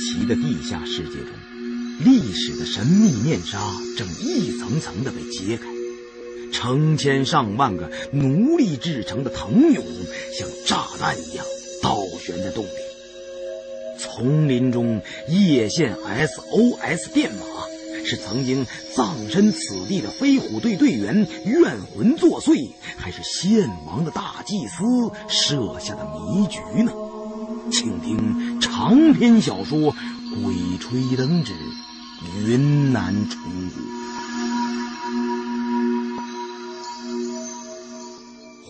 奇的地下世界中，历史的神秘面纱正一层层的被揭开，成千上万个奴隶制成的藤涌像炸弹一样倒悬在洞里。丛林中叶线 SOS 电码，是曾经葬身此地的飞虎队队员怨魂作祟，还是献王的大祭司设下的迷局呢？请听长篇小说《鬼吹灯之云南虫谷》。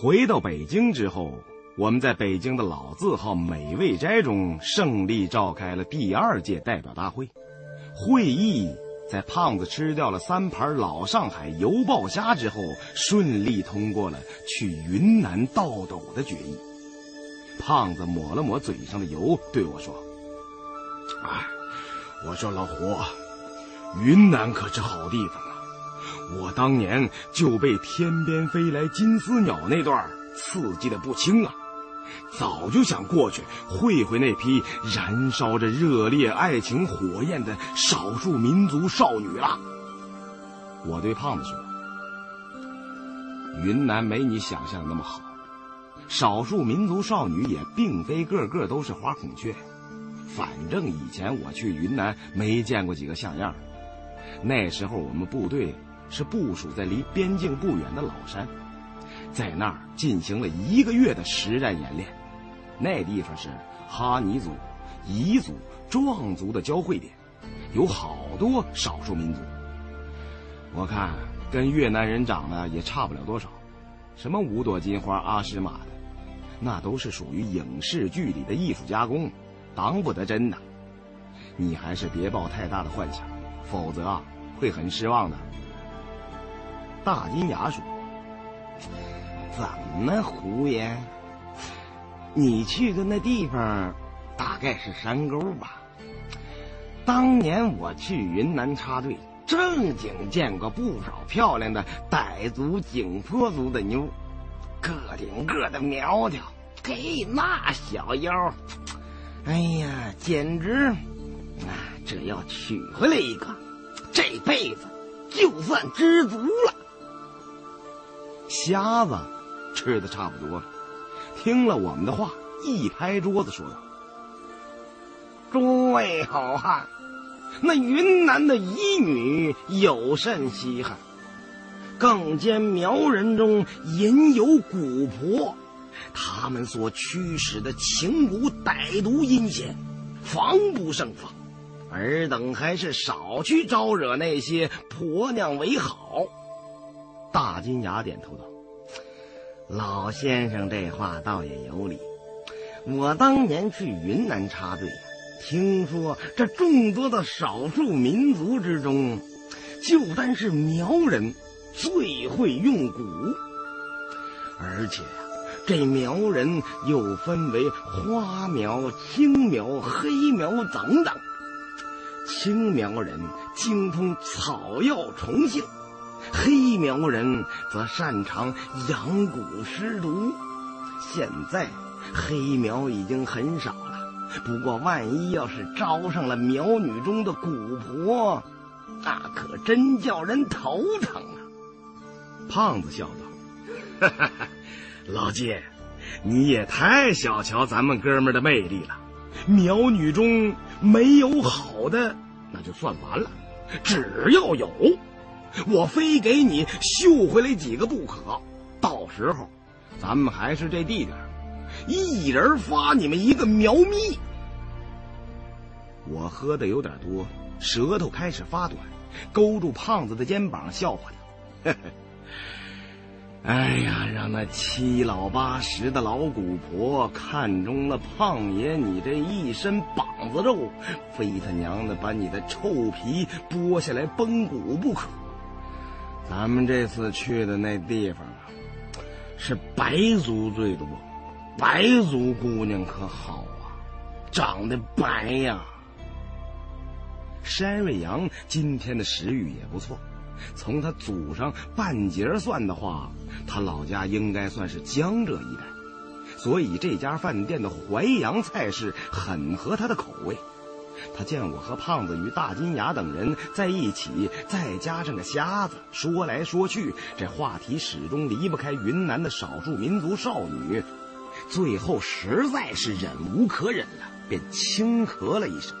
回到北京之后。我们在北京的老字号美味斋中胜利召开了第二届代表大会，会议在胖子吃掉了三盘老上海油爆虾之后，顺利通过了去云南倒斗的决议。胖子抹了抹嘴上的油，对我说：“哎，我说老胡，云南可是好地方啊！我当年就被天边飞来金丝鸟那段刺激的不轻啊！”早就想过去会会那批燃烧着热烈爱情火焰的少数民族少女了。我对胖子说：“云南没你想象的那么好，少数民族少女也并非个个都是花孔雀。反正以前我去云南没见过几个像样。那时候我们部队是部署在离边境不远的老山。”在那儿进行了一个月的实战演练，那地方是哈尼族、彝族、壮族的交汇点，有好多少数民族。我看跟越南人长得也差不了多少，什么五朵金花、阿诗玛的，那都是属于影视剧里的艺术加工，当不得真的。你还是别抱太大的幻想，否则啊会很失望的。大金牙说。怎么，胡言？你去的那地方，大概是山沟吧？当年我去云南插队，正经见过不少漂亮的傣族、景颇族的妞，个顶个的苗条，嘿，那小腰，哎呀，简直！啊，这要娶回来一个，这辈子就算知足了。瞎子。吃的差不多了，听了我们的话，一拍桌子说道：“诸位好汉，那云南的彝女有甚稀罕？更兼苗人中隐有蛊婆，他们所驱使的情蛊歹毒阴险，防不胜防。尔等还是少去招惹那些婆娘为好。”大金牙点头道。老先生这话倒也有理。我当年去云南插队，听说这众多的少数民族之中，就单是苗人最会用蛊，而且，这苗人又分为花苗、青苗、黑苗等等。青苗人精通草药虫性。黑苗人则擅长养蛊施毒，现在黑苗已经很少了。不过万一要是招上了苗女中的蛊婆，那可真叫人头疼啊！胖子笑道：“哈 哈老金，你也太小瞧咱们哥们的魅力了。苗女中没有好的，那就算完了。只要有。”我非给你绣回来几个不可，到时候，咱们还是这地点，一人发你们一个苗咪。我喝的有点多，舌头开始发短，勾住胖子的肩膀笑话他：“哎呀，让那七老八十的老古婆看中了胖爷你这一身膀子肉，非他娘的把你的臭皮剥下来崩骨不可。”咱们这次去的那地方啊，是白族最多，白族姑娘可好啊，长得白呀。山瑞阳今天的食欲也不错，从他祖上半截算的话，他老家应该算是江浙一带，所以这家饭店的淮扬菜式很合他的口味。他见我和胖子与大金牙等人在一起，再加上个瞎子，说来说去，这话题始终离不开云南的少数民族少女。最后实在是忍无可忍了，便轻咳了一声。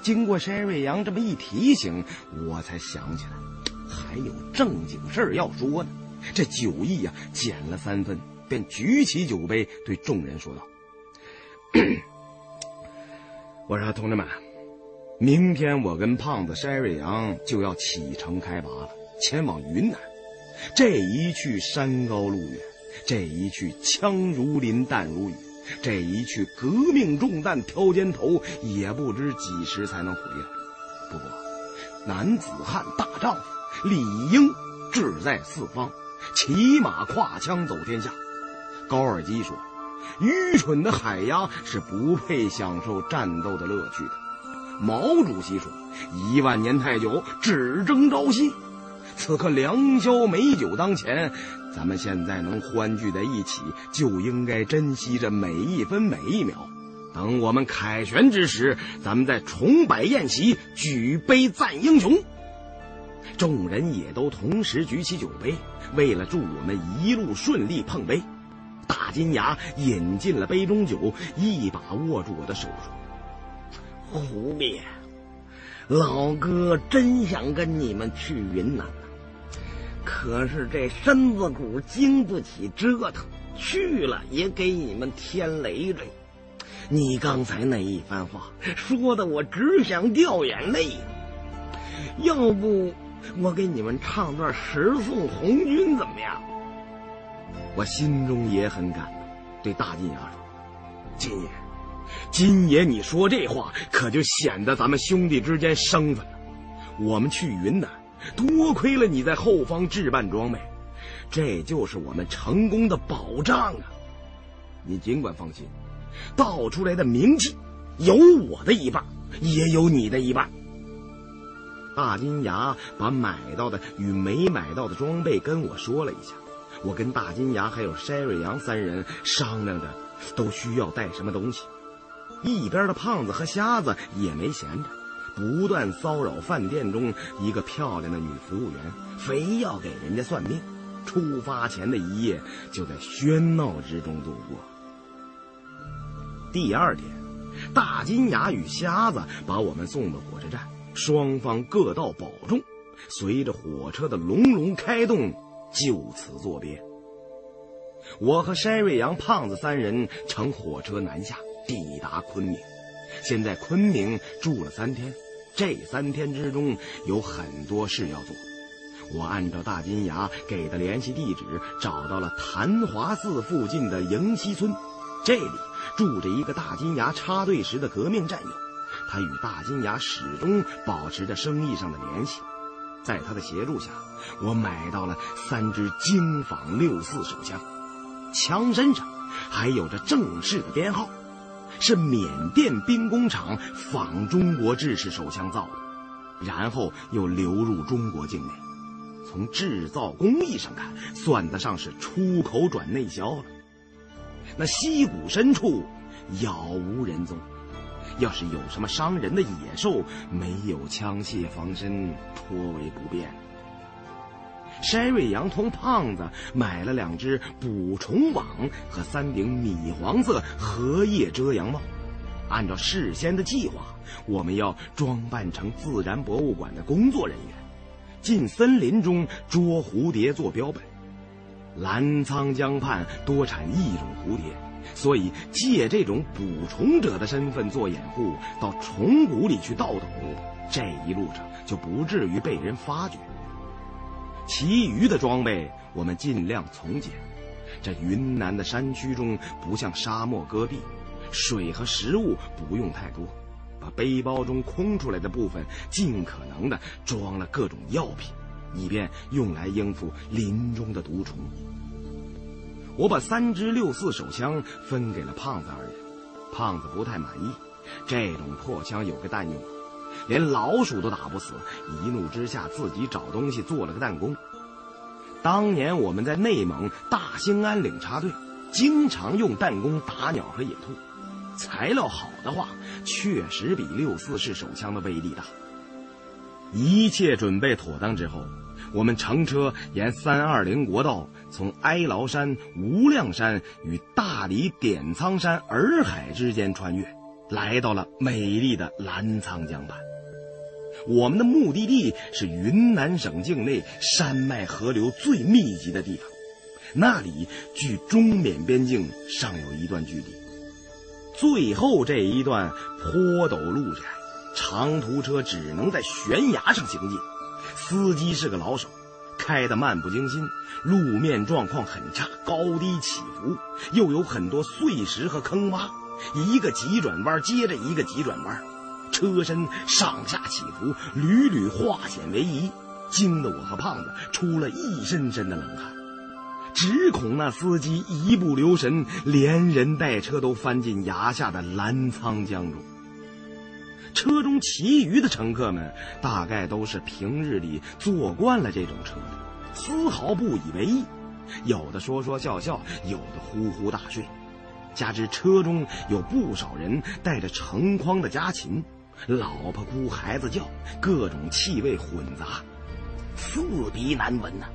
经过山瑞阳这么一提醒，我才想起来，还有正经事儿要说呢。这酒意呀，减了三分，便举起酒杯对众人说道：“ 我说同志们，明天我跟胖子山瑞阳就要启程开拔了，前往云南。这一去山高路远，这一去枪如林弹如雨，这一去革命重担挑肩头，也不知几时才能回来。不过，男子汉大丈夫，理应志在四方。”骑马跨枪走天下，高尔基说：“愚蠢的海鸭是不配享受战斗的乐趣的。”毛主席说：“一万年太久，只争朝夕。”此刻良宵美酒当前，咱们现在能欢聚在一起，就应该珍惜这每一分每一秒。等我们凯旋之时，咱们再重摆宴席，举杯赞英雄。众人也都同时举起酒杯。为了祝我们一路顺利，碰杯。大金牙饮尽了杯中酒，一把握住我的手说：“胡灭，老哥真想跟你们去云南呐，可是这身子骨经不起折腾，去了也给你们添累赘。你刚才那一番话，说的我只想掉眼泪。要不……”我给你们唱段《十送红军》怎么样？我心中也很感动，对大金牙说：“金爷，金爷，你说这话可就显得咱们兄弟之间生分了。我们去云南，多亏了你在后方置办装备，这就是我们成功的保障啊！你尽管放心，道出来的名气，有我的一半，也有你的一半。”大金牙把买到的与没买到的装备跟我说了一下，我跟大金牙还有筛瑞阳三人商量着，都需要带什么东西。一边的胖子和瞎子也没闲着，不断骚扰饭店中一个漂亮的女服务员，非要给人家算命。出发前的一夜就在喧闹之中度过。第二天，大金牙与瞎子把我们送到火车站。双方各道保重，随着火车的隆隆开动，就此作别。我和筛瑞阳、胖子三人乘火车南下，抵达昆明。先在昆明住了三天，这三天之中有很多事要做。我按照大金牙给的联系地址，找到了昙华寺附近的迎西村，这里住着一个大金牙插队时的革命战友。他与大金牙始终保持着生意上的联系，在他的协助下，我买到了三支精仿六四手枪，枪身上还有着正式的编号，是缅甸兵工厂仿中国制式手枪造的，然后又流入中国境内。从制造工艺上看，算得上是出口转内销了。那溪谷深处，杳无人踪。要是有什么伤人的野兽，没有枪械防身，颇为不便。筛瑞阳同胖子买了两只捕虫网和三顶米黄色荷叶遮阳帽。按照事先的计划，我们要装扮成自然博物馆的工作人员，进森林中捉蝴蝶做标本。澜沧江畔多产一种蝴蝶。所以，借这种捕虫者的身份做掩护，到虫谷里去盗斗，这一路上就不至于被人发觉。其余的装备我们尽量从简。这云南的山区中不像沙漠戈壁，水和食物不用太多，把背包中空出来的部分尽可能的装了各种药品，以便用来应付林中的毒虫。我把三支六四手枪分给了胖子二人，胖子不太满意，这种破枪有个弹用，连老鼠都打不死，一怒之下自己找东西做了个弹弓。当年我们在内蒙大兴安岭插队，经常用弹弓打鸟和野兔，材料好的话，确实比六四式手枪的威力大。一切准备妥当之后，我们乘车沿三二零国道，从哀牢山、无量山与大理点苍山洱海之间穿越，来到了美丽的澜沧江畔。我们的目的地是云南省境内山脉河流最密集的地方，那里距中缅边境尚有一段距离。最后这一段坡陡路窄，长途车只能在悬崖上行进。司机是个老手，开得漫不经心。路面状况很差，高低起伏，又有很多碎石和坑洼，一个急转弯接着一个急转弯。车身上下起伏，屡屡化险为夷，惊得我和胖子出了一身身的冷汗。只恐那司机一不留神，连人带车都翻进崖下的澜沧江中。车中其余的乘客们大概都是平日里坐惯了这种车的，丝毫不以为意，有的说说笑笑，有的呼呼大睡。加之车中有不少人带着成筐的家禽。老婆哭，孩子叫，各种气味混杂，刺鼻难闻呐！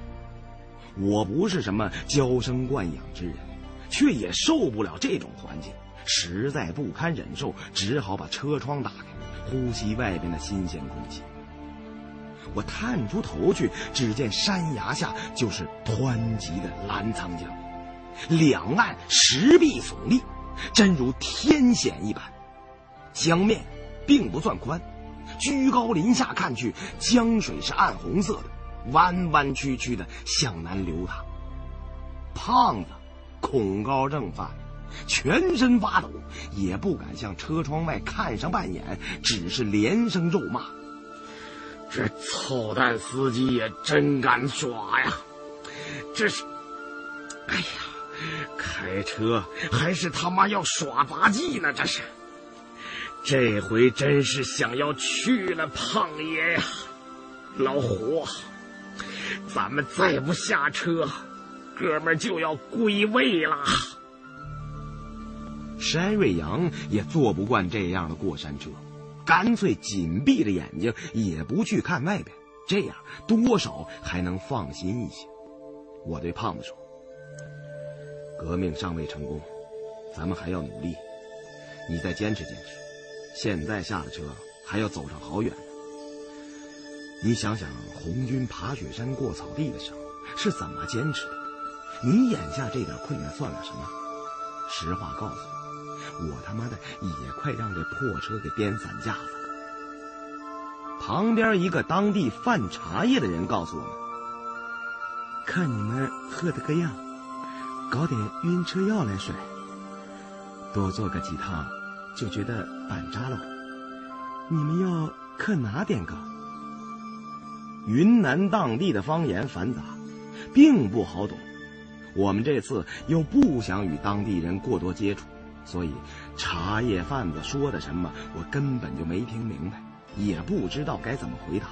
我不是什么娇生惯养之人，却也受不了这种环境，实在不堪忍受，只好把车窗打开，呼吸外边的新鲜空气。我探出头去，只见山崖下就是湍急的澜沧江，两岸石壁耸立，真如天险一般，江面。并不算宽，居高临下看去，江水是暗红色的，弯弯曲曲的向南流淌。胖子恐高症犯，全身发抖，也不敢向车窗外看上半眼，只是连声咒骂：“这操蛋司机也真敢耍呀！这是，哎呀，开车还是他妈要耍杂技呢？这是。”这回真是想要去了，胖爷呀，老胡，咱们再不下车，哥们就要归位了。山瑞阳也坐不惯这样的过山车，干脆紧闭着眼睛，也不去看外边，这样多少还能放心一些。我对胖子说：“革命尚未成功，咱们还要努力，你再坚持坚持。”现在下了车，还要走上好远。你想想，红军爬雪山过草地的时候是怎么坚持的？你眼下这点困难算了什么？实话告诉你，我他妈的也快让这破车给颠散架子了。旁边一个当地贩茶叶的人告诉我们：“看你们喝的个样，搞点晕车药来甩，多做个几趟。”就觉得板扎了。你们要刻哪点膏？云南当地的方言繁杂，并不好懂。我们这次又不想与当地人过多接触，所以茶叶贩子说的什么，我根本就没听明白，也不知道该怎么回答。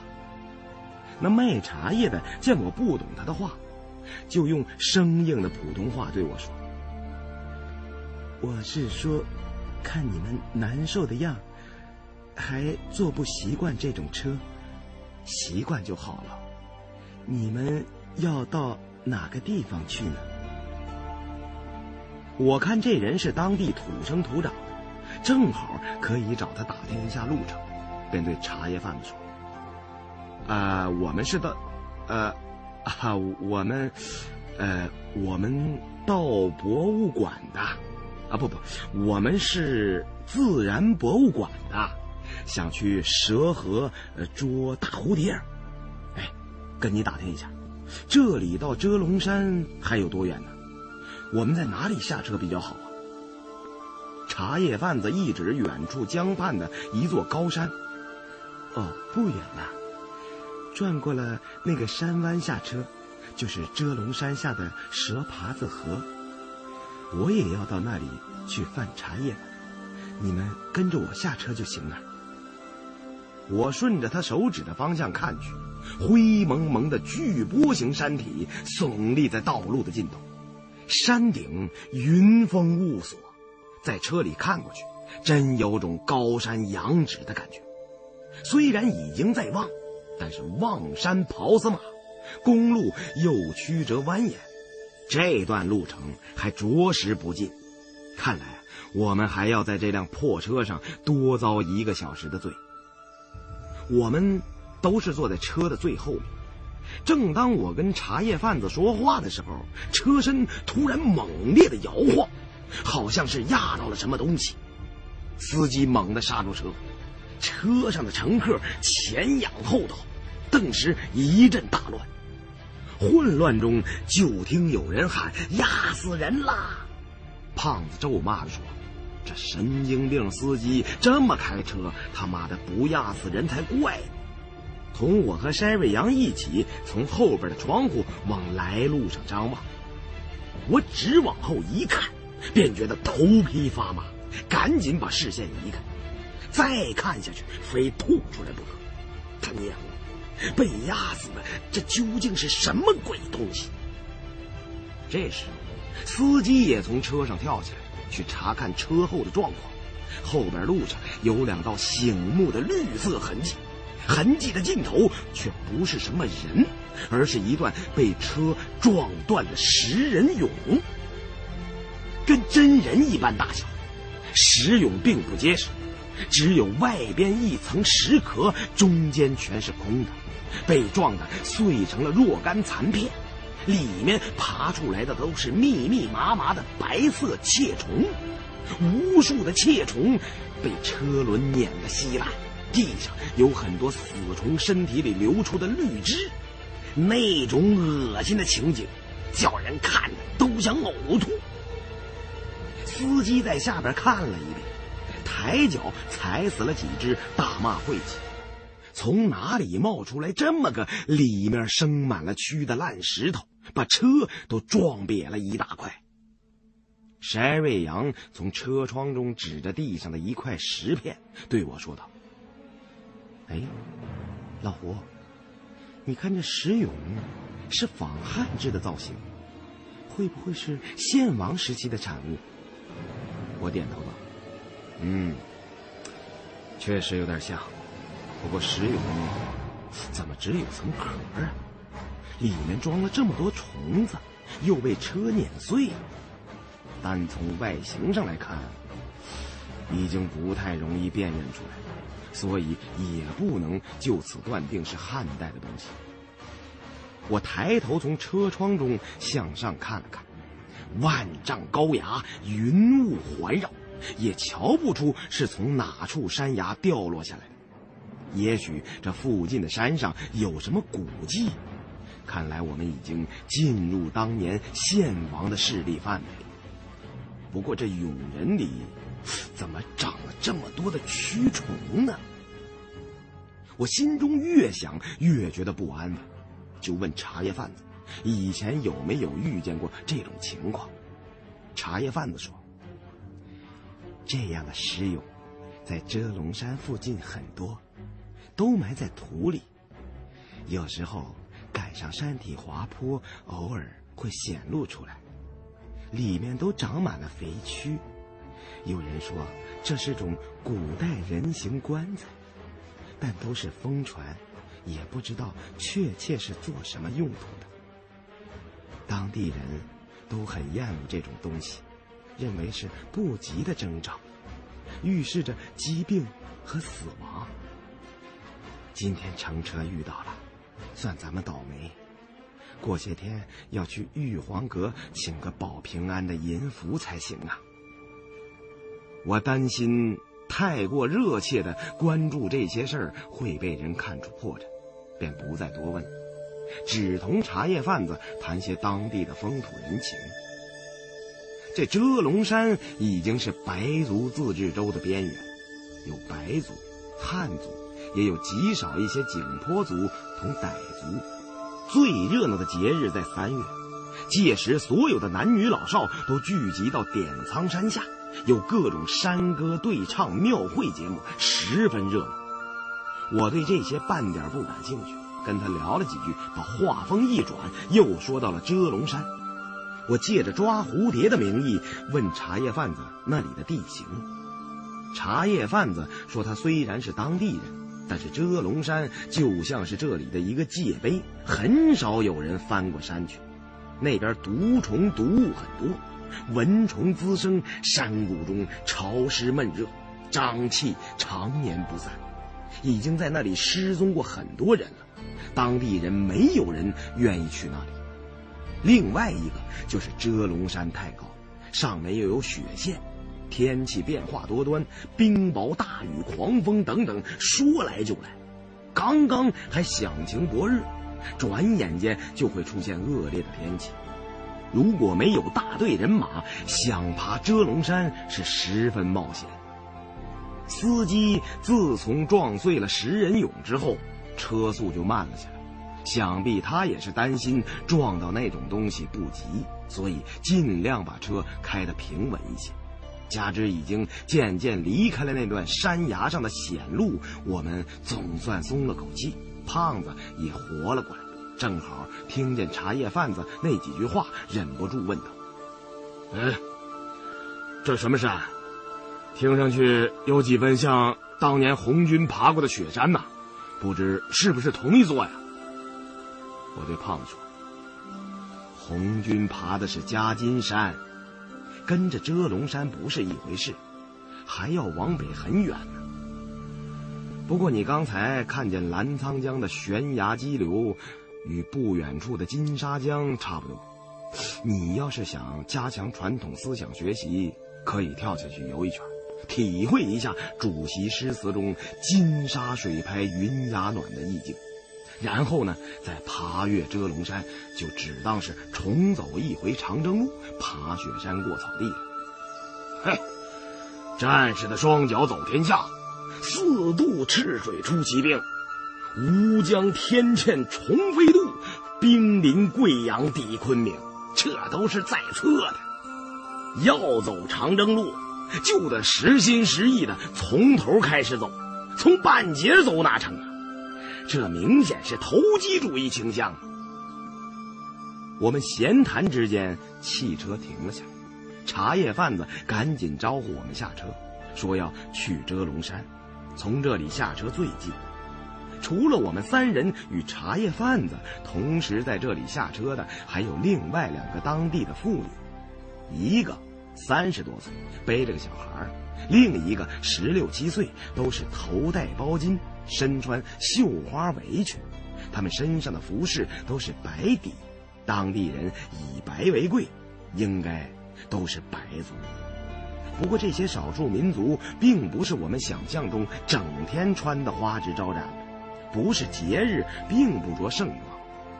那卖茶叶的见我不懂他的话，就用生硬的普通话对我说：“我是说。”看你们难受的样，还坐不习惯这种车，习惯就好了。你们要到哪个地方去呢？我看这人是当地土生土长的，正好可以找他打听一下路程，便对茶叶贩子说：“啊，我们是到，呃，啊，我们，呃，我们到博物馆的。”啊不不，我们是自然博物馆的，想去蛇河捉大蝴蝶。哎，跟你打听一下，这里到遮龙山还有多远呢？我们在哪里下车比较好啊？茶叶贩子一指远处江畔的一座高山。哦，不远了，转过了那个山弯下车，就是遮龙山下的蛇爬子河。我也要到那里去贩茶叶，你们跟着我下车就行了。我顺着他手指的方向看去，灰蒙蒙的巨波形山体耸立在道路的尽头，山顶云峰雾锁。在车里看过去，真有种高山仰止的感觉。虽然已经在望，但是望山跑死马，公路又曲折蜿蜒，这段路程还着实不近。看来我们还要在这辆破车上多遭一个小时的罪。我们都是坐在车的最后面。正当我跟茶叶贩子说话的时候，车身突然猛烈的摇晃，好像是压到了什么东西。司机猛地刹住车，车上的乘客前仰后倒，顿时一阵大乱。混乱中，就听有人喊：“压死人啦！”胖子咒骂着说：“这神经病司机这么开车，他妈的不压死人才怪呢！”同我和筛瑞阳一起从后边的窗户往来路上张望，我只往后一看，便觉得头皮发麻，赶紧把视线移开。再看下去，非吐出来不可！他娘的，被压死的，这究竟是什么鬼东西？这时，司机也从车上跳下来，去查看车后的状况。后边路上有两道醒目的绿色痕迹。痕迹的尽头却不是什么人，而是一段被车撞断的石人俑，跟真人一般大小。石俑并不结实，只有外边一层石壳，中间全是空的，被撞的碎成了若干残片。里面爬出来的都是密密麻麻的白色窃虫，无数的窃虫被车轮碾得稀烂。地上有很多死虫身体里流出的绿汁，那种恶心的情景，叫人看的都想呕吐。司机在下边看了一遍，抬脚踩死了几只，大骂晦气。从哪里冒出来这么个里面生满了蛆的烂石头，把车都撞瘪了一大块。筛瑞阳从车窗中指着地上的一块石片，对我说道。哎，老胡，你看这石俑是仿汉制的造型，会不会是献王时期的产物？我点头道：“嗯，确实有点像。不过石俑怎么只有层壳啊？里面装了这么多虫子，又被车碾碎，单从外形上来看，已经不太容易辨认出来。”所以也不能就此断定是汉代的东西。我抬头从车窗中向上看了看，万丈高崖，云雾环绕，也瞧不出是从哪处山崖掉落下来的。也许这附近的山上有什么古迹。看来我们已经进入当年献王的势力范围。不过这永人里……怎么长这么多的蛆虫呢？我心中越想越觉得不安稳，就问茶叶贩子：“以前有没有遇见过这种情况？”茶叶贩子说：“这样的尸俑，在遮龙山附近很多，都埋在土里，有时候赶上山体滑坡，偶尔会显露出来，里面都长满了肥蛆。”有人说这是种古代人形棺材，但都是疯传，也不知道确切是做什么用途的。当地人都很厌恶这种东西，认为是不吉的征兆，预示着疾病和死亡。今天乘车遇到了，算咱们倒霉。过些天要去玉皇阁请个保平安的银符才行啊。我担心太过热切的关注这些事儿会被人看出破绽，便不再多问，只同茶叶贩子谈些当地的风土人情。这遮龙山已经是白族自治州的边缘，有白族、汉族，也有极少一些景颇族同傣族。最热闹的节日在三月，届时所有的男女老少都聚集到点苍山下。有各种山歌对唱、庙会节目，十分热闹。我对这些半点不感兴趣，跟他聊了几句，把话锋一转，又说到了遮龙山。我借着抓蝴蝶的名义问茶叶贩子那里的地形。茶叶贩子说，他虽然是当地人，但是遮龙山就像是这里的一个界碑，很少有人翻过山去。那边毒虫毒物很多，蚊虫滋生，山谷中潮湿闷热，瘴气常年不散，已经在那里失踪过很多人了。当地人没有人愿意去那里。另外一个就是遮龙山太高，上面又有雪线。天气变化多端，冰雹、大雨、狂风等等，说来就来。刚刚还响晴博日，转眼间就会出现恶劣的天气。如果没有大队人马，想爬遮龙山是十分冒险。司机自从撞碎了食人俑之后，车速就慢了下来。想必他也是担心撞到那种东西不急，所以尽量把车开得平稳一些。加之已经渐渐离开了那段山崖上的险路，我们总算松了口气。胖子也活了过来，正好听见茶叶贩子那几句话，忍不住问道：“哎，这什么山？听上去有几分像当年红军爬过的雪山呐？不知是不是同一座呀？”我对胖子说：“红军爬的是夹金山。”跟着遮龙山不是一回事，还要往北很远呢。不过你刚才看见澜沧江的悬崖激流，与不远处的金沙江差不多。你要是想加强传统思想学习，可以跳下去游一圈，体会一下主席诗词中“金沙水拍云崖暖”的意境。然后呢，再爬越遮龙山，就只当是重走一回长征路，爬雪山过草地了。嘿，战士的双脚走天下，四渡赤水出奇兵，乌江天堑重飞渡，兵临贵阳抵昆明，这都是在册的。要走长征路，就得实心实意的从头开始走，从半截走哪成啊？这明显是投机主义倾向。我们闲谈之间，汽车停了下来，茶叶贩子赶紧招呼我们下车，说要去遮龙山，从这里下车最近。除了我们三人与茶叶贩子，同时在这里下车的还有另外两个当地的妇女，一个三十多岁，背着个小孩另一个十六七岁，都是头戴包巾。身穿绣花围裙，他们身上的服饰都是白底，当地人以白为贵，应该都是白族。不过这些少数民族并不是我们想象中整天穿的花枝招展的，不是节日并不着盛装，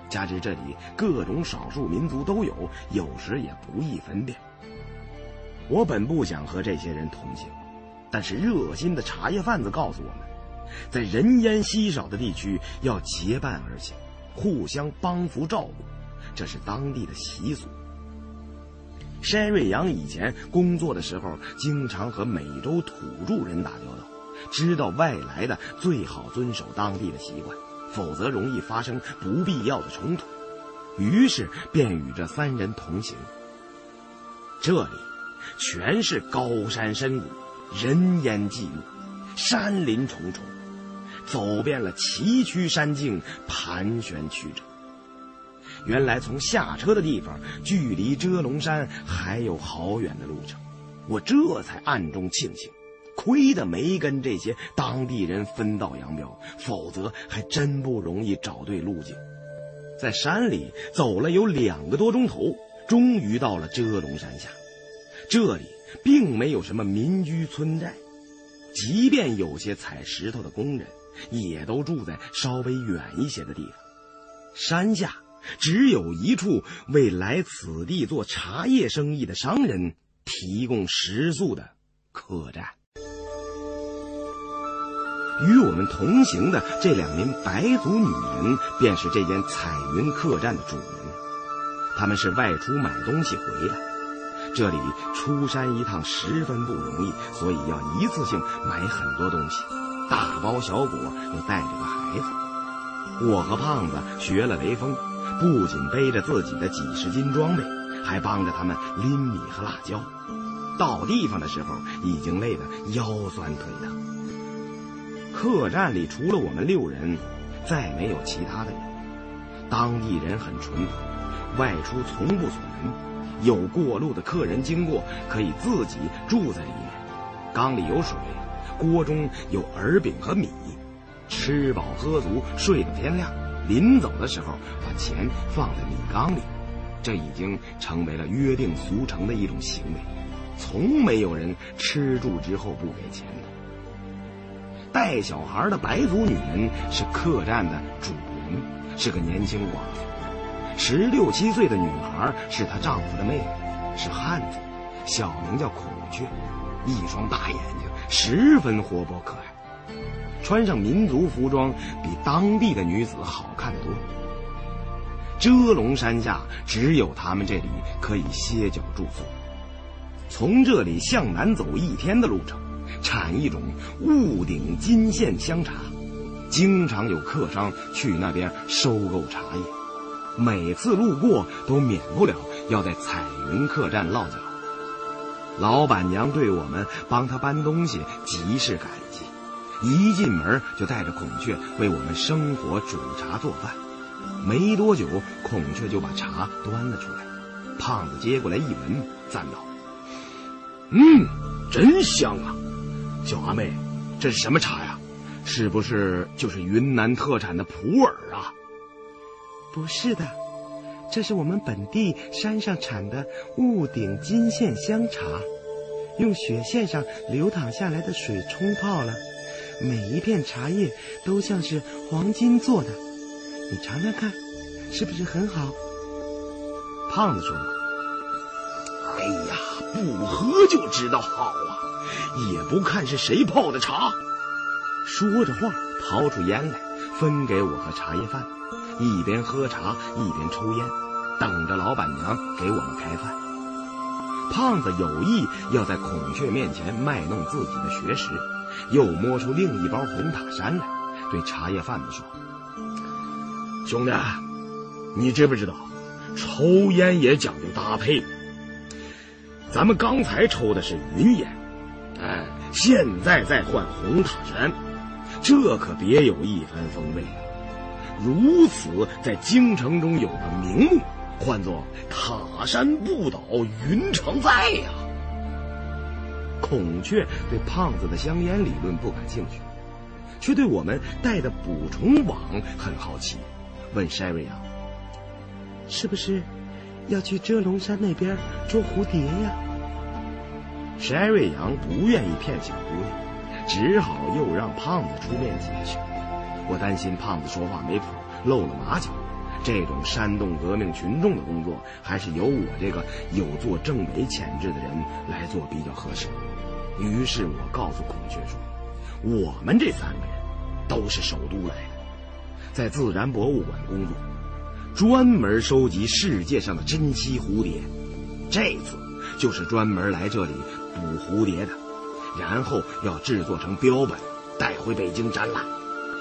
加之这里各种少数民族都有，有时也不易分辨。我本不想和这些人同行，但是热心的茶叶贩子告诉我们。在人烟稀少的地区，要结伴而行，互相帮扶照顾，这是当地的习俗。山瑞阳以前工作的时候，经常和美洲土著人打交道，知道外来的最好遵守当地的习惯，否则容易发生不必要的冲突。于是便与这三人同行。这里全是高山深谷，人烟寂寞，山林重重。走遍了崎岖山径，盘旋曲折。原来从下车的地方，距离遮龙山还有好远的路程。我这才暗中庆幸，亏得没跟这些当地人分道扬镳，否则还真不容易找对路径。在山里走了有两个多钟头，终于到了遮龙山下。这里并没有什么民居村寨，即便有些采石头的工人。也都住在稍微远一些的地方，山下只有一处为来此地做茶叶生意的商人提供食宿的客栈。与我们同行的这两名白族女人，便是这间彩云客栈的主人。他们是外出买东西回来，这里出山一趟十分不容易，所以要一次性买很多东西。大包小裹，又带着个孩子。我和胖子学了雷锋，不仅背着自己的几十斤装备，还帮着他们拎米和辣椒。到地方的时候已经累得腰酸腿疼。客栈里除了我们六人，再没有其他的人。当地人很淳朴，外出从不锁门，有过路的客人经过可以自己住在里面。缸里有水，锅中有饵饼和米，吃饱喝足，睡到天亮。临走的时候，把钱放在米缸里，这已经成为了约定俗成的一种行为，从没有人吃住之后不给钱的。带小孩的白族女人是客栈的主人，是个年轻寡妇。十六七岁的女孩是她丈夫的妹妹，是汉子，小名叫孔雀，一双大眼睛，十分活泼可爱。穿上民族服装，比当地的女子好看多。遮龙山下只有他们这里可以歇脚住宿。从这里向南走一天的路程，产一种雾顶金线香茶，经常有客商去那边收购茶叶。每次路过都免不了要在彩云客栈落脚。老板娘对我们帮她搬东西极是感激。一进门就带着孔雀为我们生火、煮茶、做饭。没多久，孔雀就把茶端了出来。胖子接过来一闻，赞道：“嗯，真香啊！小阿妹，这是什么茶呀？是不是就是云南特产的普洱啊？”“不是的，这是我们本地山上产的雾顶金线香茶，用雪线上流淌下来的水冲泡了。”每一片茶叶都像是黄金做的，你尝尝看，是不是很好？胖子说：“哎呀，不喝就知道好啊，也不看是谁泡的茶。”说着话，掏出烟来，分给我和茶叶贩，一边喝茶一边抽烟，等着老板娘给我们开饭。胖子有意要在孔雀面前卖弄自己的学识。又摸出另一包红塔山来，对茶叶贩子说：“兄弟，你知不知道，抽烟也讲究搭配。咱们刚才抽的是云烟，现在再换红塔山，这可别有一番风味啊！如此，在京城中有个名目，唤作‘塔山不倒，云常在’呀。”孔雀对胖子的香烟理论不感兴趣，却对我们带的捕虫网很好奇，问筛瑞阳：“是不是要去遮龙山那边捉蝴蝶呀？”筛瑞阳不愿意骗小姑娘，只好又让胖子出面解释。我担心胖子说话没谱，露了马脚。这种煽动革命群众的工作，还是由我这个有做政委潜质的人来做比较合适。于是我告诉孔雀说：“我们这三个人都是首都来的，在自然博物馆工作，专门收集世界上的珍稀蝴蝶。这次就是专门来这里捕蝴蝶的，然后要制作成标本，带回北京展览，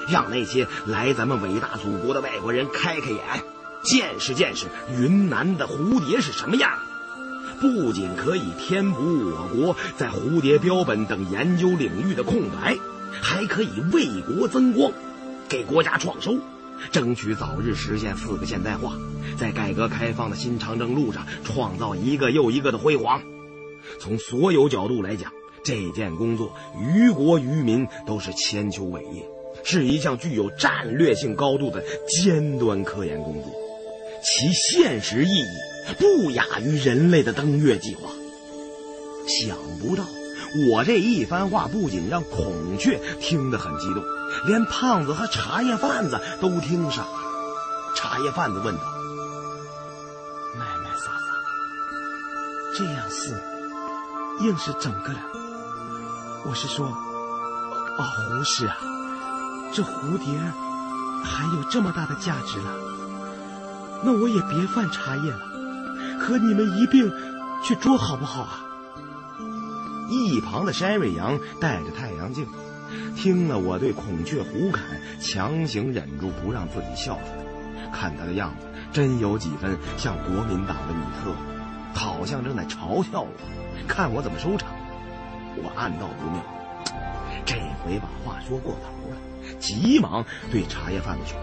让那些来咱们伟大祖国的外国人开开眼，见识见识云南的蝴蝶是什么样。”不仅可以填补我国在蝴蝶标本等研究领域的空白，还可以为国增光，给国家创收，争取早日实现四个现代化，在改革开放的新长征路上创造一个又一个的辉煌。从所有角度来讲，这件工作于国于民都是千秋伟业，是一项具有战略性高度的尖端科研工作，其现实意义。不亚于人类的登月计划。想不到，我这一番话不仅让孔雀听得很激动，连胖子和茶叶贩子都听傻了。茶叶贩子问道：“卖卖撒撒，这样是硬是整个了？我是说，哦，胡适啊，这蝴蝶还有这么大的价值了，那我也别贩茶叶了。”和你们一并去捉好不好啊？一旁的山瑞阳戴着太阳镜，听了我对孔雀胡侃，强行忍住不让自己笑出来。看他的样子，真有几分像国民党的女特。好像正在嘲笑我，看我怎么收场。我暗道不妙，这回把话说过头了，急忙对茶叶贩子说：“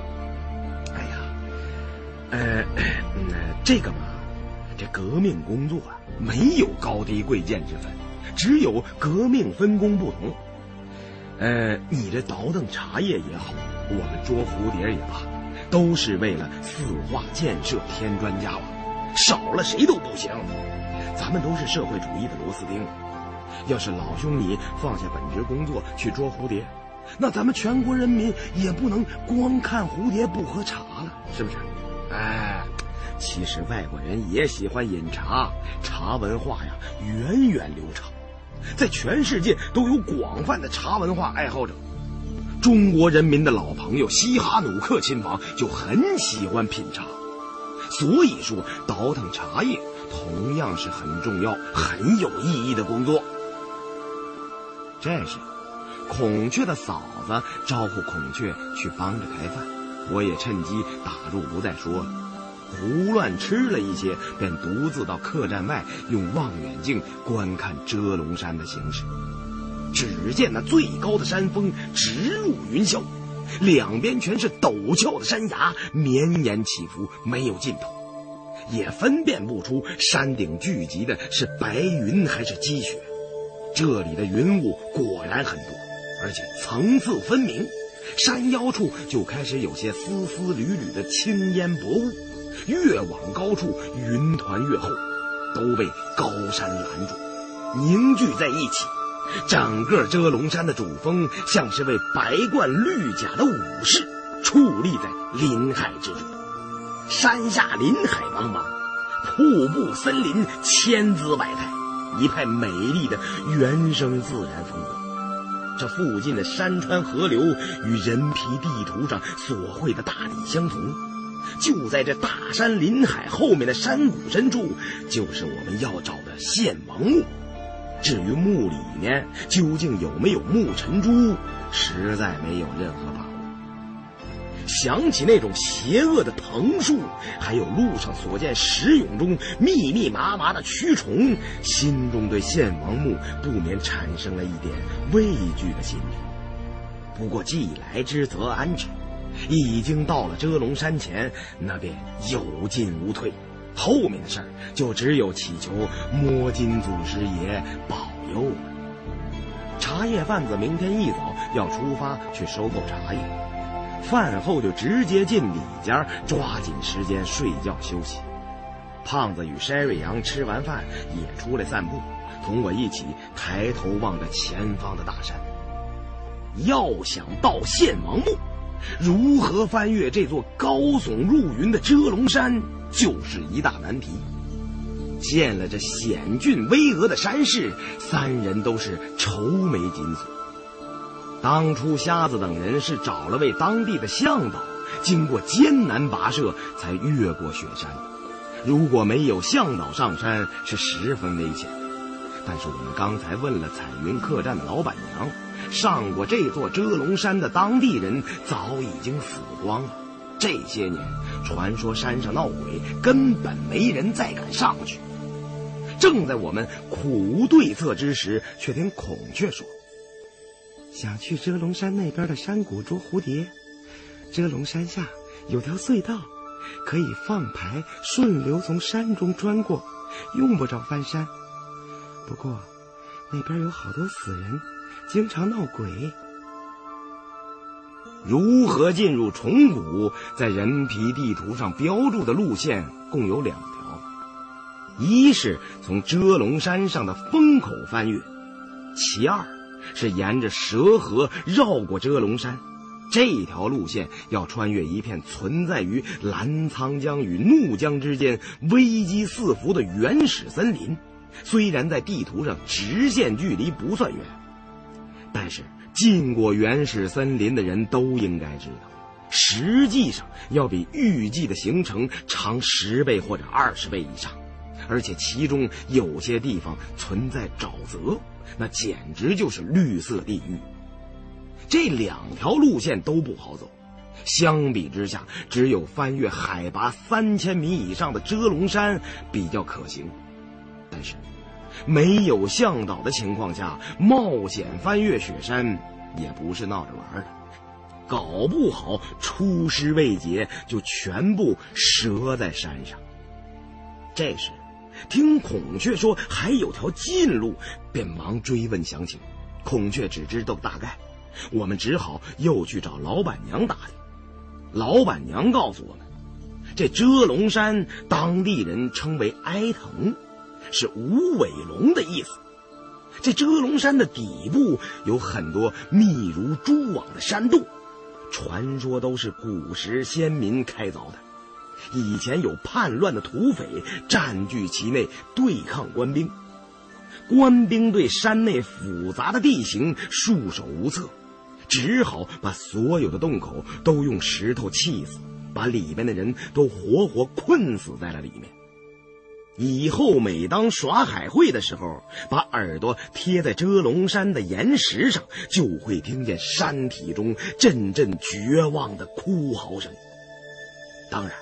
哎呀，呃，这个嘛，这革命工作啊，没有高低贵贱之分，只有革命分工不同。呃，你这倒腾茶叶也好，我们捉蝴蝶也罢，都是为了四化建设添砖加瓦，少了谁都不行。咱们都是社会主义的螺丝钉。”要是老兄你放下本职工作去捉蝴蝶，那咱们全国人民也不能光看蝴蝶不喝茶了，是不是？哎，其实外国人也喜欢饮茶，茶文化呀源远流长，在全世界都有广泛的茶文化爱好者。中国人民的老朋友西哈努克亲王就很喜欢品茶，所以说倒腾茶叶同样是很重要、很有意义的工作。这时，孔雀的嫂子招呼孔雀去帮着开饭，我也趁机打住不再说了，胡乱吃了一些，便独自到客栈外用望远镜观看遮龙山的形势。只见那最高的山峰直入云霄，两边全是陡峭的山崖，绵延起伏，没有尽头，也分辨不出山顶聚集的是白云还是积雪。这里的云雾果然很多，而且层次分明。山腰处就开始有些丝丝缕缕的青烟薄雾，越往高处云团越厚，都被高山拦住，凝聚在一起。整个遮龙山的主峰像是位白冠绿甲的武士，矗立在林海之中。山下林海茫茫，瀑布森林千姿百态。一派美丽的原生自然风光。这附近的山川河流与人皮地图上所绘的大体相同。就在这大山林海后面的山谷深处，就是我们要找的献王墓。至于墓里面究竟有没有木尘珠，实在没有任何。想起那种邪恶的藤树，还有路上所见石俑中密密麻麻的蛆虫，心中对献王墓不免产生了一点畏惧的心理。不过既来之则安之，已经到了遮龙山前，那便有进无退，后面的事儿就只有祈求摸金祖师爷保佑了。茶叶贩子明天一早要出发去收购茶叶。饭后就直接进里间，抓紧时间睡觉休息。胖子与筛瑞阳吃完饭也出来散步，同我一起抬头望着前方的大山。要想到献王墓，如何翻越这座高耸入云的遮龙山，就是一大难题。见了这险峻巍峨的山势，三人都是愁眉紧锁。当初瞎子等人是找了位当地的向导，经过艰难跋涉才越过雪山。如果没有向导上山，是十分危险。但是我们刚才问了彩云客栈的老板娘，上过这座遮龙山的当地人早已经死光了。这些年，传说山上闹鬼，根本没人再敢上去。正在我们苦无对策之时，却听孔雀说。想去遮龙山那边的山谷捉蝴蝶，遮龙山下有条隧道，可以放牌顺流从山中穿过，用不着翻山。不过，那边有好多死人，经常闹鬼。如何进入虫谷？在人皮地图上标注的路线共有两条，一是从遮龙山上的风口翻越，其二。是沿着蛇河绕过遮龙山，这条路线要穿越一片存在于澜沧江与怒江之间、危机四伏的原始森林。虽然在地图上直线距离不算远，但是进过原始森林的人都应该知道，实际上要比预计的行程长十倍或者二十倍以上，而且其中有些地方存在沼泽。那简直就是绿色地狱。这两条路线都不好走，相比之下，只有翻越海拔三千米以上的遮龙山比较可行。但是没有向导的情况下冒险翻越雪山，也不是闹着玩的，搞不好出师未捷就全部折在山上。这时，听孔雀说还有条近路，便忙追问详情。孔雀只知道大概，我们只好又去找老板娘打听。老板娘告诉我们，这遮龙山当地人称为哀藤，是无尾龙的意思。这遮龙山的底部有很多密如蛛网的山洞，传说都是古时先民开凿的。以前有叛乱的土匪占据其内，对抗官兵。官兵对山内复杂的地形束手无策，只好把所有的洞口都用石头砌死，把里面的人都活活困死在了里面。以后每当耍海会的时候，把耳朵贴在遮龙山的岩石上，就会听见山体中阵阵绝望的哭嚎声。当然。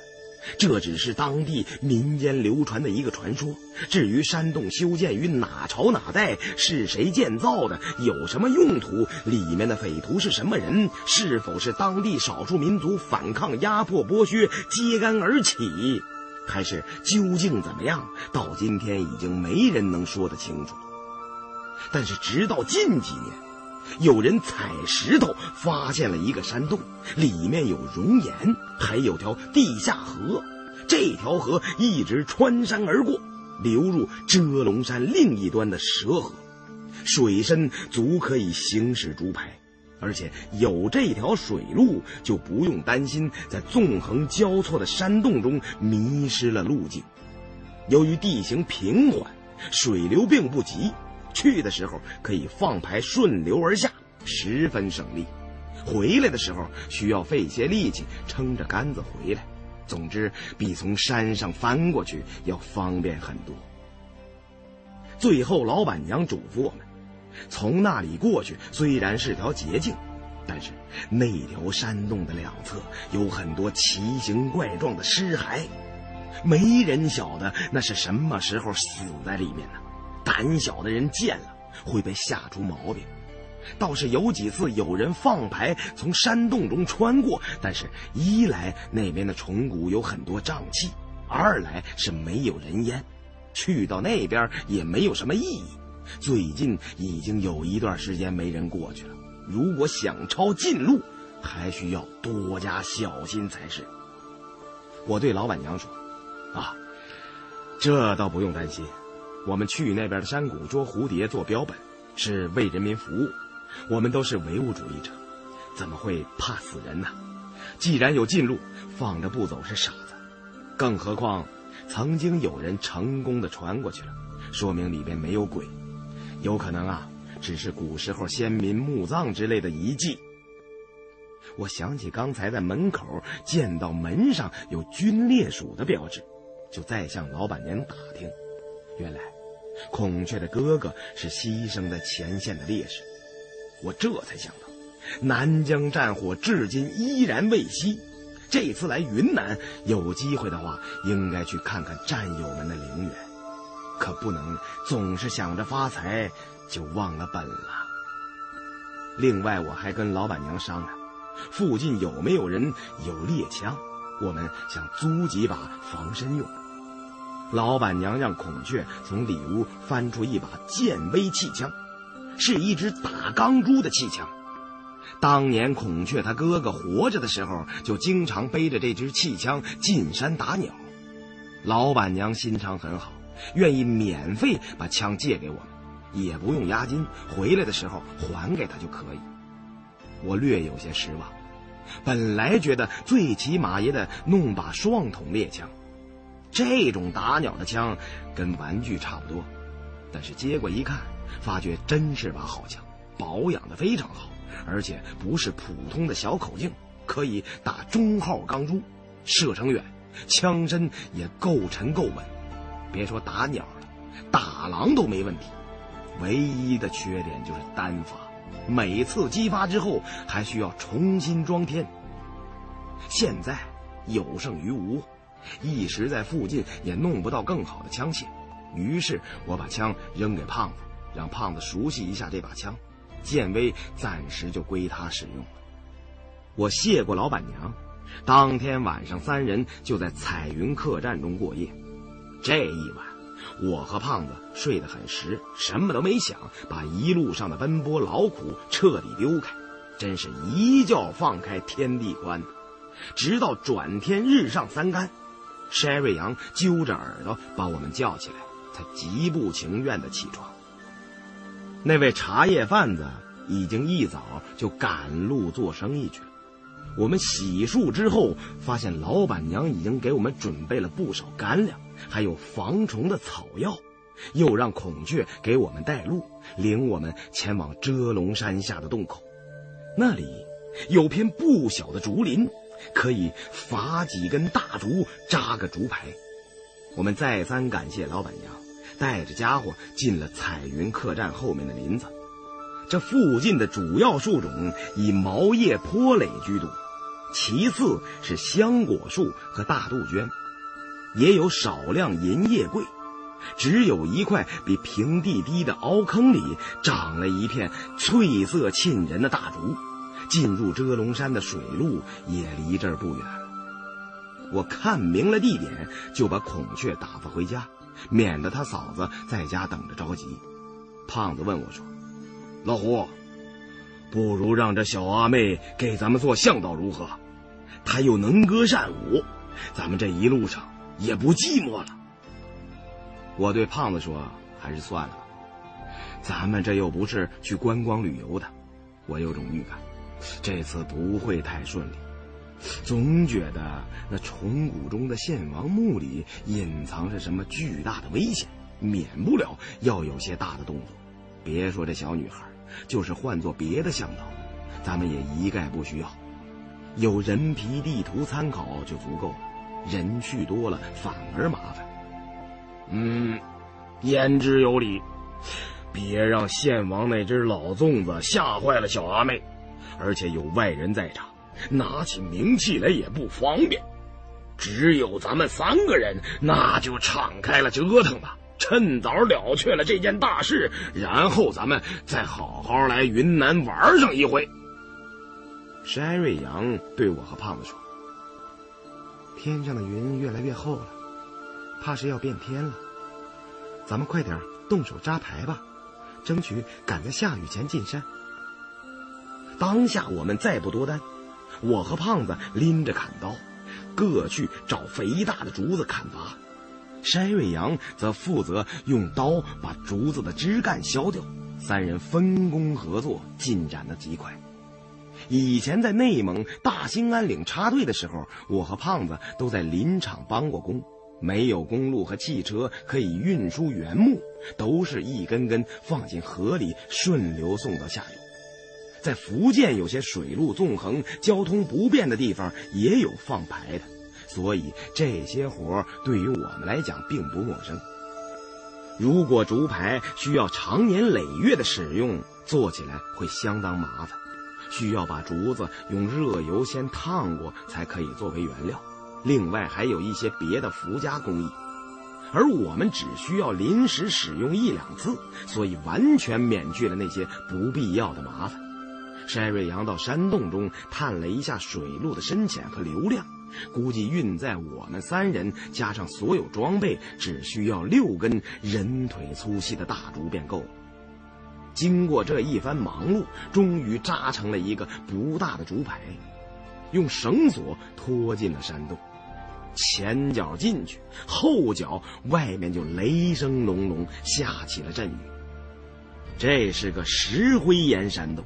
这只是当地民间流传的一个传说。至于山洞修建于哪朝哪代，是谁建造的，有什么用途，里面的匪徒是什么人，是否是当地少数民族反抗压迫剥削揭竿而起，还是究竟怎么样，到今天已经没人能说得清楚。但是直到近几年。有人采石头发现了一个山洞，里面有熔岩，还有条地下河。这条河一直穿山而过，流入遮龙山另一端的蛇河，水深足可以行驶竹排。而且有这条水路，就不用担心在纵横交错的山洞中迷失了路径。由于地形平缓，水流并不急。去的时候可以放排顺流而下，十分省力；回来的时候需要费些力气撑着杆子回来。总之，比从山上翻过去要方便很多。最后，老板娘嘱咐我们，从那里过去虽然是条捷径，但是那条山洞的两侧有很多奇形怪状的尸骸，没人晓得那是什么时候死在里面呢。胆小的人见了会被吓出毛病，倒是有几次有人放牌从山洞中穿过，但是一来那边的虫谷有很多瘴气，二来是没有人烟，去到那边也没有什么意义。最近已经有一段时间没人过去了，如果想抄近路，还需要多加小心才是。我对老板娘说：“啊，这倒不用担心。”我们去那边的山谷捉蝴蝶做标本，是为人民服务。我们都是唯物主义者，怎么会怕死人呢？既然有近路，放着不走是傻子。更何况，曾经有人成功的传过去了，说明里边没有鬼。有可能啊，只是古时候先民墓葬之类的遗迹。我想起刚才在门口见到门上有军烈属的标志，就再向老板娘打听。原来，孔雀的哥哥是牺牲在前线的烈士。我这才想到，南疆战火至今依然未息。这次来云南，有机会的话，应该去看看战友们的陵园。可不能总是想着发财，就忘了本了。另外，我还跟老板娘商量，附近有没有人有猎枪，我们想租几把防身用。老板娘让孔雀从里屋翻出一把剑威气枪，是一支打钢珠的气枪。当年孔雀他哥哥活着的时候，就经常背着这支气枪进山打鸟。老板娘心肠很好，愿意免费把枪借给我们，也不用押金，回来的时候还给他就可以。我略有些失望，本来觉得最起码也得弄把双筒猎枪。这种打鸟的枪跟玩具差不多，但是接过一看，发觉真是把好枪，保养的非常好，而且不是普通的小口径，可以打中号钢珠，射程远，枪身也够沉够稳。别说打鸟了，打狼都没问题。唯一的缺点就是单发，每次击发之后还需要重新装填。现在有胜于无。一时在附近也弄不到更好的枪械，于是我把枪扔给胖子，让胖子熟悉一下这把枪，剑威暂时就归他使用了。我谢过老板娘，当天晚上三人就在彩云客栈中过夜。这一晚，我和胖子睡得很实，什么都没想，把一路上的奔波劳苦彻底丢开，真是一觉放开天地宽。直到转天日上三竿，筛瑞阳揪着耳朵把我们叫起来，才极不情愿的起床。那位茶叶贩子已经一早就赶路做生意去了。我们洗漱之后，发现老板娘已经给我们准备了不少干粮，还有防虫的草药，又让孔雀给我们带路，领我们前往遮龙山下的洞口。那里有片不小的竹林，可以伐几根大竹扎个竹排。我们再三感谢老板娘，带着家伙进了彩云客栈后面的林子。这附近的主要树种以毛叶坡垒居多，其次是香果树和大杜鹃，也有少量银叶桂。只有一块比平地低的凹坑里长了一片翠色沁人的大竹，进入遮龙山的水路也离这儿不远了。我看明了地点，就把孔雀打发回家，免得他嫂子在家等着着急。胖子问我说。老胡，不如让这小阿妹给咱们做向导如何？她又能歌善舞，咱们这一路上也不寂寞了。我对胖子说：“还是算了吧，咱们这又不是去观光旅游的。我有种预感，这次不会太顺利。总觉得那虫谷中的献王墓里隐藏着什么巨大的危险，免不了要有些大的动作。别说这小女孩。”就是换做别的向导，咱们也一概不需要。有人皮地图参考就足够了，人去多了反而麻烦。嗯，言之有理。别让献王那只老粽子吓坏了小阿妹，而且有外人在场，拿起名器来也不方便。只有咱们三个人，那就敞开了折腾吧。趁早了却了这件大事，然后咱们再好好来云南玩上一回。山瑞阳对我和胖子说：“天上的云越来越厚了，怕是要变天了。咱们快点动手扎牌吧，争取赶在下雨前进山。”当下我们再不多担，我和胖子拎着砍刀，各去找肥大的竹子砍伐。山瑞阳则负责用刀把竹子的枝干削掉，三人分工合作，进展的极快。以前在内蒙大兴安岭插队的时候，我和胖子都在林场帮过工。没有公路和汽车可以运输原木，都是一根根放进河里，顺流送到下游。在福建有些水路纵横、交通不便的地方，也有放牌的。所以这些活对于我们来讲并不陌生。如果竹排需要长年累月的使用，做起来会相当麻烦，需要把竹子用热油先烫过才可以作为原料。另外还有一些别的附加工艺，而我们只需要临时使用一两次，所以完全免去了那些不必要的麻烦。山瑞阳到山洞中探了一下水路的深浅和流量。估计运载我们三人加上所有装备，只需要六根人腿粗细的大竹便够了。经过这一番忙碌，终于扎成了一个不大的竹排，用绳索拖进了山洞。前脚进去，后脚外面就雷声隆隆，下起了阵雨。这是个石灰岩山洞。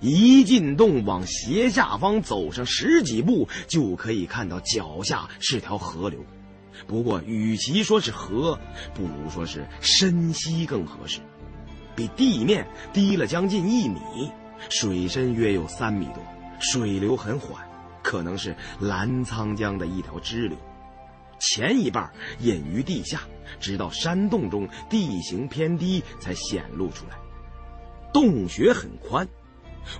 一进洞，往斜下方走上十几步，就可以看到脚下是条河流。不过，与其说是河，不如说是深溪更合适。比地面低了将近一米，水深约有三米多，水流很缓，可能是澜沧江的一条支流。前一半隐于地下，直到山洞中地形偏低才显露出来。洞穴很宽。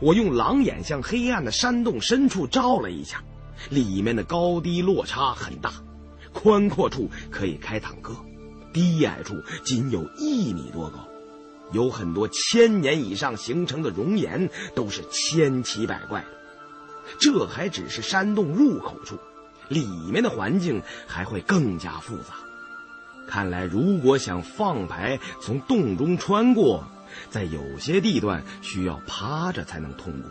我用狼眼向黑暗的山洞深处照了一下，里面的高低落差很大，宽阔处可以开坦克。低矮处仅有一米多高，有很多千年以上形成的熔岩，都是千奇百怪的。这还只是山洞入口处，里面的环境还会更加复杂。看来，如果想放牌从洞中穿过，在有些地段需要趴着才能通过。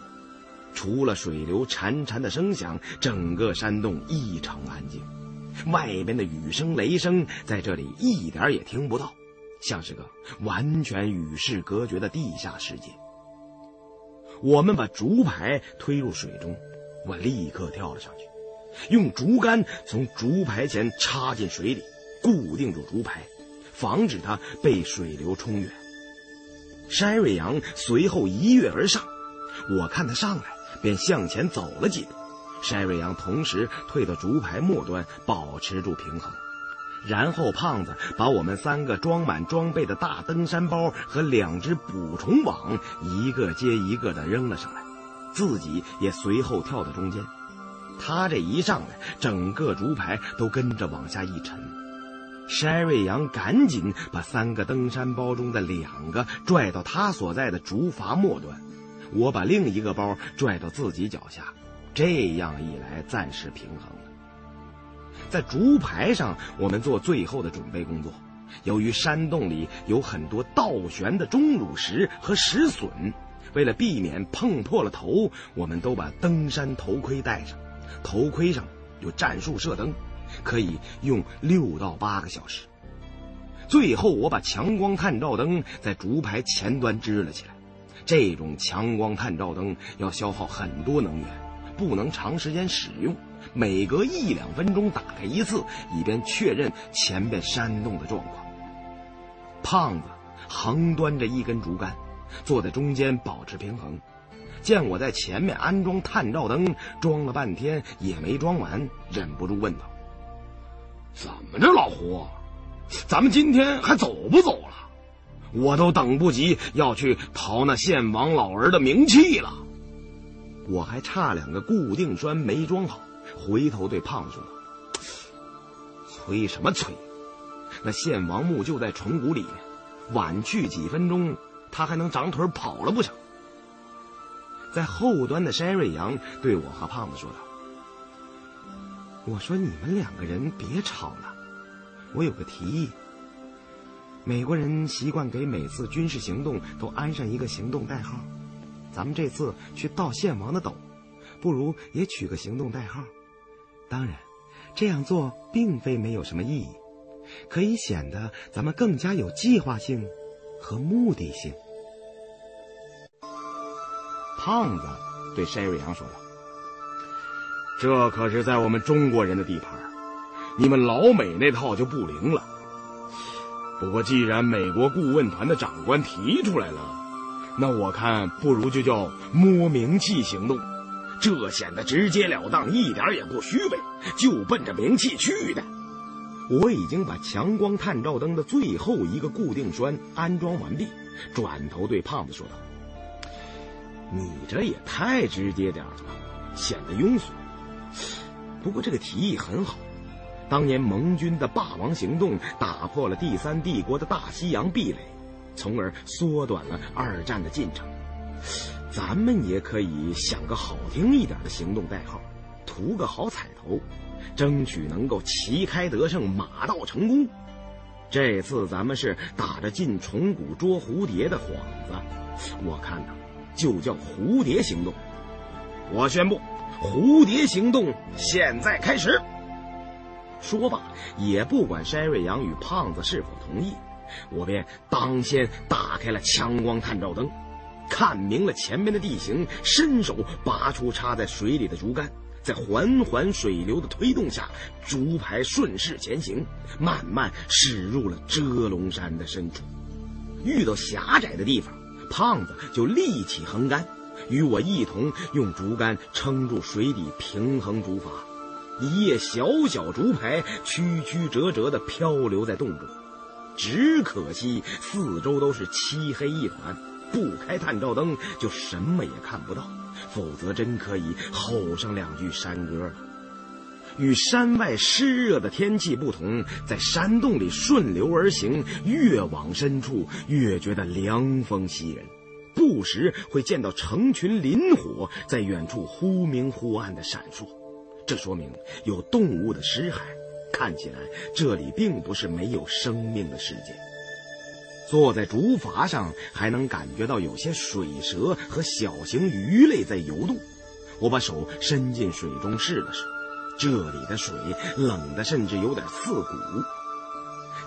除了水流潺潺的声响，整个山洞异常安静。外边的雨声、雷声在这里一点也听不到，像是个完全与世隔绝的地下世界。我们把竹排推入水中，我立刻跳了上去，用竹竿从竹排前插进水里，固定住竹排，防止它被水流冲远。山瑞阳随后一跃而上，我看他上来，便向前走了几步。山瑞阳同时退到竹排末端，保持住平衡，然后胖子把我们三个装满装备的大登山包和两只捕虫网一个接一个的扔了上来，自己也随后跳到中间。他这一上来，整个竹排都跟着往下一沉。山瑞阳赶紧把三个登山包中的两个拽到他所在的竹筏末端，我把另一个包拽到自己脚下。这样一来，暂时平衡了。在竹排上，我们做最后的准备工作。由于山洞里有很多倒悬的钟乳石和石笋，为了避免碰破了头，我们都把登山头盔戴上。头盔上有战术射灯，可以用六到八个小时。最后，我把强光探照灯在竹排前端支了起来。这种强光探照灯要消耗很多能源。不能长时间使用，每隔一两分钟打开一次，以便确认前边山洞的状况。胖子横端着一根竹竿，坐在中间保持平衡。见我在前面安装探照灯，装了半天也没装完，忍不住问道：“怎么着，老胡？咱们今天还走不走了？我都等不及要去讨那献王老儿的名气了。”我还差两个固定栓没装好，回头对胖子说：“催什么催？那献王墓就在虫谷里面，晚去几分钟，他还能长腿跑了不成？”在后端的山瑞阳对我和胖子说道：“我说你们两个人别吵了，我有个提议。美国人习惯给每次军事行动都安上一个行动代号。”咱们这次去盗献王的斗，不如也取个行动代号。当然，这样做并非没有什么意义，可以显得咱们更加有计划性和目的性。胖子对山瑞阳说道：“这可是在我们中国人的地盘，你们老美那套就不灵了。不过，既然美国顾问团的长官提出来了。”那我看不如就叫摸名气行动，这显得直截了当，一点也不虚伪，就奔着名气去的。我已经把强光探照灯的最后一个固定栓安装完毕，转头对胖子说道：“你这也太直接点了，显得庸俗。不过这个提议很好，当年盟军的霸王行动打破了第三帝国的大西洋壁垒。”从而缩短了二战的进程。咱们也可以想个好听一点的行动代号，图个好彩头，争取能够旗开得胜、马到成功。这次咱们是打着进虫谷捉蝴蝶的幌子，我看呢，就叫蝴蝶行动。我宣布，蝴蝶行动现在开始。说罢，也不管山瑞阳与胖子是否同意。我便当先打开了强光探照灯，看明了前面的地形，伸手拔出插在水里的竹竿，在缓缓水流的推动下，竹排顺势前行，慢慢驶入了遮龙山的深处。遇到狭窄的地方，胖子就立起横杆，与我一同用竹竿撑住水底，平衡竹筏。一叶小小竹排曲曲折折地漂流在洞中。只可惜四周都是漆黑一团，不开探照灯就什么也看不到，否则真可以吼上两句山歌了。与山外湿热的天气不同，在山洞里顺流而行，越往深处越觉得凉风袭人，不时会见到成群磷火在远处忽明忽暗的闪烁，这说明有动物的尸骸。看起来这里并不是没有生命的世界。坐在竹筏上，还能感觉到有些水蛇和小型鱼类在游动。我把手伸进水中试了试，这里的水冷的甚至有点刺骨。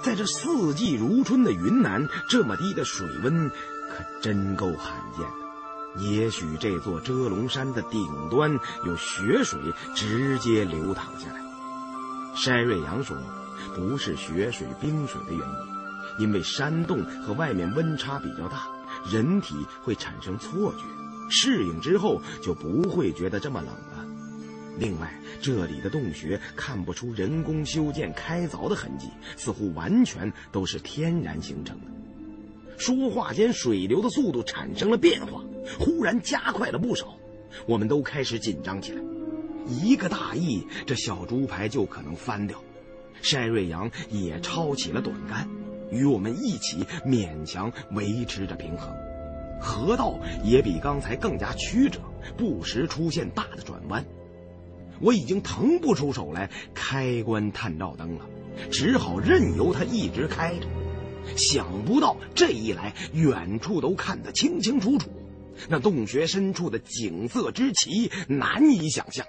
在这四季如春的云南，这么低的水温可真够罕见的。也许这座遮龙山的顶端有雪水直接流淌下来。筛瑞阳说：“不是雪水、冰水的原因。”因为山洞和外面温差比较大，人体会产生错觉，适应之后就不会觉得这么冷了。另外，这里的洞穴看不出人工修建、开凿的痕迹，似乎完全都是天然形成的。说话间，水流的速度产生了变化，忽然加快了不少。我们都开始紧张起来，一个大意，这小猪排就可能翻掉。筛瑞阳也抄起了短杆。与我们一起勉强维持着平衡，河道也比刚才更加曲折，不时出现大的转弯。我已经腾不出手来开关探照灯了，只好任由它一直开着。想不到这一来，远处都看得清清楚楚，那洞穴深处的景色之奇难以想象，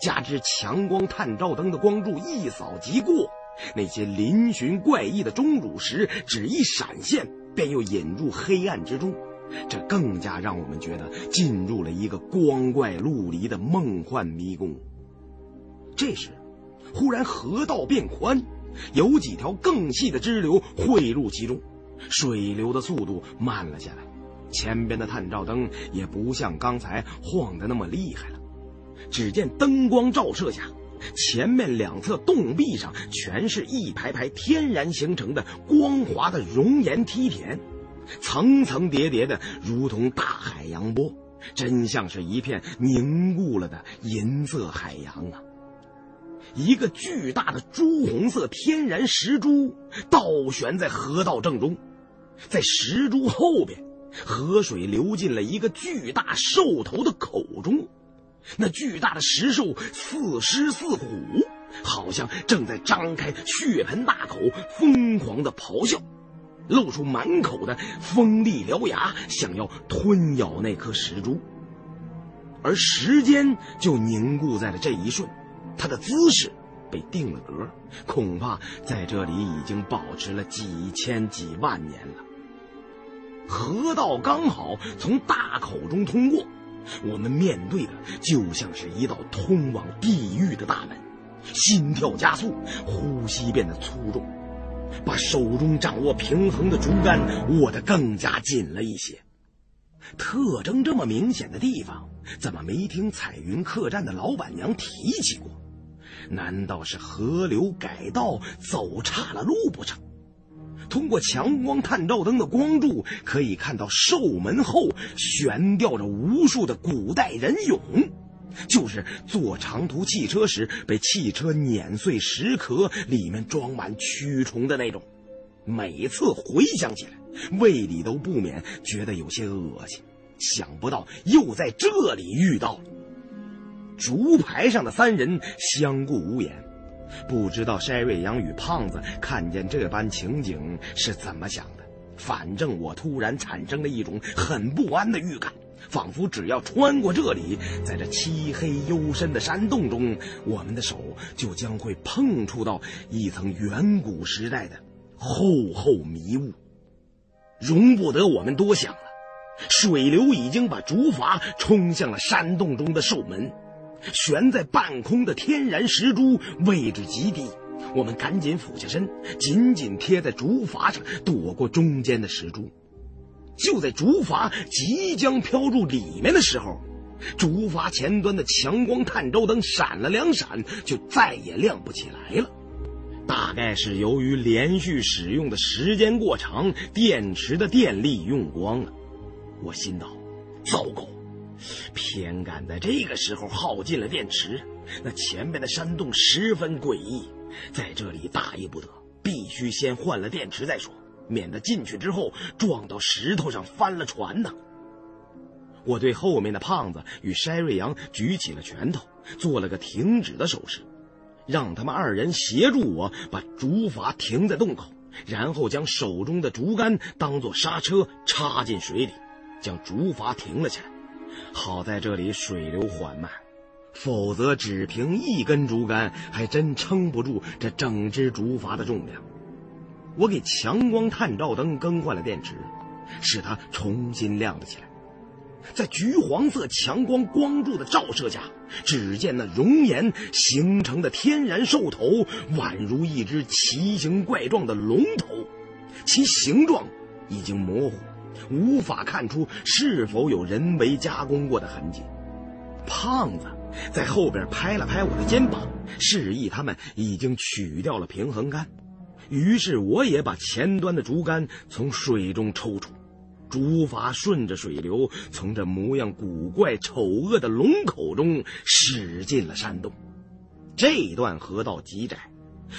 加之强光探照灯的光柱一扫即过。那些嶙峋怪异的钟乳石，只一闪现，便又引入黑暗之中，这更加让我们觉得进入了一个光怪陆离的梦幻迷宫。这时，忽然河道变宽，有几条更细的支流汇入其中，水流的速度慢了下来，前边的探照灯也不像刚才晃得那么厉害了。只见灯光照射下。前面两侧洞壁上全是一排排天然形成的光滑的熔岩梯田，层层叠叠的，如同大海洋波，真像是一片凝固了的银色海洋啊！一个巨大的朱红色天然石珠倒悬在河道正中，在石珠后边，河水流进了一个巨大兽头的口中。那巨大的石兽似狮似虎，好像正在张开血盆大口，疯狂的咆哮，露出满口的锋利獠牙，想要吞咬那颗石珠。而时间就凝固在了这一瞬，它的姿势被定了格，恐怕在这里已经保持了几千几万年了。河道刚好从大口中通过。我们面对的就像是一道通往地狱的大门，心跳加速，呼吸变得粗重，把手中掌握平衡的竹竿握得更加紧了一些。特征这么明显的地方，怎么没听彩云客栈的老板娘提起过？难道是河流改道走岔了路不成？通过强光探照灯的光柱，可以看到兽门后悬吊着无数的古代人俑，就是坐长途汽车时被汽车碾碎石壳，里面装满蛆虫的那种。每次回想起来，胃里都不免觉得有些恶心。想不到又在这里遇到了。竹排上的三人相顾无言。不知道筛瑞阳与胖子看见这般情景是怎么想的，反正我突然产生了一种很不安的预感，仿佛只要穿过这里，在这漆黑幽深的山洞中，我们的手就将会碰触到一层远古时代的厚厚迷雾，容不得我们多想了。水流已经把竹筏冲向了山洞中的兽门。悬在半空的天然石珠位置极低，我们赶紧俯下身，紧紧贴在竹筏上，躲过中间的石珠。就在竹筏即将飘入里面的时候，竹筏前端的强光探照灯闪了两闪，就再也亮不起来了。大概是由于连续使用的时间过长，电池的电力用光了。我心道：糟糕。偏赶在这个时候耗尽了电池，那前面的山洞十分诡异，在这里大意不得，必须先换了电池再说，免得进去之后撞到石头上翻了船呢。我对后面的胖子与筛瑞阳举起了拳头，做了个停止的手势，让他们二人协助我把竹筏停在洞口，然后将手中的竹竿当做刹车插进水里，将竹筏停了起来。好在这里水流缓慢，否则只凭一根竹竿还真撑不住这整只竹筏的重量。我给强光探照灯更换了电池，使它重新亮了起来。在橘黄色强光光柱的照射下，只见那熔岩形成的天然兽头，宛如一只奇形怪状的龙头，其形状已经模糊。无法看出是否有人为加工过的痕迹。胖子在后边拍了拍我的肩膀，示意他们已经取掉了平衡杆。于是我也把前端的竹竿从水中抽出，竹筏顺着水流，从这模样古怪丑恶的龙口中驶进了山洞。这段河道极窄，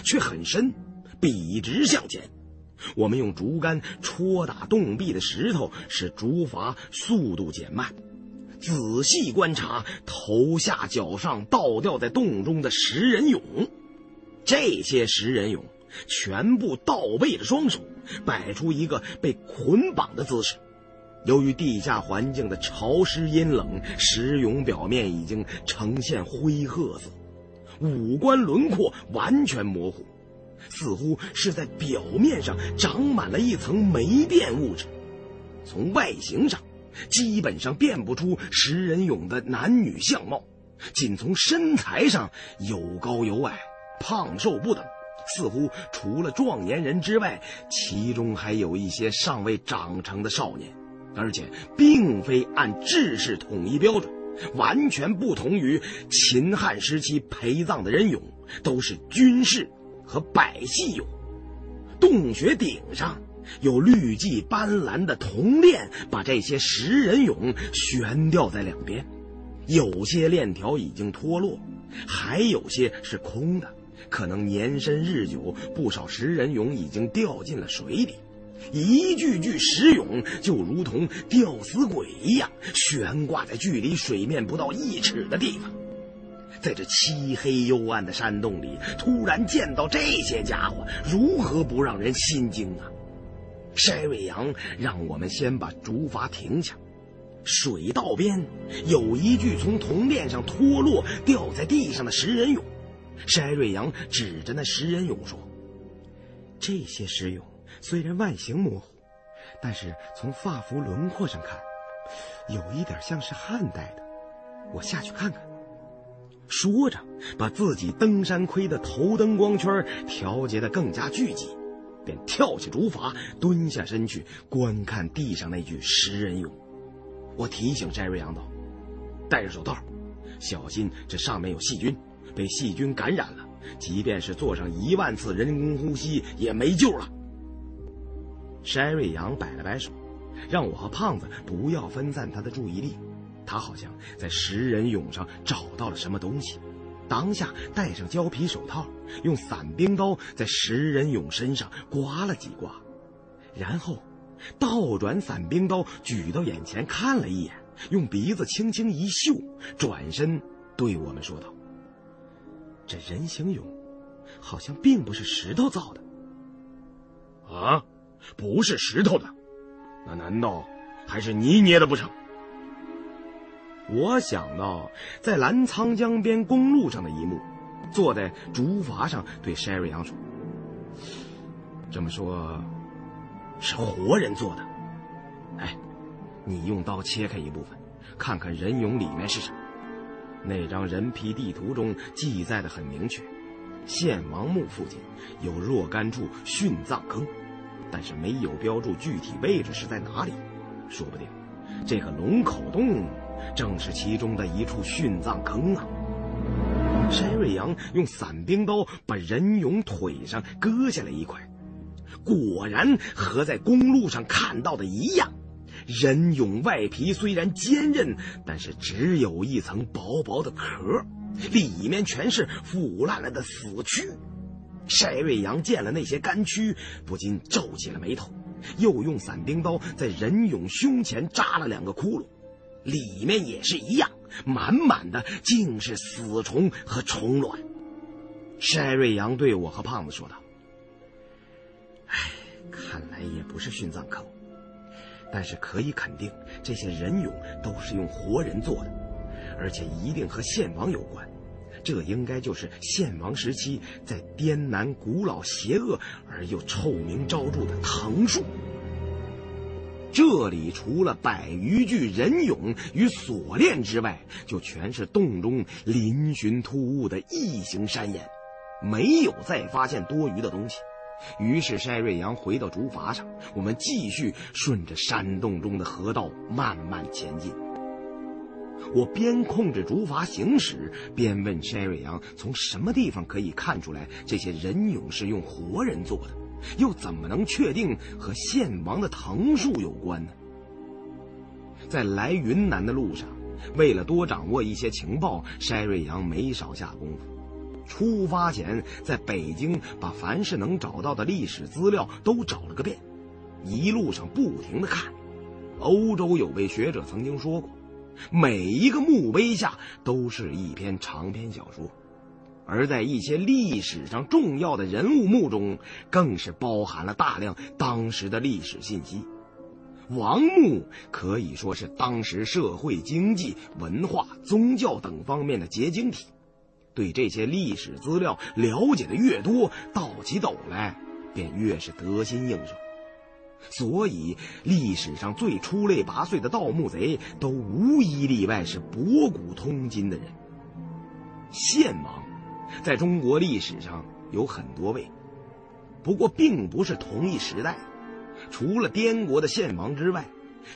却很深，笔直向前。我们用竹竿戳打洞壁的石头，使竹筏速度减慢。仔细观察头下脚上倒吊在洞中的食人俑，这些食人俑全部倒背着双手，摆出一个被捆绑的姿势。由于地下环境的潮湿阴冷，石俑表面已经呈现灰褐色，五官轮廓完全模糊。似乎是在表面上长满了一层霉变物质，从外形上基本上辨不出食人俑的男女相貌，仅从身材上有高有矮，胖瘦不等。似乎除了壮年人之外，其中还有一些尚未长成的少年，而且并非按制式统一标准，完全不同于秦汉时期陪葬的人俑，都是军事。和百戏俑，洞穴顶上有绿迹斑斓的铜链，把这些食人俑悬吊在两边。有些链条已经脱落，还有些是空的，可能年深日久，不少食人俑已经掉进了水里。一具具石俑就如同吊死鬼一样，悬挂在距离水面不到一尺的地方。在这漆黑幽暗的山洞里，突然见到这些家伙，如何不让人心惊啊？筛瑞阳让我们先把竹筏停下。水道边有一具从铜链上脱落掉在地上的食人俑。筛瑞阳指着那食人俑说：“这些石俑虽然外形模糊，但是从发服轮廓上看，有一点像是汉代的。我下去看看。”说着，把自己登山盔的头灯光圈调节的更加聚集，便跳起竹筏，蹲下身去观看地上那具食人俑。我提醒翟瑞阳道：“戴着手套，小心这上面有细菌，被细菌感染了，即便是做上一万次人工呼吸也没救了。”翟瑞阳摆了摆手，让我和胖子不要分散他的注意力。他好像在食人俑上找到了什么东西，当下戴上胶皮手套，用伞兵刀在食人俑身上刮了几刮，然后倒转伞兵刀举到眼前看了一眼，用鼻子轻轻一嗅，转身对我们说道：“这人形俑好像并不是石头造的。”啊，不是石头的，那难道还是泥捏的不成？我想到在澜沧江边公路上的一幕，坐在竹筏上对筛瑞阳说：“这么说，是活人做的。哎，你用刀切开一部分，看看人俑里面是什么。那张人皮地图中记载的很明确，献王墓附近有若干处殉葬坑，但是没有标注具体位置是在哪里。说不定这个龙口洞。”正是其中的一处殉葬坑啊！山瑞阳用伞兵刀把任勇腿上割下来一块，果然和在公路上看到的一样。任勇外皮虽然坚韧，但是只有一层薄薄的壳，里面全是腐烂了的死蛆。筛瑞阳见了那些干蛆，不禁皱起了眉头，又用伞兵刀在任勇胸前扎了两个窟窿，里面也是一样，满满的尽是死虫和虫卵。筛瑞阳对我和胖子说道：“哎，看来也不是殉葬坑，但是可以肯定，这些人俑都是用活人做的，而且一定和献王有关。”这应该就是献王时期在滇南古老邪恶而又臭名昭著的藤树。这里除了百余具人俑与锁链之外，就全是洞中嶙峋突兀的异形山岩，没有再发现多余的东西。于是筛瑞阳回到竹筏上，我们继续顺着山洞中的河道慢慢前进。我边控制竹筏行驶，边问筛瑞阳：“从什么地方可以看出来这些人俑是用活人做的？又怎么能确定和献王的藤树有关呢？”在来云南的路上，为了多掌握一些情报，筛瑞阳没少下功夫。出发前，在北京把凡是能找到的历史资料都找了个遍，一路上不停的看。欧洲有位学者曾经说过。每一个墓碑下都是一篇长篇小说，而在一些历史上重要的人物墓中，更是包含了大量当时的历史信息。王墓可以说是当时社会、经济、文化、宗教等方面的结晶体。对这些历史资料了解的越多，倒起斗来便越是得心应手。所以，历史上最出类拔萃的盗墓贼，都无一例外是博古通今的人。献王，在中国历史上有很多位，不过并不是同一时代。除了滇国的献王之外，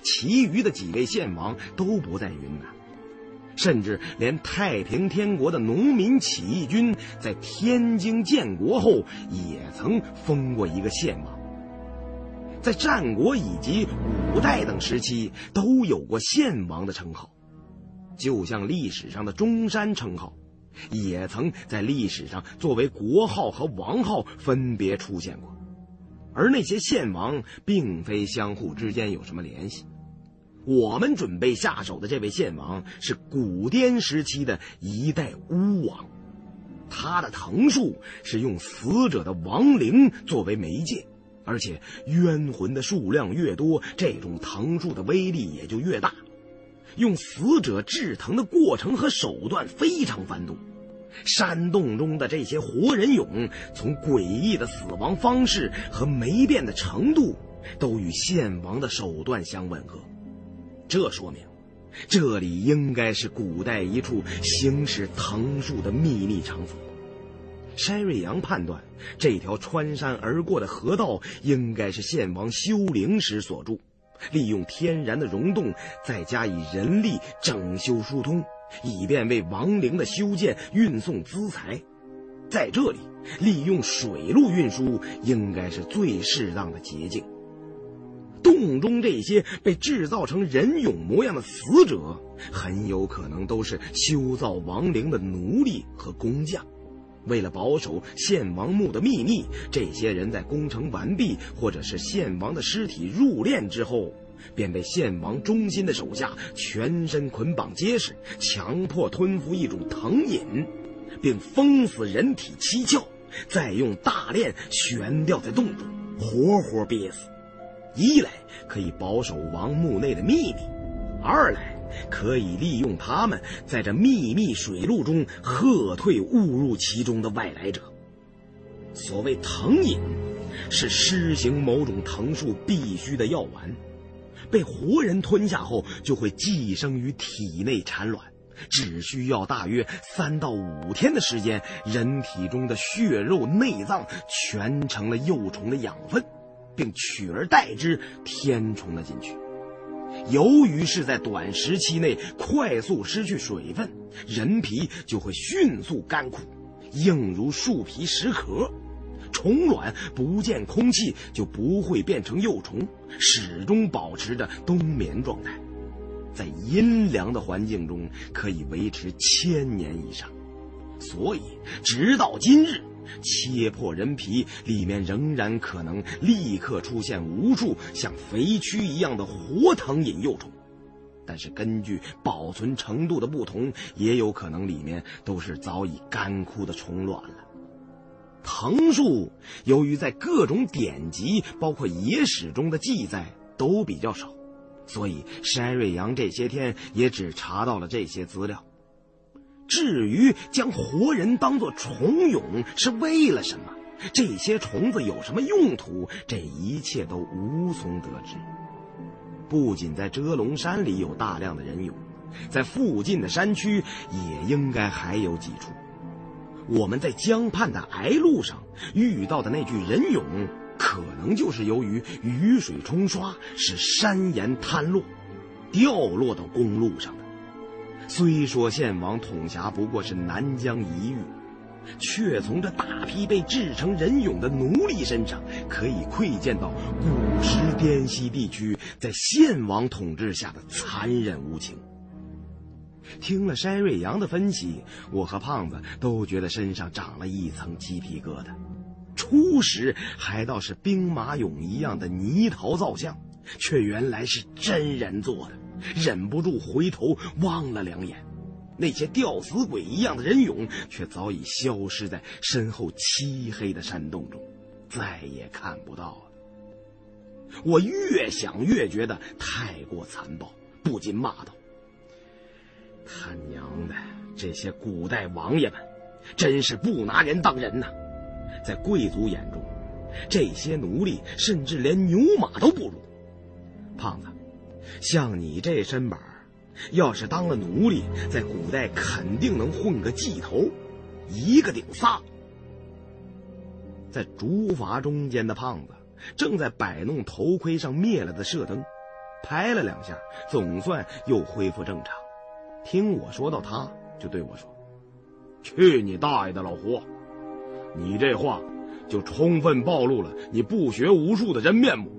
其余的几位献王都不在云南，甚至连太平天国的农民起义军在天津建国后，也曾封过一个献王。在战国以及五代等时期，都有过献王的称号，就像历史上的中山称号，也曾在历史上作为国号和王号分别出现过。而那些献王，并非相互之间有什么联系。我们准备下手的这位献王，是古滇时期的一代巫王，他的藤树是用死者的亡灵作为媒介。而且冤魂的数量越多，这种藤树的威力也就越大。用死者制藤的过程和手段非常繁多。山洞中的这些活人俑，从诡异的死亡方式和霉变的程度，都与献王的手段相吻合。这说明，这里应该是古代一处行使藤树的秘密场所。山瑞阳判断，这条穿山而过的河道应该是献王修陵时所筑，利用天然的溶洞，再加以人力整修疏通，以便为亡灵的修建运送资财。在这里，利用水路运输应该是最适当的捷径。洞中这些被制造成人俑模样的死者，很有可能都是修造亡灵的奴隶和工匠。为了保守献王墓的秘密，这些人在工程完毕，或者是献王的尸体入殓之后，便被献王忠心的手下全身捆绑结实，强迫吞服一种藤饮，并封死人体七窍，再用大链悬吊在洞中，活活憋死。一来可以保守王墓内的秘密，二来。可以利用他们在这秘密水路中喝退误入其中的外来者。所谓藤饮，是施行某种藤树必须的药丸，被活人吞下后就会寄生于体内产卵，只需要大约三到五天的时间，人体中的血肉内脏全成了幼虫的养分，并取而代之填充了进去。由于是在短时期内快速失去水分，人皮就会迅速干枯，硬如树皮石壳。虫卵不见空气就不会变成幼虫，始终保持着冬眠状态，在阴凉的环境中可以维持千年以上。所以直到今日，切破人皮，里面仍然可能立刻出现无数像肥蛆一样的活藤引幼虫。但是根据保存程度的不同，也有可能里面都是早已干枯的虫卵了。藤树由于在各种典籍，包括野史中的记载都比较少，所以山瑞阳这些天也只查到了这些资料。至于将活人当作虫蛹是为了什么，这些虫子有什么用途，这一切都无从得知。不仅在遮龙山里有大量的人俑，在附近的山区也应该还有几处。我们在江畔的矮路上遇到的那具人俑，可能就是由于雨水冲刷使山岩坍落，掉落到公路上的。虽说献王统辖不过是南疆一域，却从这大批被制成人俑的奴隶身上，可以窥见到古时滇西地区在献王统治下的残忍无情。听了山瑞阳的分析，我和胖子都觉得身上长了一层鸡皮疙瘩。初时还倒是兵马俑一样的泥陶造像，却原来是真人做的，忍不住回头望了两眼。那些吊死鬼一样的人俑，却早已消失在身后漆黑的山洞中，再也看不到了。我越想越觉得太过残暴，不禁骂道。他娘的，这些古代王爷们，真是不拿人当人呐！在贵族眼中，这些奴隶甚至连牛马都不如。胖子，像你这身板要是当了奴隶，在古代肯定能混个记头，一个顶仨。在竹筏中间的胖子正在摆弄头盔上灭了的射灯，拍了两下，总算又恢复正常。听我说到，他就对我说：“去你大爷的老胡！你这话就充分暴露了你不学无术的真面目。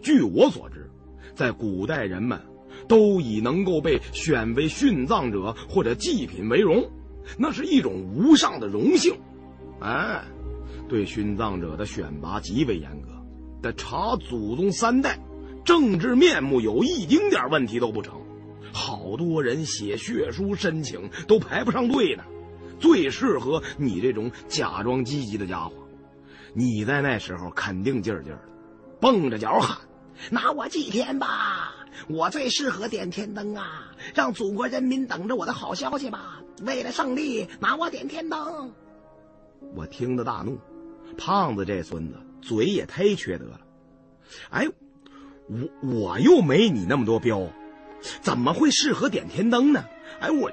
据我所知，在古代，人们都以能够被选为殉葬者或者祭品为荣，那是一种无上的荣幸。哎，对殉葬者的选拔极为严格，得查祖宗三代，政治面目有一丁点问题都不成。”好多人写血书申请都排不上队呢，最适合你这种假装积极的家伙。你在那时候肯定劲儿劲儿的，蹦着脚喊：“拿我祭天吧！我最适合点天灯啊！让祖国人民等着我的好消息吧！为了胜利，拿我点天灯！”我听得大怒，胖子这孙子嘴也忒缺德了。哎，我我又没你那么多标。怎么会适合点天灯呢？哎，我，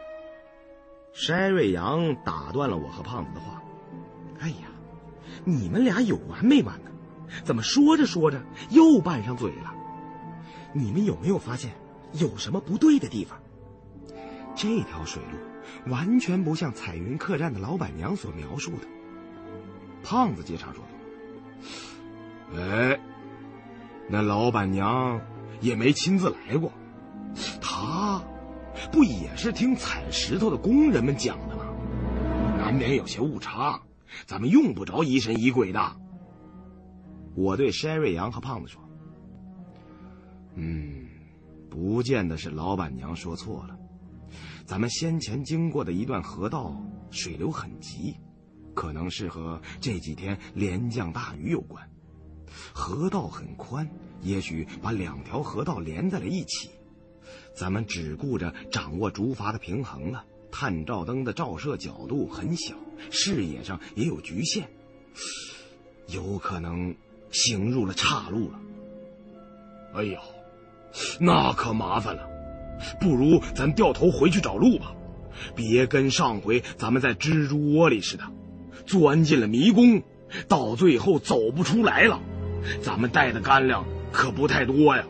山瑞阳打断了我和胖子的话。哎呀，你们俩有完没完呢？怎么说着说着又拌上嘴了？你们有没有发现有什么不对的地方？这条水路完全不像彩云客栈的老板娘所描述的。胖子接茬说道：“哎，那老板娘也没亲自来过。”他不也是听采石头的工人们讲的吗？难免有些误差，咱们用不着疑神疑鬼的。我对山瑞阳和胖子说：“嗯，不见得是老板娘说错了。咱们先前经过的一段河道水流很急，可能是和这几天连降大雨有关。河道很宽，也许把两条河道连在了一起。”咱们只顾着掌握竹筏的平衡了，探照灯的照射角度很小，视野上也有局限，有可能行入了岔路了。哎呦，那可麻烦了，不如咱掉头回去找路吧，别跟上回咱们在蜘蛛窝里似的，钻进了迷宫，到最后走不出来了。咱们带的干粮可不太多呀。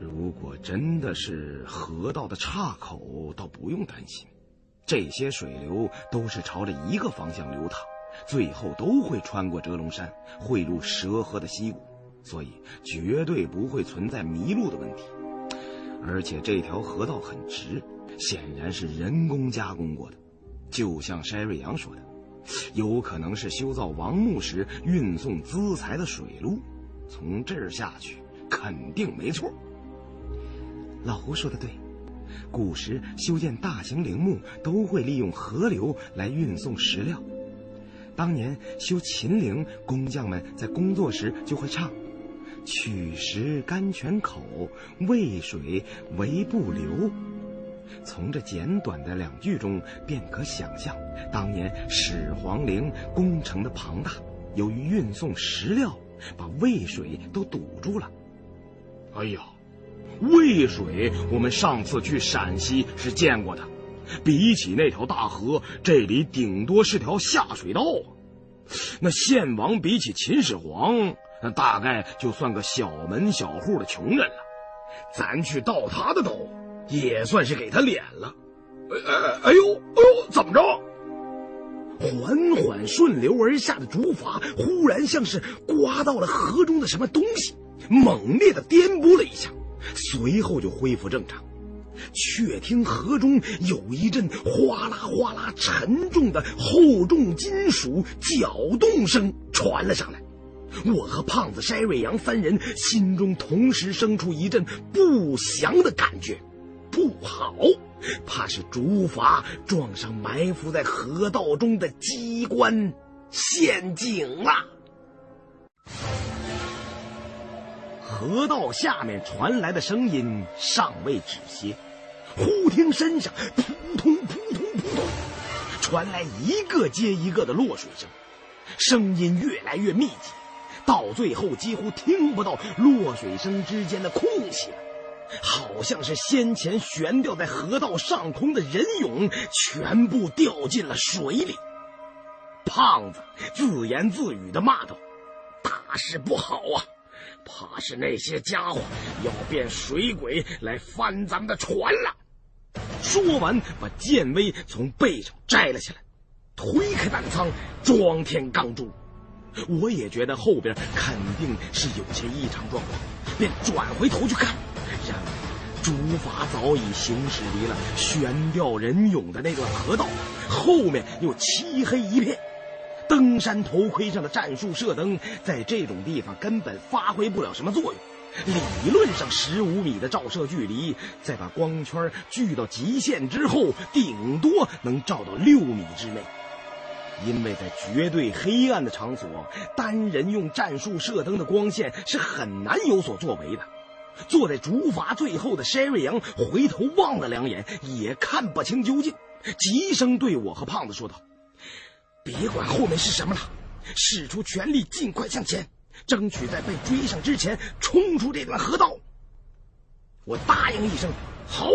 如果真的是河道的岔口，倒不用担心，这些水流都是朝着一个方向流淌，最后都会穿过遮龙山，汇入蛇河的溪谷，所以绝对不会存在迷路的问题。而且这条河道很直，显然是人工加工过的，就像筛瑞阳说的，有可能是修造王墓时运送资财的水路，从这儿下去肯定没错。老胡说的对，古时修建大型陵墓都会利用河流来运送石料。当年修秦陵，工匠们在工作时就会唱：“取石甘泉口，渭水为不流。”从这简短的两句中，便可想象当年始皇陵工程的庞大。由于运送石料，把渭水都堵住了。哎呀，渭水我们上次去陕西是见过的。比起那条大河，这里顶多是条下水道啊。那献王比起秦始皇，那大概就算个小门小户的穷人了。咱去盗他的道，也算是给他脸了。哎哎哎呦哎呦，怎么着？缓缓顺流而下的竹筏忽然像是刮到了河中的什么东西，猛烈的颠簸了一下，随后就恢复正常。却听河中有一阵哗啦哗啦沉重的厚重金属搅动声传了上来，我和胖子筛瑞阳三人心中同时生出一阵不祥的感觉，不好，怕是竹筏撞上埋伏在河道中的机关陷阱了。河道下面传来的声音尚未止歇。忽听身上扑通扑通扑通，传来一个接一个的落水声，声音越来越密集，到最后几乎听不到落水声之间的空隙了，好像是先前悬吊在河道上空的人俑全部掉进了水里。胖子自言自语的骂道：“大事不好啊！怕是那些家伙要变水鬼来翻咱们的船了。”说完，把剑威从背上摘了下来，推开弹仓，装填钢珠。我也觉得后边肯定是有些异常状况，便转回头去看。然而，竹筏早已行驶离了悬吊人俑的那段河道，后面又漆黑一片。登山头盔上的战术射灯，在这种地方根本发挥不了什么作用。理论上，十五米的照射距离，在把光圈聚到极限之后，顶多能照到六米之内。因为在绝对黑暗的场所，单人用战术射灯的光线是很难有所作为的。坐在竹筏最后的筛瑞阳回头望了两眼，也看不清究竟，急声对我和胖子说道：“别管后面是什么了，使出全力，尽快向前。”争取在被追上之前冲出这段河道。我答应一声，好，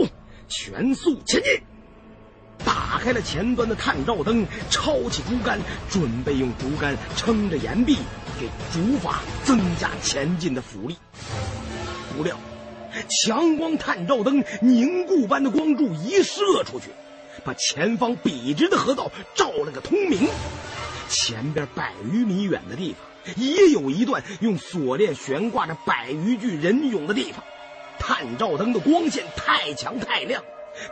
全速前进。打开了前端的探照灯，抄起竹竿，准备用竹竿撑着岩壁，给竹筏增加前进的浮力。不料，强光探照灯凝固般的光柱一射出去，把前方笔直的河道照了个通明。前边百余米远的地方。也有一段用锁链悬挂着百余具人俑的地方，探照灯的光线太强太亮，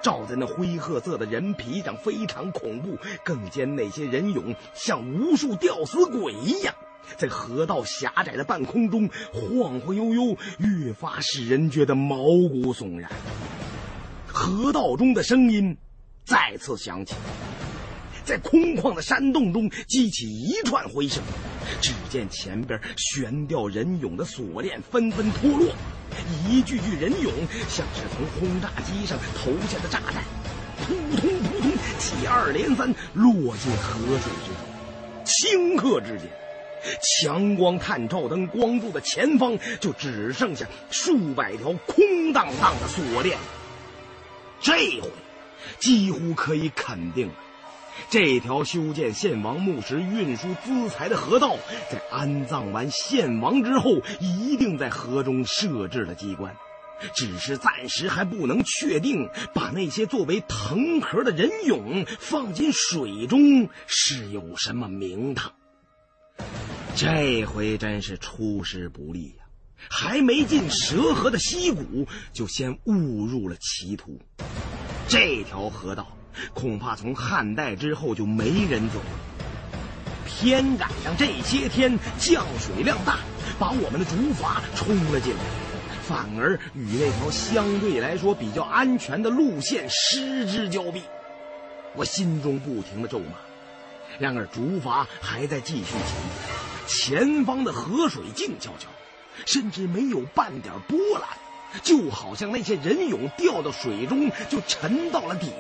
照在那灰褐色的人皮上非常恐怖。更兼那些人俑像无数吊死鬼一样，在河道狭窄的半空中晃晃悠悠，越发使人觉得毛骨悚然。河道中的声音再次响起。在空旷的山洞中激起一串回声，只见前边悬吊人俑的锁链纷纷脱落，一具具人俑像是从轰炸机上投下的炸弹，扑通扑通接二连三落进河水之中。顷刻之间，强光探照灯光柱的前方就只剩下数百条空荡荡的锁链。这回，几乎可以肯定。这条修建献王墓时运输资财的河道，在安葬完献王之后，一定在河中设置了机关，只是暂时还不能确定把那些作为藤壳的人俑放进水中是有什么名堂。这回真是出师不利呀！还没进蛇河的溪谷，就先误入了歧途。这条河道。恐怕从汉代之后就没人走了。偏赶上这些天降水量大，把我们的竹筏冲了进来，反而与那条相对来说比较安全的路线失之交臂。我心中不停的咒骂。然而竹筏还在继续前进，前方的河水静悄悄，甚至没有半点波澜，就好像那些人俑掉到水中就沉到了底，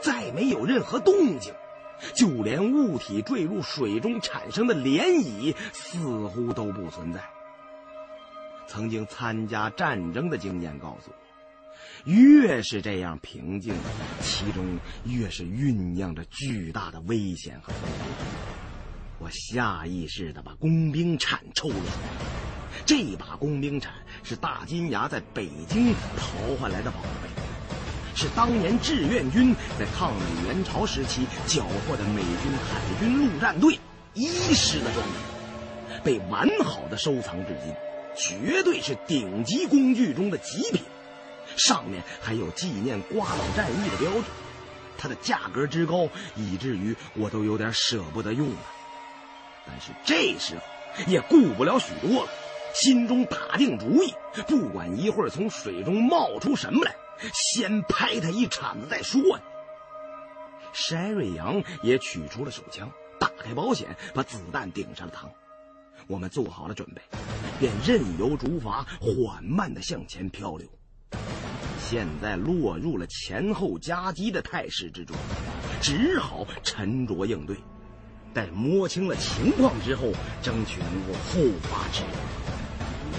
再没有任何动静，就连物体坠入水中产生的涟漪似乎都不存在。曾经参加战争的经验告诉我。越是这样平静，其中越是酝酿着巨大的危险和风险。我下意识地把工兵铲抽了出来。这把工兵铲是大金牙在北京淘换来的宝贝，是当年志愿军在抗美援朝时期缴获的美军海军陆战队一师的装备，被完好的收藏至今，绝对是顶级工具中的极品。上面还有纪念瓜岛战役的标志，它的价格之高，以至于我都有点舍不得用了。但是这时候也顾不了许多了，心中打定主意，不管一会儿从水中冒出什么来，先拍他一铲子再说呀。筛瑞阳也取出了手枪，打开保险，把子弹顶上了膛。我们做好了准备，便任由竹筏缓慢地向前漂流。现在落入了前后夹击的态势之中，只好沉着应对。待摸清了情况之后，争取能够后发制人，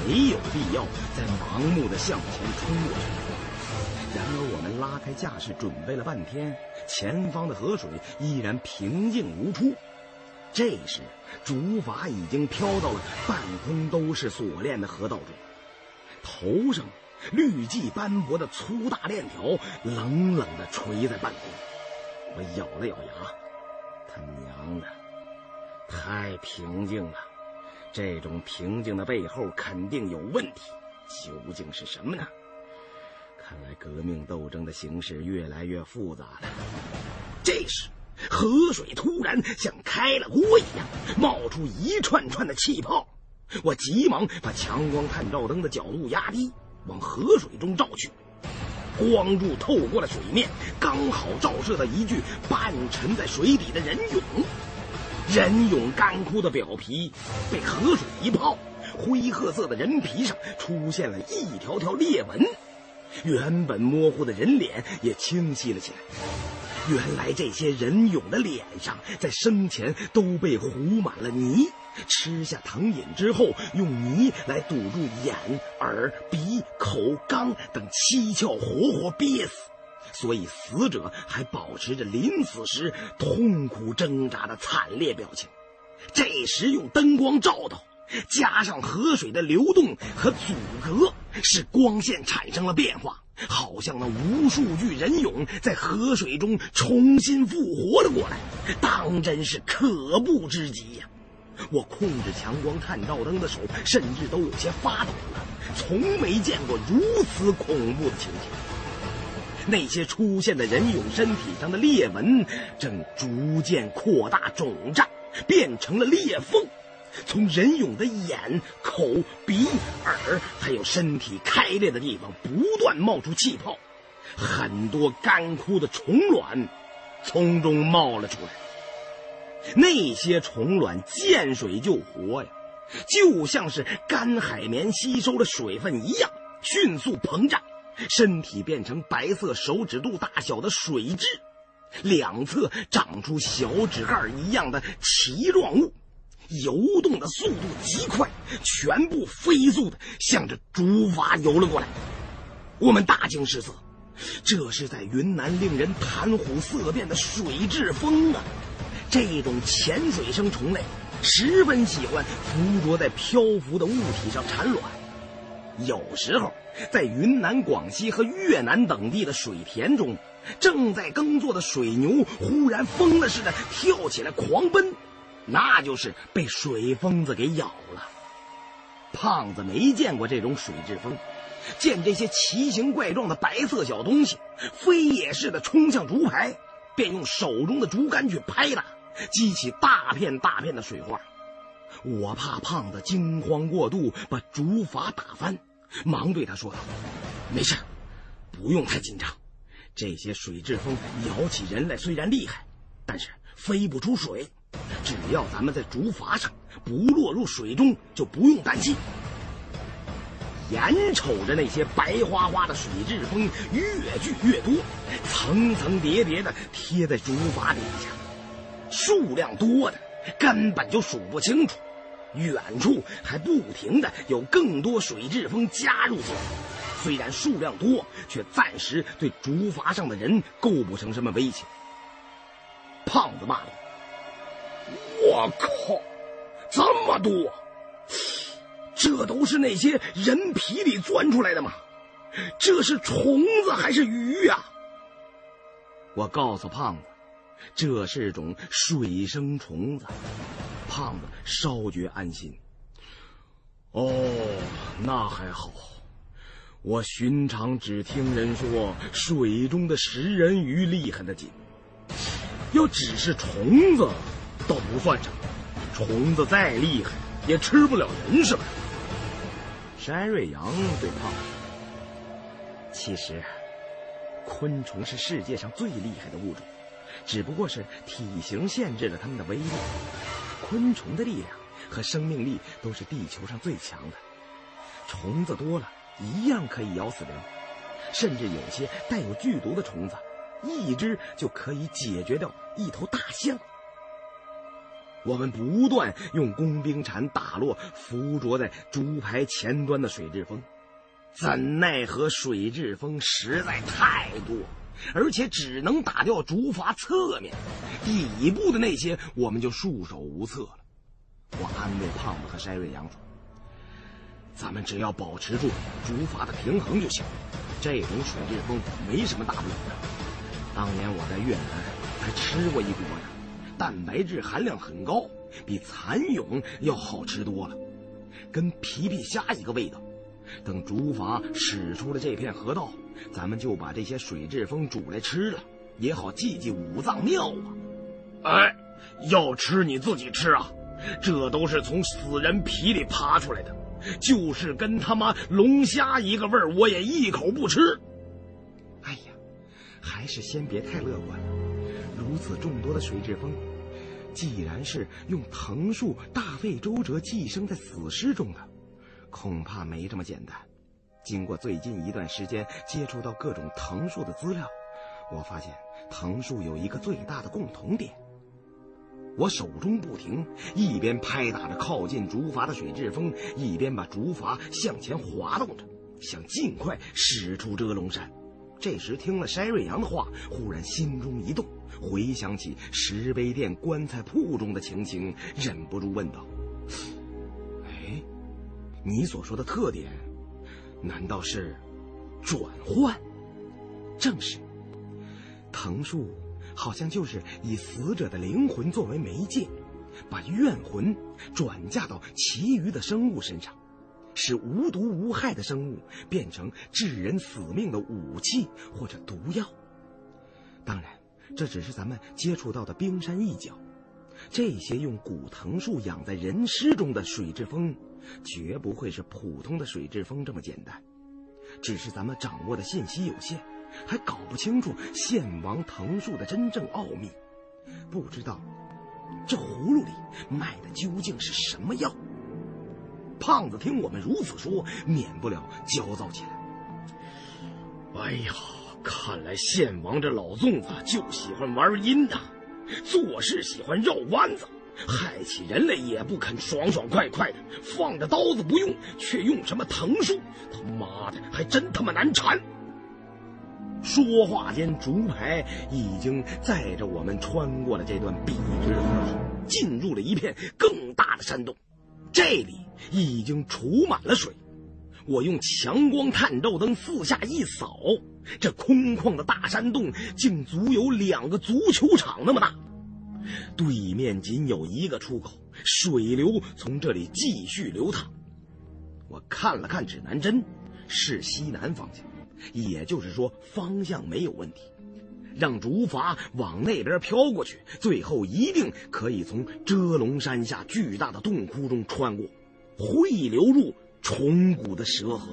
没有必要再盲目的向前冲过去。然而，我们拉开架势准备了半天，前方的河水依然平静无出。这时，竹筏已经飘到了半空都是锁链的河道中，头上。绿迹斑驳的粗大链条冷冷地垂在半空，我咬了咬牙，他娘的，太平静了！这种平静的背后肯定有问题，究竟是什么呢？看来革命斗争的形势越来越复杂了。这时，河水突然像开了锅一样，冒出一串串的气泡，我急忙把强光探照灯的角度压低。往河水中照去，光柱透过了水面，刚好照射到一具半沉在水底的人俑。人俑干枯的表皮被河水一泡，灰褐色的人皮上出现了一条条裂纹，原本模糊的人脸也清晰了起来。原来这些人俑的脸上在生前都被糊满了泥。吃下藤饮之后，用泥来堵住眼、耳、鼻、口、肛等七窍，活活憋死。所以死者还保持着临死时痛苦挣扎的惨烈表情。这时用灯光照到，加上河水的流动和阻隔，使光线产生了变化，好像那无数具人俑在河水中重新复活了过来，当真是可怖之极呀！我控制强光探照灯的手甚至都有些发抖了，从没见过如此恐怖的情景。那些出现的人俑身体上的裂纹正逐渐扩大肿胀，变成了裂缝，从人俑的眼、口、鼻、耳，还有身体开裂的地方不断冒出气泡，很多干枯的虫卵从中冒了出来。那些虫卵见水就活呀，就像是干海绵吸收了水分一样，迅速膨胀，身体变成白色手指肚大小的水蛭，两侧长出小指盖一样的鳍状物，游动的速度极快，全部飞速的向着竹筏游了过来。我们大惊失色，这是在云南令人谈虎色变的水蛭蜂啊！这种潜水生虫类十分喜欢附着在漂浮的物体上产卵，有时候在云南、广西和越南等地的水田中，正在耕作的水牛忽然疯了似的跳起来狂奔，那就是被水疯子给咬了。胖子没见过这种水蛭蜂，见这些奇形怪状的白色小东西飞也似的冲向竹排。便用手中的竹竿去拍打，激起大片大片的水花。我怕胖子惊慌过度把竹筏打翻，忙对他说道：“没事，不用太紧张。这些水蛭蜂咬起人来虽然厉害，但是飞不出水。只要咱们在竹筏上不落入水中，就不用担心。”眼瞅着那些白花花的水蛭蜂越聚越多，层层叠叠的贴在竹筏底下，数量多的根本就数不清楚。远处还不停的有更多水蛭蜂加入进来，虽然数量多，却暂时对竹筏上的人构不成什么威胁。胖子骂道：“我靠，这么多！”这都是那些人皮里钻出来的吗？这是虫子还是鱼呀？我告诉胖子，这是种水生虫子。胖子稍觉安心。哦，那还好。我寻常只听人说，水中的食人鱼厉害的紧。要只是虫子，倒不算什么。虫子再厉害，也吃不了人，是吧？山瑞阳对胖子：“其实，昆虫是世界上最厉害的物种，只不过是体型限制了它们的威力。昆虫的力量和生命力都是地球上最强的。虫子多了一样可以咬死人，甚至有些带有剧毒的虫子，一只就可以解决掉一头大象。”我们不断用工兵铲打落附着在竹排前端的水蛭蜂，怎奈何水蛭蜂实在太多，而且只能打掉竹筏侧面，底部的那些我们就束手无策了。我安慰胖子和山瑞阳说：“咱们只要保持住竹筏的平衡就行，这种水蛭蜂没什么大不了的。当年我在越南还吃过一锅呢。”蛋白质含量很高，比蚕蛹要好吃多了，跟皮皮虾一个味道。等竹筏驶出了这片河道，咱们就把这些水蛭蜂煮来吃了，也好祭祭五脏庙啊！哎，要吃你自己吃啊，这都是从死人皮里爬出来的，就是跟他妈龙虾一个味儿，我也一口不吃。哎呀，还是先别太乐观了，如此众多的水蛭蜂。既然是用藤树大费周折寄生在死尸中的，恐怕没这么简单。经过最近一段时间接触到各种藤树的资料，我发现藤树有一个最大的共同点。我手中不停，一边拍打着靠近竹筏的水蛭风，一边把竹筏向前滑动着，想尽快驶出遮龙山。这时听了筛瑞阳的话，忽然心中一动。回想起石碑店棺材铺中的情形，忍不住问道：“，你所说的特点，难道是转换？”正是，藤树好像就是以死者的灵魂作为媒介，把怨魂转嫁到其余的生物身上，使无毒无害的生物变成致人死命的武器或者毒药。当然。这只是咱们接触到的冰山一角，这些用古藤树养在人尸中的水蛭蜂，绝不会是普通的水蛭风这么简单。只是咱们掌握的信息有限，还搞不清楚献王藤树的真正奥秘，不知道这葫芦里卖的究竟是什么药。胖子听我们如此说，免不了焦躁起来。哎呀！看来献王这老粽子就喜欢玩阴的，做事喜欢绕弯子，害起人来也不肯爽爽快快的，放着刀子不用，却用什么藤树，他妈的还真他妈难缠。说话间，竹排已经载着我们穿过了这段笔直的河道，进入了一片更大的山洞，这里已经储满了水。我用强光探照灯四下一扫。这空旷的大山洞竟足有两个足球场那么大，对面仅有一个出口，水流从这里继续流淌。我看了看指南针，是西南方向，也就是说方向没有问题。让竹筏往那边飘过去，最后一定可以从遮龙山下巨大的洞窟中穿过，会流入崇古的蛇河。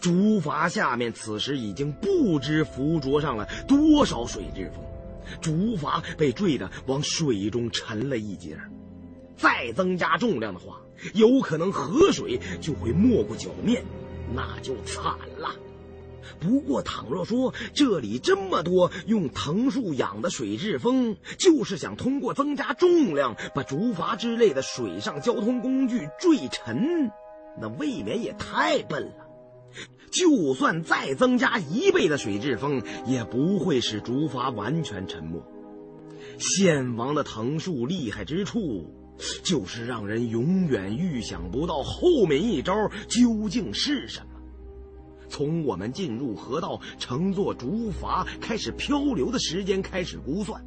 竹筏下面此时已经不知浮着上了多少水蛭风，竹筏被坠得往水中沉了一截，再增加重量的话，有可能河水就会没过脚面，那就惨了。不过，倘若说这里这么多用藤树养的水蛭蜂，就是想通过增加重量把竹筏之类的水上交通工具坠沉，那未免也太笨了。就算再增加一倍的水蛭风，也不会使竹筏完全沉没。献王的藤树厉害之处，就是让人永远预想不到后面一招究竟是什么。从我们进入河道、乘坐竹筏开始漂流的时间开始估算，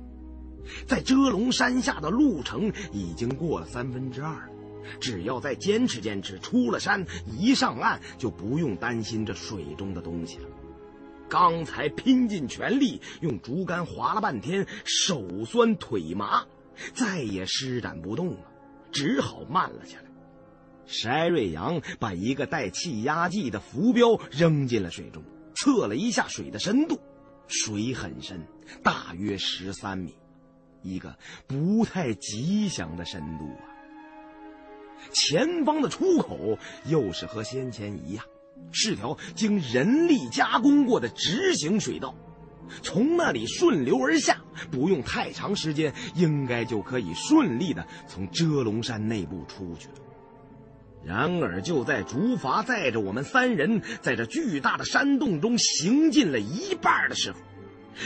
在遮龙山下的路程已经过了三分之二。只要再坚持坚持，出了山一上岸就不用担心这水中的东西了。刚才拼尽全力用竹竿划了半天，手酸腿麻，再也施展不动了，只好慢了下来。筛瑞阳把一个带气压计的浮标扔进了水中，测了一下水的深度，水很深，大约十三米，一个不太吉祥的深度啊。前方的出口又是和先前一样，是条经人力加工过的直行水道，从那里顺流而下，不用太长时间，应该就可以顺利的从遮龙山内部出去了。然而，就在竹筏载着我们三人在这巨大的山洞中行进了一半的时候，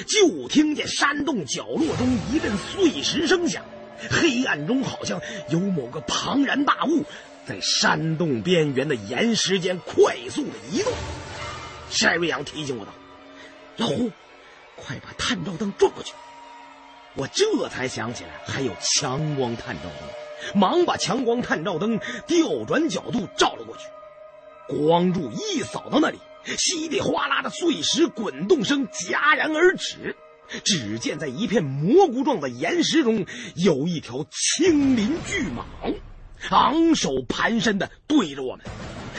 就听见山洞角落中一阵碎石声响，黑暗中好像有某个庞然大物在山洞边缘的岩石间快速的移动。塞瑞阳提醒我道：“老胡，快把探照灯转过去。”我这才想起来还有强光探照灯。忙把强光探照灯调转角度照了过去，光柱一扫到那里，稀里哗啦的碎石滚动声戛然而止。只见在一片蘑菇状的岩石中，有一条青鳞巨蟒，昂首盘身的对着我们。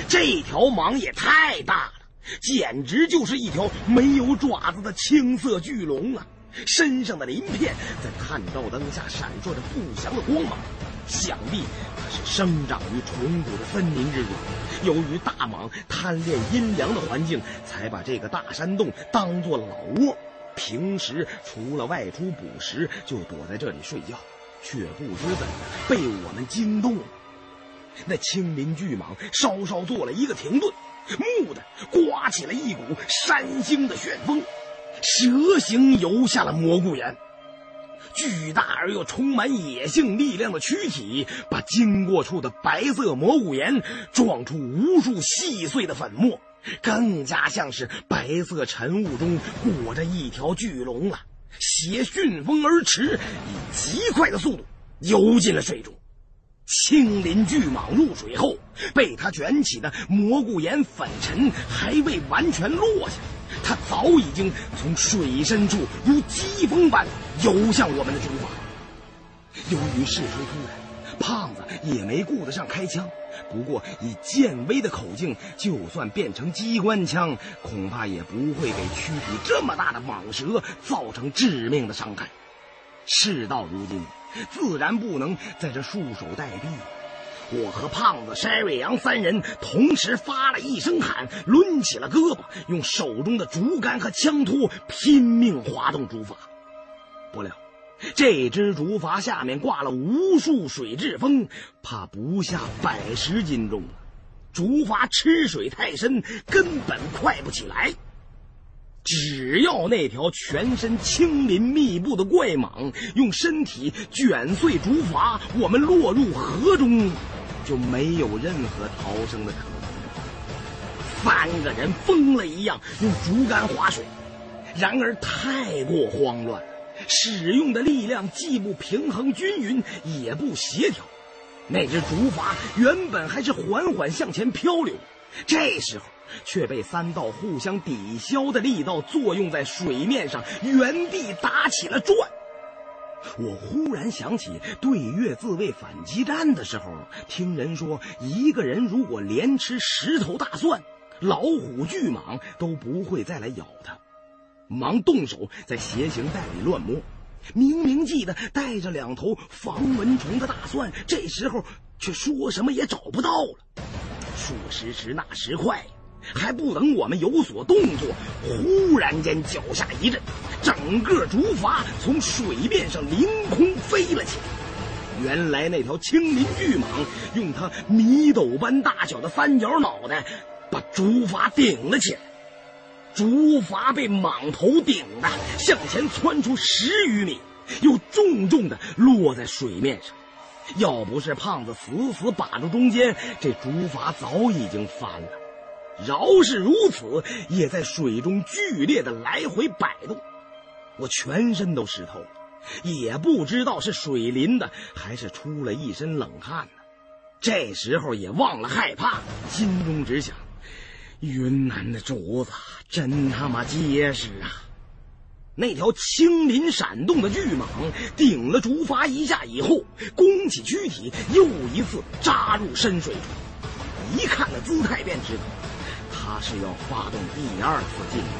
这条蟒也太大了，简直就是一条没有爪子的青色巨龙啊！身上的鳞片在探照灯下闪烁着不祥的光芒。想必它是生长于崇古的森林之中。由于大蟒贪恋阴凉的环境，才把这个大山洞当做了老窝。平时除了外出捕食，就躲在这里睡觉，却不知怎的被我们惊动了。那青鳞巨蟒稍稍做了一个停顿，蓦地刮起了一股山腥的旋风，蛇形游下了蘑菇岩。巨大而又充满野性力量的躯体，把经过处的白色蘑菇岩撞出无数细碎的粉末，更加像是白色晨雾中裹着一条巨龙了。携旋风而驰，以极快的速度游进了水中。青鳞巨蟒入水后，被它卷起的蘑菇岩粉尘还未完全落下。他早已经从水深处如疾风般游向我们的竹筏。由于事出突然，胖子也没顾得上开枪。不过以剑威的口径，就算变成机关枪，恐怕也不会给躯体这么大的蟒蛇造成致命的伤害。事到如今，自然不能在这束手待毙。我和胖子筛瑞阳三人同时发了一声喊，抡起了胳膊，用手中的竹竿和枪托拼命划动竹筏。不料，这只竹筏下面挂了无数水蛭风，怕不下百十斤重。竹筏吃水太深，根本快不起来。只要那条全身青鳞密布的怪蟒用身体卷碎竹筏，我们落入河中。就没有任何逃生的可能。三个人疯了一样用竹竿划水，然而太过慌乱，使用的力量既不平衡均匀，也不协调。那只竹筏原本还是缓缓向前漂流，这时候却被三道互相抵消的力道作用在水面上，原地打起了转。我忽然想起对越自卫反击战的时候，听人说，一个人如果连吃十头大蒜，老虎、巨蟒都不会再来咬他。忙动手在鞋形袋里乱摸，明明记得带着两头防蚊虫的大蒜，这时候却说什么也找不到了。说时迟，那时快。还不等我们有所动作，忽然间脚下一震，整个竹筏从水面上凌空飞了起来。原来那条青鳞巨蟒用它米斗般大小的三角脑袋把竹筏顶了起来，竹筏被蟒头顶的向前窜出十余米，又重重的落在水面上。要不是胖子死死把住中间，这竹筏早已经翻了。饶是如此，也在水中剧烈的来回摆动，我全身都湿透了，也不知道是水淋的，还是出了一身冷汗呢。这时候也忘了害怕，心中只想：云南的竹子真他妈结实啊！那条青鳞闪动的巨蟒顶了竹筏一下以后，弓起躯体，又一次扎入深水中。一看那姿态，便知道。他是要发动第二次进攻。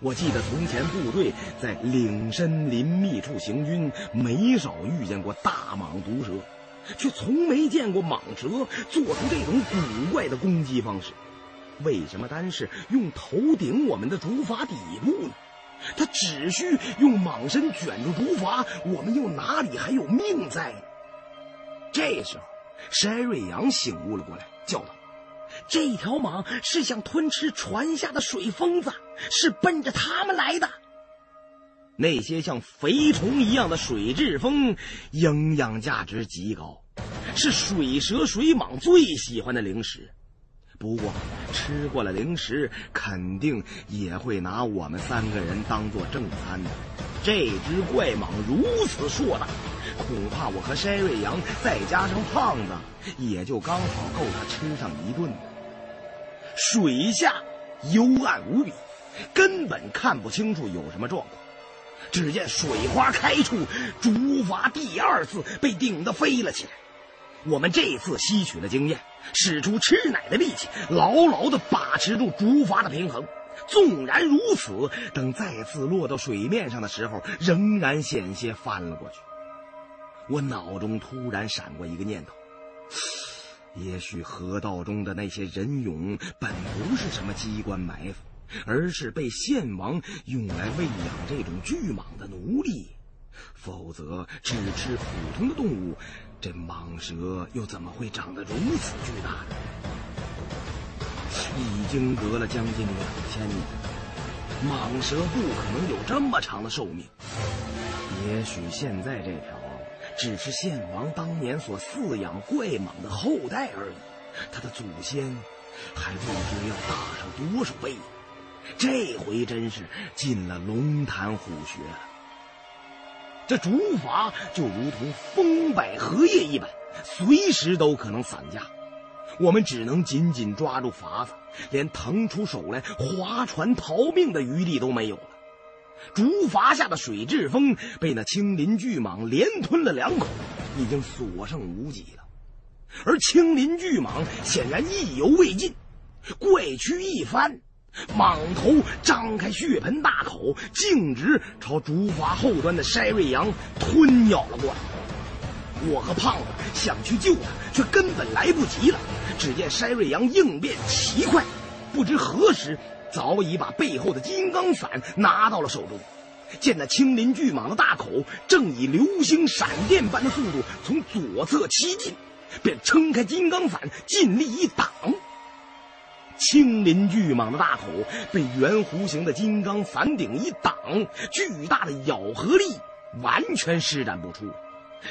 我记得从前部队在岭深林密处行军，没少遇见过大蟒毒蛇，却从没见过蟒蛇做出这种古怪的攻击方式。为什么单是用头顶我们的竹筏底部呢？他只需用蟒身卷住竹筏，我们又哪里还有命在呢？这时候，山瑞阳醒悟了过来，叫道。这条蟒是想吞吃船下的水蜂子，是奔着他们来的。那些像肥虫一样的水蛭蜂，营养价值极高，是水蛇、水蟒最喜欢的零食。不过，吃过了零食，肯定也会拿我们三个人当做正餐的。这只怪蟒如此硕大，恐怕我和山瑞阳再加上胖子，也就刚好够他吃上一顿。水下幽暗无比，根本看不清楚有什么状况。只见水花开处，竹筏第二次被顶得飞了起来。我们这次吸取了经验，使出吃奶的力气，牢牢地把持住竹筏的平衡。纵然如此，等再次落到水面上的时候，仍然险些翻了过去。我脑中突然闪过一个念头。也许河道中的那些人俑本不是什么机关埋伏，而是被献王用来喂养这种巨蟒的奴隶。否则，只吃普通的动物，这蟒蛇又怎么会长得如此巨大呢？已经隔了将近两千年，蟒蛇不可能有这么长的寿命。也许现在这条。只是献王当年所饲养怪蟒的后代而已，他的祖先还不知要大上多少倍。这回真是进了龙潭虎穴了。这竹筏就如同风摆荷叶一般，随时都可能散架。我们只能紧紧抓住筏子，连腾出手来划船逃命的余地都没有了。竹筏下的水蛭蜂被那青鳞巨蟒连吞了两口，已经所剩无几了。而青鳞巨蟒显然意犹未尽，怪躯一翻，蟒头张开血盆大口，径直朝竹筏后端的筛瑞阳吞咬了过来。我和胖子想去救他，却根本来不及了。只见筛瑞阳应变奇快，不知何时。早已把背后的金刚伞拿到了手中，见那青鳞巨蟒的大口正以流星闪电般的速度从左侧欺进，便撑开金刚伞，尽力一挡。青鳞巨蟒的大口被圆弧形的金刚伞顶一挡，巨大的咬合力完全施展不出，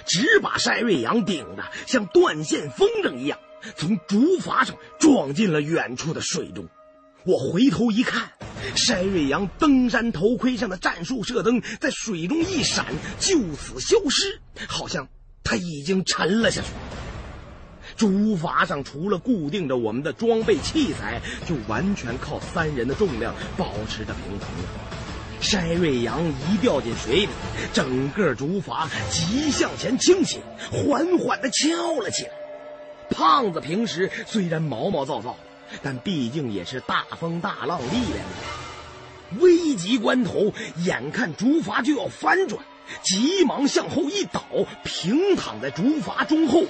只把单瑞阳顶得像断线风筝一样，从竹筏上撞进了远处的水中。我回头一看，山瑞阳登山头盔上的战术射灯在水中一闪，就此消失，好像他已经沉了下去。竹筏上除了固定着我们的装备器材，就完全靠三人的重量保持着平衡了。筛瑞阳一掉进水里，整个竹筏急向前倾斜，缓缓地翘了起来。胖子平时虽然毛毛躁躁，但毕竟也是大风大浪历练的。危急关头，眼看竹筏就要翻转，急忙向后一倒，平躺在竹筏中后部。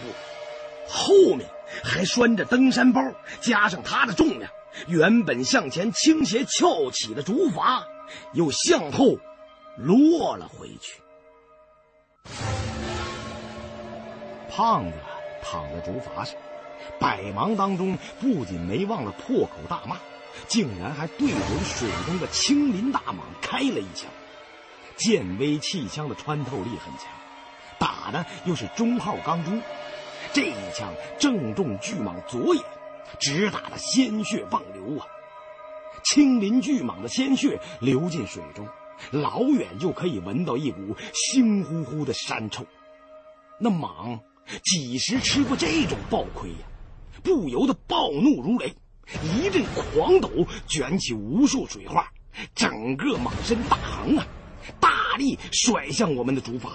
后面还拴着登山包，加上他的重量，原本向前倾斜翘起的竹筏，又向后落了回去。胖子躺在竹筏上，百忙当中不仅没忘了破口大骂，竟然还对准水中的青鳞大蟒开了一枪。剑威气枪的穿透力很强，打的又是中号钢珠。这一枪正中巨蟒左眼，直打得鲜血迸流啊！青鳞巨蟒的鲜血流进水中，老远就可以闻到一股腥乎乎的膻臭。那蟒几时吃过这种暴亏呀？不由得暴怒如雷，一阵狂抖，卷起无数水花，整个蟒身大横啊，大力甩向我们的竹筏。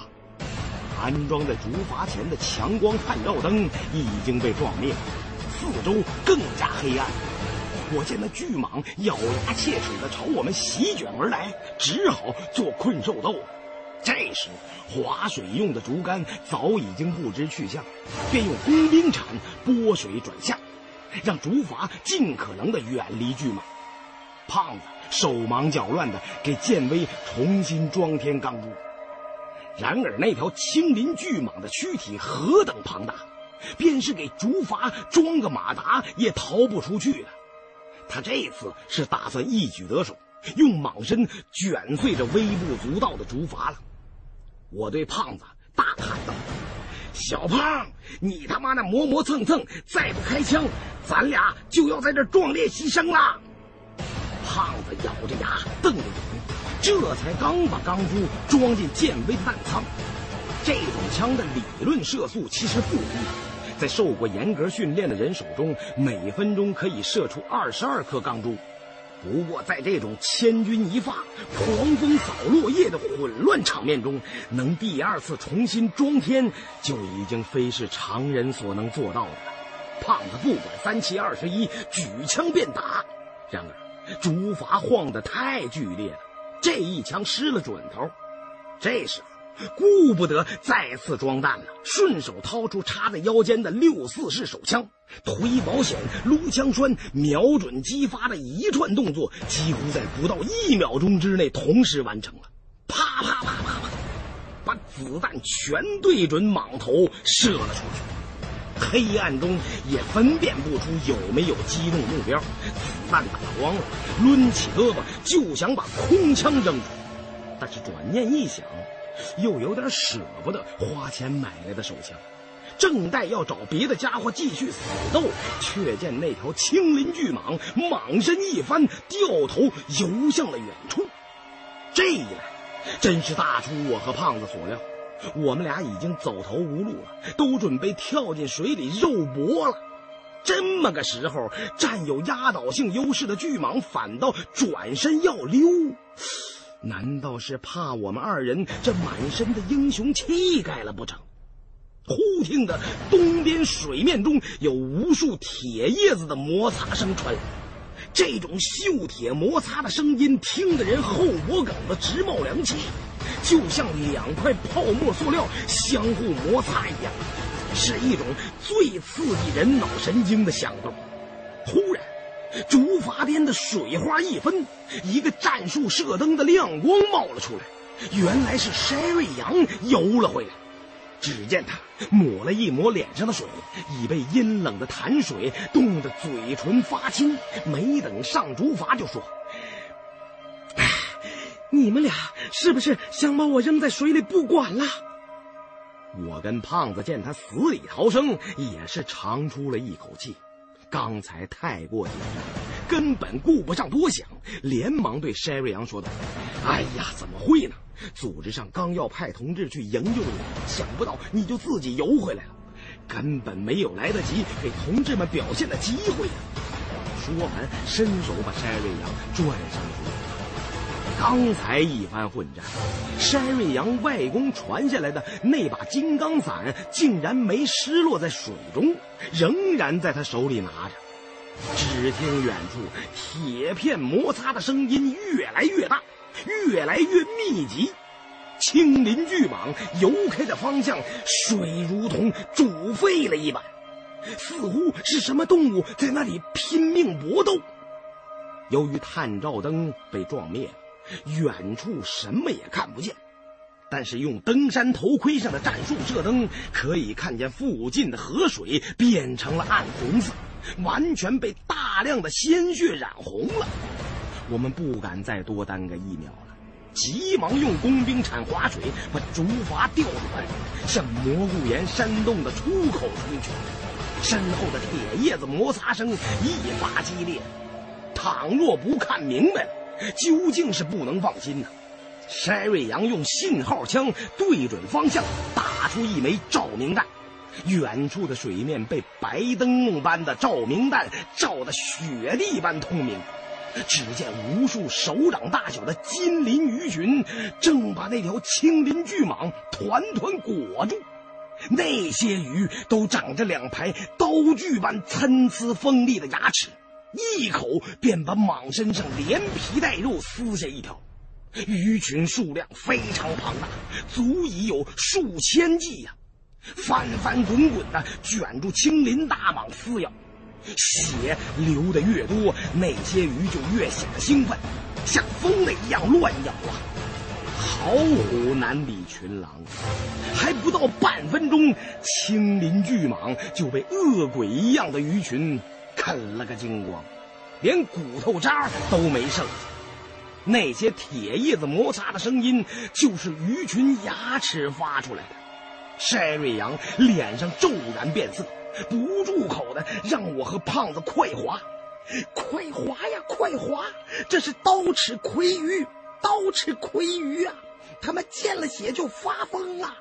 安装在竹筏前的强光探照灯已经被撞灭，四周更加黑暗。我见那巨蟒咬牙切齿地朝我们席卷而来，只好做困兽斗。这时，划水用的竹竿早已经不知去向，便用工兵铲拨水转向，让竹筏尽可能的远离巨蟒。胖子手忙脚乱地给剑威重新装填钢珠。然而，那条青鳞巨蟒的躯体何等庞大，便是给竹筏装个马达也逃不出去的。他这次是打算一举得手，用蟒身卷碎这微不足道的竹筏了。我对胖子大喊道：“小胖，你他妈的磨磨蹭蹭，再不开枪，咱俩就要在这壮烈牺牲了！”胖子咬着牙，瞪着眼。这才刚把钢珠装进剑威弹仓，这种枪的理论射速其实不低，在受过严格训练的人手中，每分钟可以射出二十二颗钢珠。不过在这种千钧一发、狂风扫落叶的混乱场面中，能第二次重新装填，就已经非是常人所能做到的。胖子不管三七二十一，举枪便打。然而竹筏晃得太剧烈了。这一枪失了准头，这时候顾不得再次装弹了，顺手掏出插在腰间的六四式手枪，推保险、撸枪栓、瞄准、激发的一串动作，几乎在不到一秒钟之内同时完成了。啪啪啪啪啪，把子弹全对准蟒头射了出去。黑暗中也分辨不出有没有击中目标，子弹打光了，抡起胳膊就想把空枪扔出，但是转念一想，又有点舍不得花钱买来的手枪，正待要找别的家伙继续死斗，却见那条青鳞巨蟒蟒身一翻，掉头游向了远处。这一来，真是大出我和胖子所料。我们俩已经走投无路了，都准备跳进水里肉搏了。这么个时候，占有压倒性优势的巨蟒反倒转身要溜，难道是怕我们二人这满身的英雄气概了不成？忽听得东边水面中有无数铁叶子的摩擦声传来，这种锈铁摩擦的声音听得人后脖梗子直冒凉气。就像两块泡沫塑料相互摩擦一样，是一种最刺激人脑神经的响动。忽然，竹筏边的水花一分，一个战术射灯的亮光冒了出来，原来是筛瑞阳游了回来。只见他抹了一抹脸上的水，已被阴冷的潭水冻得嘴唇发青，没等上竹筏就说。你们俩是不是想把我扔在水里不管了？我跟胖子见他死里逃生，也是长出了一口气。刚才太过紧张，根本顾不上多想，连忙对筛瑞阳说道：“哎呀，怎么会呢？组织上刚要派同志去营救你，想不到你就自己游回来了。根本没有来得及给同志们表现的机会呀！说完，伸手把山瑞阳拽上去。刚才一番混战，山瑞阳外公传下来的那把金刚伞竟然没失落在水中，仍然在他手里拿着。只听远处铁片摩擦的声音越来越大，越来越密集。青鳞巨蟒游开的方向，水如同煮沸了一般，似乎是什么动物在那里拼命搏斗。由于探照灯被撞灭了，远处什么也看不见，但是用登山头盔上的战术射灯可以看见附近的河水变成了暗红色，完全被大量的鲜血染红了。我们不敢再多耽搁一秒了。急忙用工兵铲划水，把竹筏调转，向蘑菇岩山洞的出口冲去。身后的铁叶子摩擦声一发激烈，倘若不看明白了，究竟是不能放心呐。筛瑞阳用信号枪对准方向，打出一枚照明弹，远处的水面被白灯笼般的照明弹照得雪地般通明。只见无数手掌大小的金鳞鱼群，正把那条青鳞巨蟒团团裹住。那些鱼都长着两排刀具般参差锋利的牙齿，一口便把蟒身上连皮带肉撕下一条。鱼群数量非常庞大，足以有数千计呀！翻翻滚滚的卷住青鳞大蟒撕咬。血流的越多，那些鱼就越显得兴奋，像疯了一样乱咬啊！好虎难比群狼，还不到半分钟，青鳞巨蟒就被恶鬼一样的鱼群啃了个精光，连骨头渣都没剩下。那些铁叶子摩擦的声音，就是鱼群牙齿发出来的。筛瑞阳脸上骤然变色。不住口的让我和胖子快划，快划呀，快划！这是刀齿魁鱼，刀齿魁鱼啊！他们见了血就发疯啊！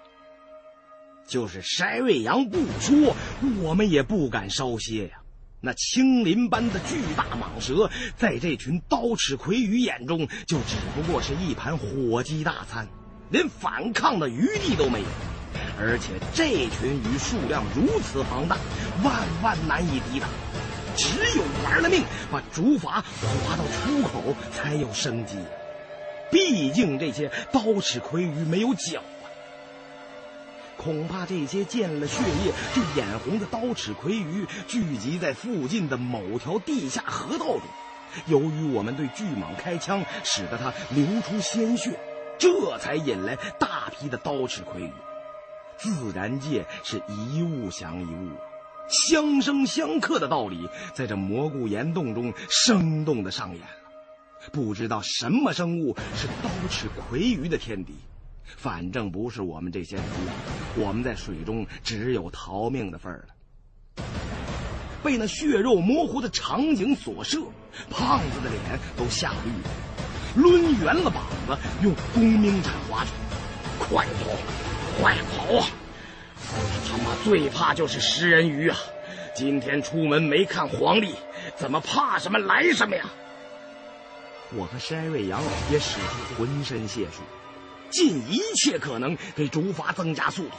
就是筛瑞阳不说，我们也不敢稍歇呀。那青鳞般的巨大蟒蛇，在这群刀齿魁鱼眼中，就只不过是一盘火鸡大餐，连反抗的余地都没有。而且这群鱼数量如此庞大，万万难以抵挡，只有玩了命把竹筏划到出口才有生机。毕竟这些刀齿魁鱼没有脚啊！恐怕这些见了血液就眼红的刀齿魁鱼聚集在附近的某条地下河道中，由于我们对巨蟒开枪，使得它流出鲜血，这才引来大批的刀齿魁鱼。自然界是一物降一物，相生相克的道理在这蘑菇岩洞中生动的上演了。不知道什么生物是刀齿魁鱼的天敌，反正不是我们这些人了。我们在水中只有逃命的份儿了。被那血肉模糊的场景所摄，胖子的脸都吓绿了，抡圆了膀子，用工兵铲划去，快跑！快跑啊！我他妈最怕就是食人鱼啊！今天出门没看黄历，怎么怕什么来什么呀？我和山瑞阳也使出浑身解数，尽一切可能给竹筏增加速度。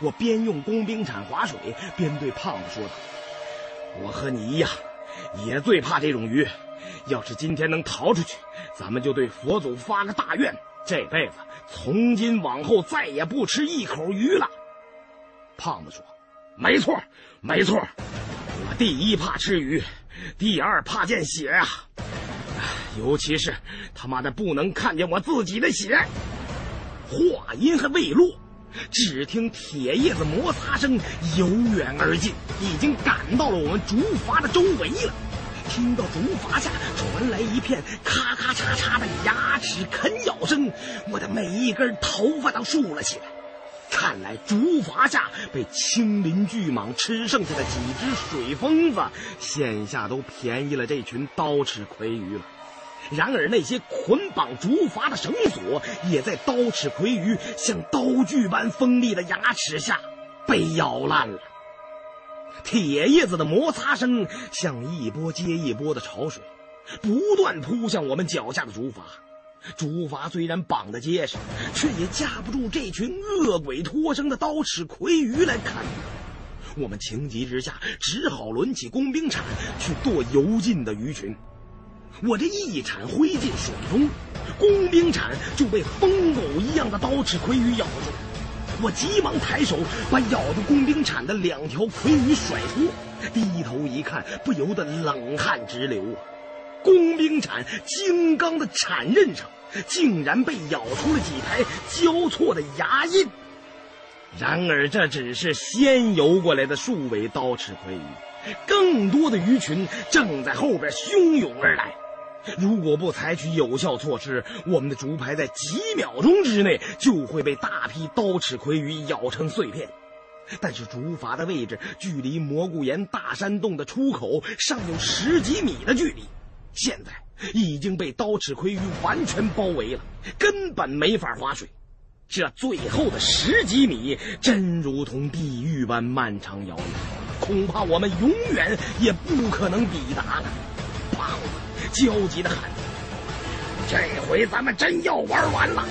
我边用工兵铲划水，边对胖子说道：“我和你一样，也最怕这种鱼。要是今天能逃出去，咱们就对佛祖发个大愿，这辈子……”从今往后再也不吃一口鱼了。胖子说：“没错，没错，我第一怕吃鱼，第二怕见血啊，尤其是他妈的不能看见我自己的血。”话音还未落，只听铁叶子摩擦声由远而近，已经赶到了我们竹筏的周围了。听到竹筏下传来一片咔咔嚓嚓的牙齿啃咬声，我的每一根头发都竖了起来。看来竹筏下被青鳞巨蟒吃剩下的几只水疯子，现下都便宜了这群刀齿魁鱼了。然而那些捆绑竹筏的绳索，也在刀齿魁鱼像刀具般锋利的牙齿下被咬烂了。铁叶子的摩擦声像一波接一波的潮水，不断扑向我们脚下的竹筏。竹筏虽然绑得结实，却也架不住这群恶鬼拖生的刀齿魁鱼来砍。我们情急之下，只好抡起工兵铲去剁游进的鱼群。我这一铲挥进水中，工兵铲就被疯狗一样的刀齿魁鱼咬住。我急忙抬手把咬住工兵铲的两条魁鱼甩脱，低头一看，不由得冷汗直流啊！工兵铲精刚的铲刃上，竟然被咬出了几排交错的牙印。然而，这只是先游过来的数尾刀齿魁鱼，更多的鱼群正在后边汹涌而来。如果不采取有效措施，我们的竹排在几秒钟之内就会被大批刀齿魁鱼咬成碎片。但是竹筏的位置距离蘑菇岩大山洞的出口尚有十几米的距离，现在已经被刀齿魁鱼完全包围了，根本没法划水。这最后的十几米，真如同地狱般漫长遥远，恐怕我们永远也不可能抵达了。胖子焦急的喊：“这回咱们真要玩完了！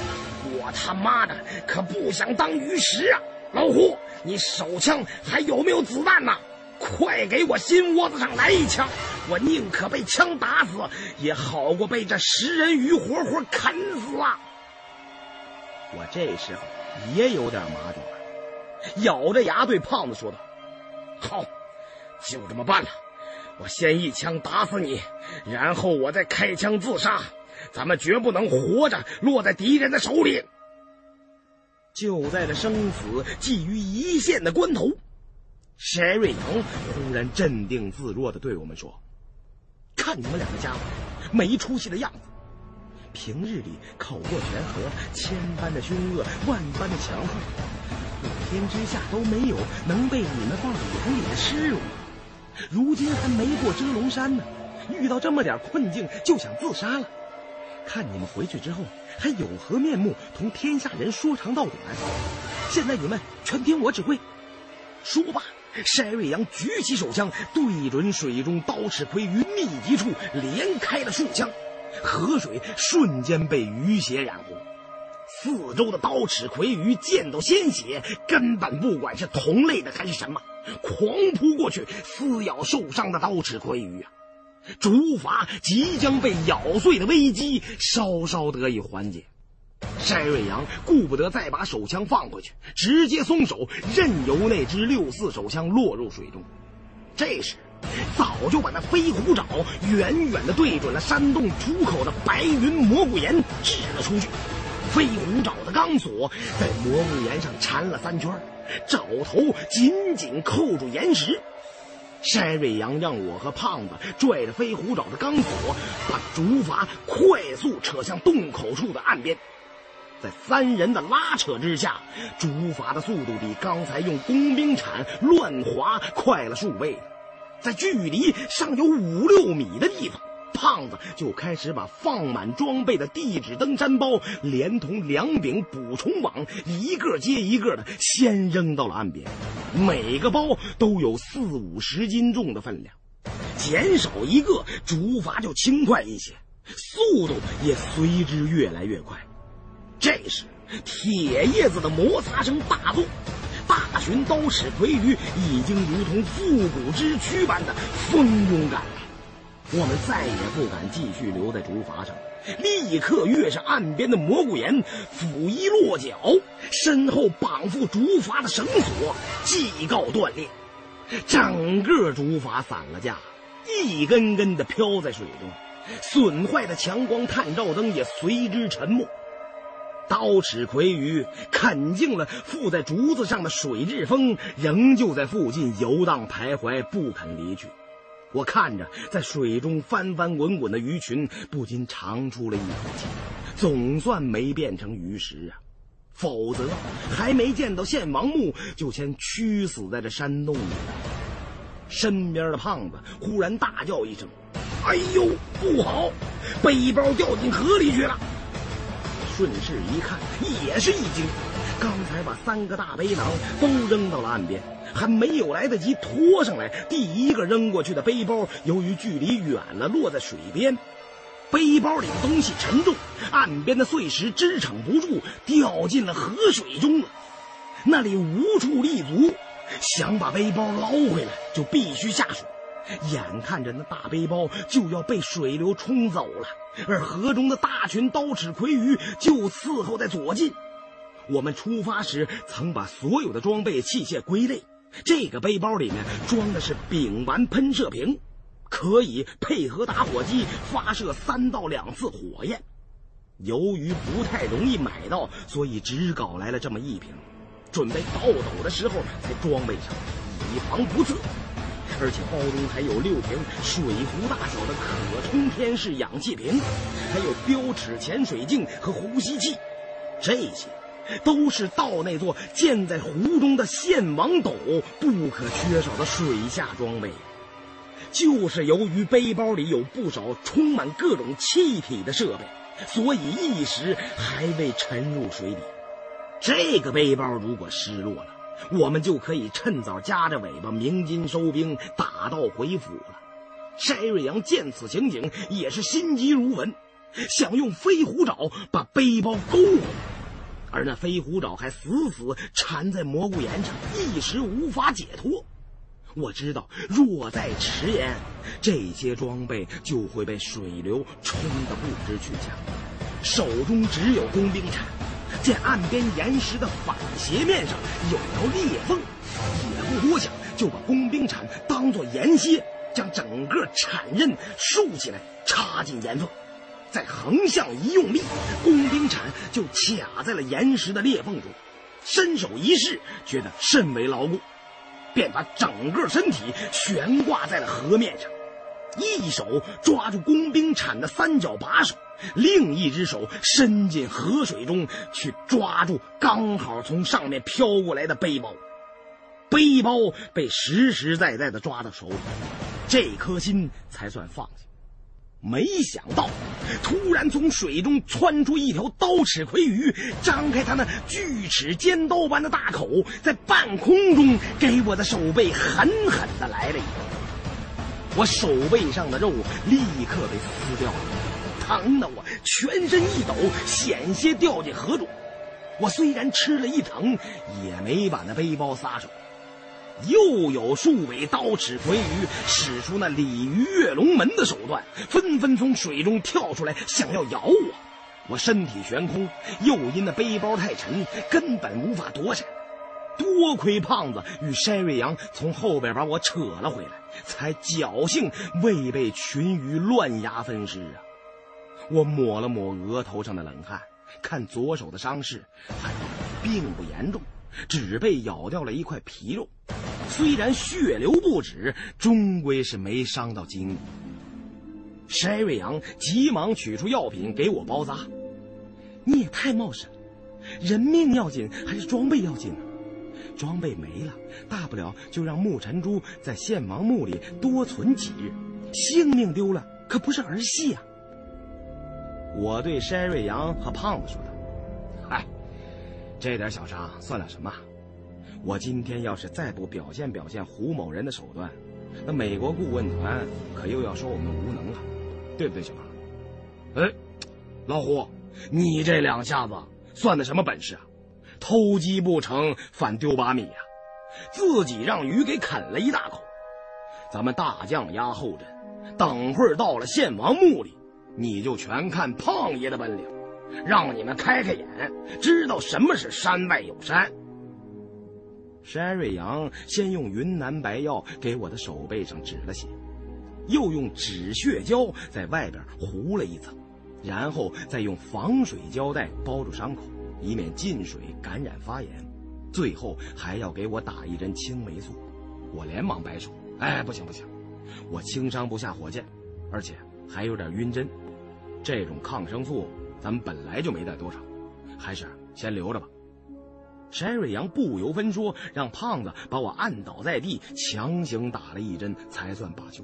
我他妈的可不想当鱼食啊！老胡，你手枪还有没有子弹呢？快给我心窝子上来一枪！我宁可被枪打死，也好过被这食人鱼活活啃死啊！”我这时候也有点麻爪了，咬着牙对胖子说道：“好，就这么办了。我先一枪打死你，然后我再开枪自杀。咱们绝不能活着落在敌人的手里。”就在这生死寄于一线的关头，沈瑞阳忽然镇定自若的对我们说：“看你们两个家伙没出息的样子。”平日里口过悬河，千般的凶恶，万般的强横，普天之下都没有能被你们放在眼里的事物。如今还没过遮龙山呢，遇到这么点困境就想自杀了。看你们回去之后还有何面目同天下人说长道短？现在你们全听我指挥。说罢，筛瑞阳举起手枪，对准水中刀齿魁鱼密集处，连开了数枪。河水瞬间被鱼血染红，四周的刀齿魁鱼见到鲜血，根本不管是同类的还是什么，狂扑过去撕咬受伤的刀齿魁鱼啊！竹筏即将被咬碎的危机稍稍得以缓解。单瑞阳顾不得再把手枪放回去，直接松手，任由那支六四手枪落入水中。这时。早就把那飞虎爪远远地对准了山洞出口的白云蘑菇岩掷了出去，飞虎爪的钢索在蘑菇岩上缠了三圈，爪头紧紧扣住岩石。山瑞阳让我和胖子拽着飞虎爪的钢索，把竹筏快速扯向洞口处的岸边。在三人的拉扯之下，竹筏的速度比刚才用工兵铲乱划快了数倍。在距离尚有五六米的地方，胖子就开始把放满装备的地质登山包，连同两柄捕虫网，一个接一个的先扔到了岸边。每个包都有四五十斤重的分量，减少一个，竹筏就轻快一些，速度也随之越来越快。这时，铁叶子的摩擦声大作。大群刀齿魁鱼已经如同复古之躯般的蜂拥赶来，我们再也不敢继续留在竹筏上，立刻跃上岸边的蘑菇岩，甫一落脚，身后绑缚竹筏的绳索即告断裂，整个竹筏散了架，一根根的飘在水中，损坏的强光探照灯也随之沉没。刀齿魁鱼啃尽了附在竹子上的水蛭蜂，仍旧在附近游荡徘徊，不肯离去。我看着在水中翻翻滚滚的鱼群，不禁长出了一口气，总算没变成鱼食啊！否则，还没见到献王墓，就先屈死在这山洞里了。身边的胖子忽然大叫一声：“哎呦，不好！背包掉进河里去了！”顺势一看，也是一惊。刚才把三个大背囊都扔到了岸边，还没有来得及拖上来，第一个扔过去的背包，由于距离远了，落在水边。背包里的东西沉重，岸边的碎石支撑不住，掉进了河水中了。那里无处立足，想把背包捞回来，就必须下水。眼看着那大背包就要被水流冲走了，而河中的大群刀齿魁鱼就伺候在左近。我们出发时曾把所有的装备器械归类，这个背包里面装的是丙烷喷射瓶，可以配合打火机发射三到两次火焰。由于不太容易买到，所以只搞来了这么一瓶，准备倒走的时候才装备上，以防不测。而且包中还有六瓶水壶大小的可充天式氧气瓶，还有标尺潜水镜和呼吸器，这些都是到那座建在湖中的献王斗不可缺少的水下装备。就是由于背包里有不少充满各种气体的设备，所以一时还未沉入水底。这个背包如果失落了，我们就可以趁早夹着尾巴鸣金收兵，打道回府了。筛瑞阳见此情景，也是心急如焚，想用飞虎爪把背包勾回来，而那飞虎爪还死死缠在蘑菇岩上，一时无法解脱。我知道，若再迟延，这些装备就会被水流冲得不知去向。手中只有工兵铲。见岸边岩石的反斜面上有条裂缝，也不多想，就把工兵铲当做岩楔，将整个铲刃竖起来，插进岩缝，再横向一用力，工兵铲就卡在了岩石的裂缝中。伸手一试，觉得甚为牢固，便把整个身体悬挂在了河面上，一手抓住工兵铲的三角把手。另一只手伸进河水中去抓住刚好从上面飘过来的背包，背包被实实在在的抓到手里，这颗心才算放下。没想到，突然从水中窜出一条刀齿魁鱼，张开它那锯齿尖刀般的大口，在半空中给我的手背狠狠的来了一刀，我手背上的肉立刻被撕掉了。疼得我全身一抖，险些掉进河中。我虽然吃了一疼，也没把那背包撒手。又有数尾刀齿魁鱼使出那鲤鱼跃龙门的手段，纷纷从水中跳出来，想要咬我。我身体悬空，又因那背包太沉，根本无法躲闪。多亏胖子与山瑞阳从后边把我扯了回来，才侥幸未被群鱼乱牙分尸啊！我抹了抹额头上的冷汗，看左手的伤势，还并不严重，只被咬掉了一块皮肉。虽然血流不止，终归是没伤到筋骨。筛瑞阳急忙取出药品给我包扎。你也太冒失了，人命要紧还是装备要紧呢？装备没了，大不了就让木尘珠在献王墓里多存几日；性命丢了，可不是儿戏啊！我对筛瑞阳和胖子说道：“嗨，这点小伤算了什么？我今天要是再不表现表现胡某人的手段，那美国顾问团可又要说我们无能了，对不对，小胖？哎，老胡，你这两下子算的什么本事啊？偷鸡不成反丢把米呀！自己让鱼给啃了一大口。咱们大将压后阵，等会儿到了献王墓里。”你就全看胖爷的本领，让你们开开眼，知道什么是山外有山。山瑞阳先用云南白药给我的手背上止了血，又用止血胶在外边糊了一层，然后再用防水胶带包住伤口，以免进水感染发炎。最后还要给我打一针青霉素。我连忙摆手：“哎，不行不行，我轻伤不下火箭，而且还有点晕针。”这种抗生素，咱们本来就没带多少，还是先留着吧。山瑞阳不由分说，让胖子把我按倒在地，强行打了一针，才算罢休。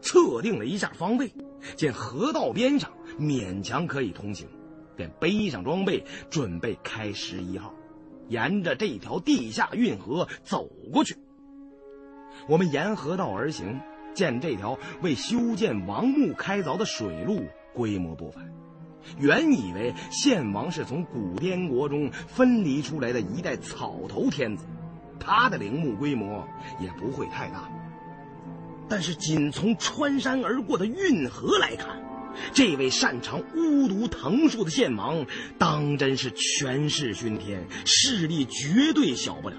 测定了一下方位，见河道边上勉强可以通行，便背上装备，准备开十一号，沿着这条地下运河走过去。我们沿河道而行，见这条为修建王墓开凿的水路规模不凡。原以为献王是从古滇国中分离出来的一代草头天子，他的陵墓规模也不会太大。但是，仅从穿山而过的运河来看，这位擅长巫毒藤术的献王，当真是权势熏天，势力绝对小不了。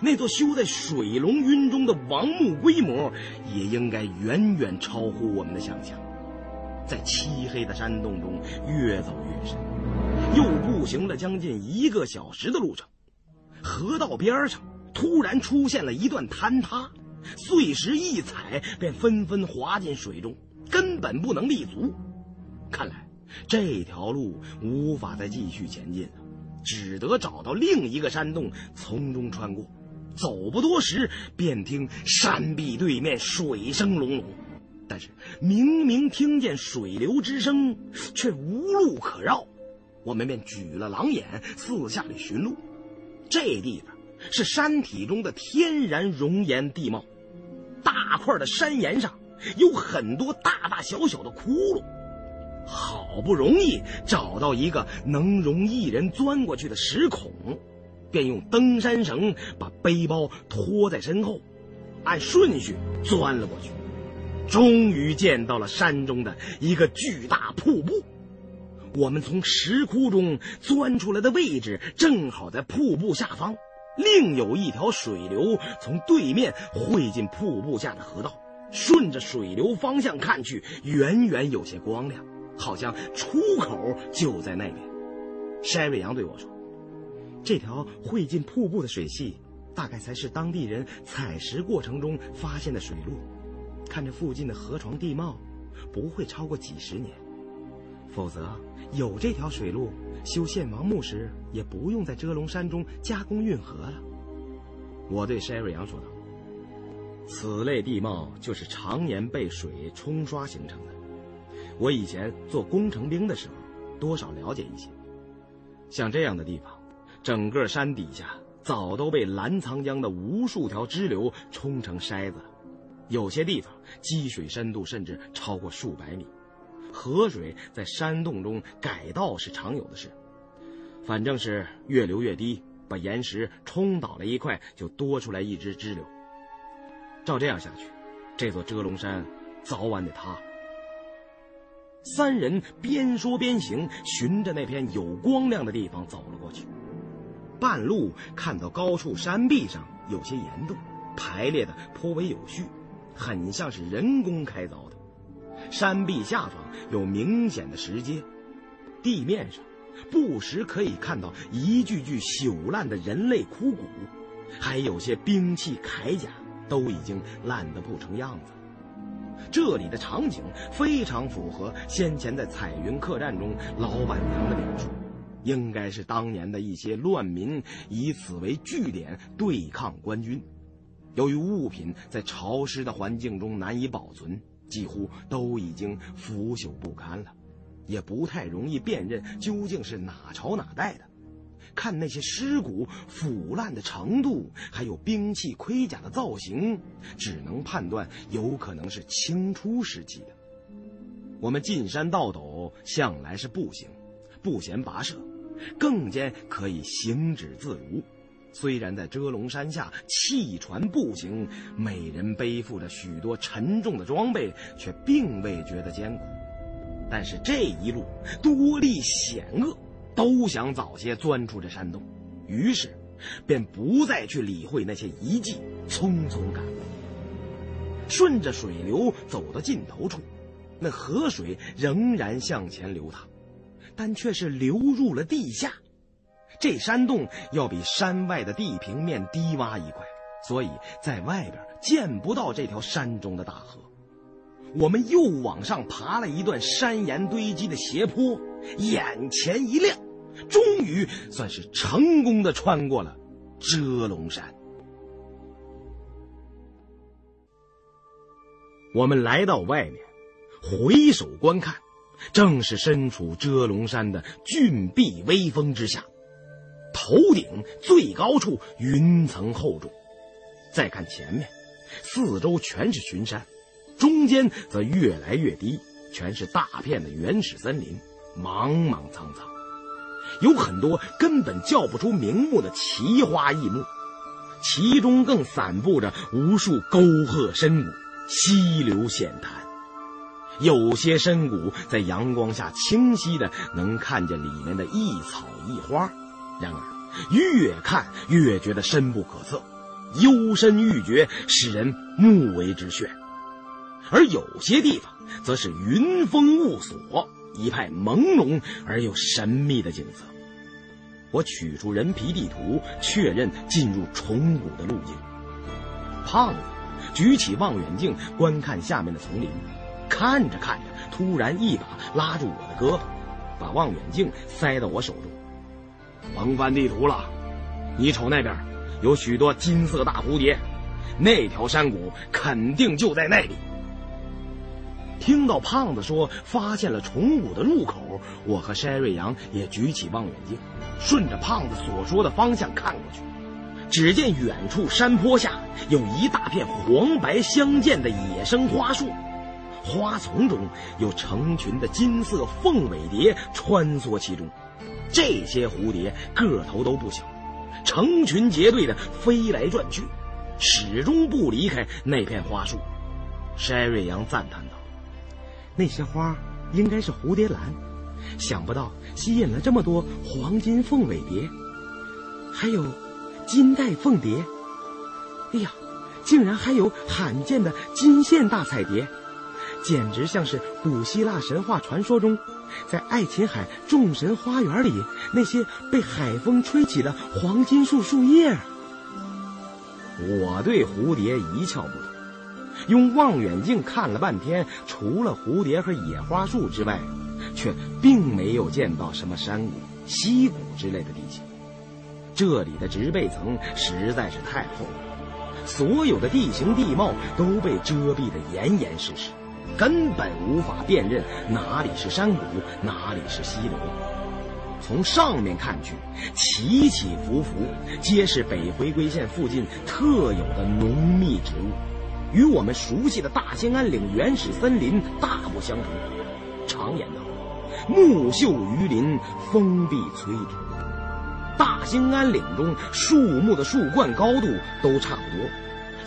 那座修在水龙云中的王墓规模，也应该远远超乎我们的想象。在漆黑的山洞中越走越深，又步行了将近一个小时的路程，河道边上突然出现了一段坍塌，碎石一踩便纷纷滑进水中，根本不能立足。看来这条路无法再继续前进了，只得找到另一个山洞从中穿过。走不多时，便听山壁对面水声隆隆。但是明明听见水流之声，却无路可绕，我们便举了狼眼四下里寻路。这地方是山体中的天然熔岩地貌，大块的山岩上有很多大大小小的窟窿。好不容易找到一个能容一人钻过去的石孔，便用登山绳把背包拖在身后，按顺序钻了过去。终于见到了山中的一个巨大瀑布，我们从石窟中钻出来的位置正好在瀑布下方，另有一条水流从对面汇进瀑布下的河道。顺着水流方向看去，远远有些光亮，好像出口就在那边。筛瑞阳对我说：“这条汇进瀑布的水系，大概才是当地人采石过程中发现的水路。”看着附近的河床地貌，不会超过几十年。否则，有这条水路，修献王墓时也不用在遮龙山中加工运河了。我对筛瑞阳说道：“此类地貌就是常年被水冲刷形成的。我以前做工程兵的时候，多少了解一些。像这样的地方，整个山底下早都被澜沧江的无数条支流冲成筛子了。”有些地方积水深度甚至超过数百米，河水在山洞中改道是常有的事。反正是越流越低，把岩石冲倒了一块，就多出来一支支流。照这样下去，这座遮龙山早晚得塌。三人边说边行，循着那片有光亮的地方走了过去。半路看到高处山壁上有些岩洞，排列的颇为有序。很像是人工开凿的，山壁下方有明显的石阶，地面上不时可以看到一具具朽烂的人类枯骨，还有些兵器铠甲都已经烂得不成样子。这里的场景非常符合先前在彩云客栈中老板娘的描述，应该是当年的一些乱民以此为据点对抗官军。由于物品在潮湿的环境中难以保存，几乎都已经腐朽不堪了，也不太容易辨认究竟是哪朝哪代的。看那些尸骨腐烂的程度，还有兵器盔甲的造型，只能判断有可能是清初时期的。我们进山倒斗，向来是步行，不嫌跋涉，更兼可以行止自如。虽然在遮龙山下弃船步行，每人背负着许多沉重的装备，却并未觉得艰苦。但是这一路多历险恶，都想早些钻出这山洞，于是便不再去理会那些遗迹，匆匆赶路。顺着水流走到尽头处，那河水仍然向前流淌，但却是流入了地下。这山洞要比山外的地平面低洼一块，所以在外边见不到这条山中的大河。我们又往上爬了一段山岩堆积的斜坡，眼前一亮，终于算是成功的穿过了遮龙山。我们来到外面，回首观看，正是身处遮龙山的峻壁威风之下。头顶最高处云层厚重，再看前面，四周全是群山，中间则越来越低，全是大片的原始森林，茫茫苍苍，有很多根本叫不出名目的奇花异木，其中更散布着无数沟壑深谷、溪流险滩，有些深谷在阳光下清晰的能看见里面的一草一花。然而，越看越觉得深不可测，幽深欲绝，使人目为之眩。而有些地方则是云封雾锁，一派朦胧而又神秘的景色。我取出人皮地图，确认进入虫谷的路径。胖子举起望远镜观看下面的丛林，看着看着，突然一把拉住我的胳膊，把望远镜塞到我手中。甭翻地图了，你瞅那边，有许多金色大蝴蝶，那条山谷肯定就在那里。听到胖子说发现了虫谷的入口，我和山瑞阳也举起望远镜，顺着胖子所说的方向看过去。只见远处山坡下有一大片黄白相间的野生花树，花丛中有成群的金色凤尾蝶穿梭其中。这些蝴蝶个头都不小，成群结队的飞来转去，始终不离开那片花树。山瑞阳赞叹道：“那些花应该是蝴蝶兰，想不到吸引了这么多黄金凤尾蝶，还有金带凤蝶。哎呀，竟然还有罕见的金线大彩蝶，简直像是古希腊神话传说中。”在爱琴海众神花园里，那些被海风吹起的黄金树树叶。我对蝴蝶一窍不通，用望远镜看了半天，除了蝴蝶和野花树之外，却并没有见到什么山谷、溪谷之类的地形。这里的植被层实在是太厚了，所有的地形地貌都被遮蔽得严严实实。根本无法辨认哪里是山谷，哪里是溪流。从上面看去，起起伏伏，皆是北回归线附近特有的浓密植物，与我们熟悉的大兴安岭原始森林大不相同。常言道：“木秀于林，风必摧之。”大兴安岭中树木的树冠高度都差不多。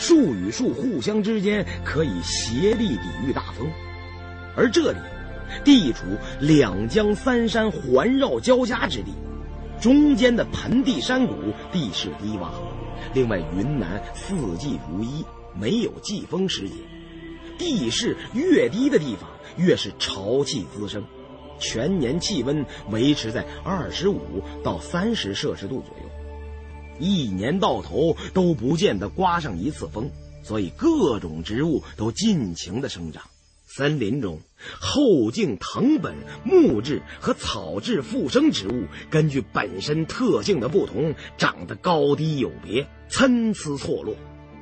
树与树互相之间可以协力抵御大风，而这里地处两江三山环绕交加之地，中间的盆地山谷地势低洼，另外云南四季如一，没有季风时节，地势越低的地方越是潮气滋生，全年气温维持在二十五到三十摄氏度左右。一年到头都不见得刮上一次风，所以各种植物都尽情的生长。森林中后茎、藤本、木质和草质复生植物，根据本身特性的不同，长得高低有别，参差错落。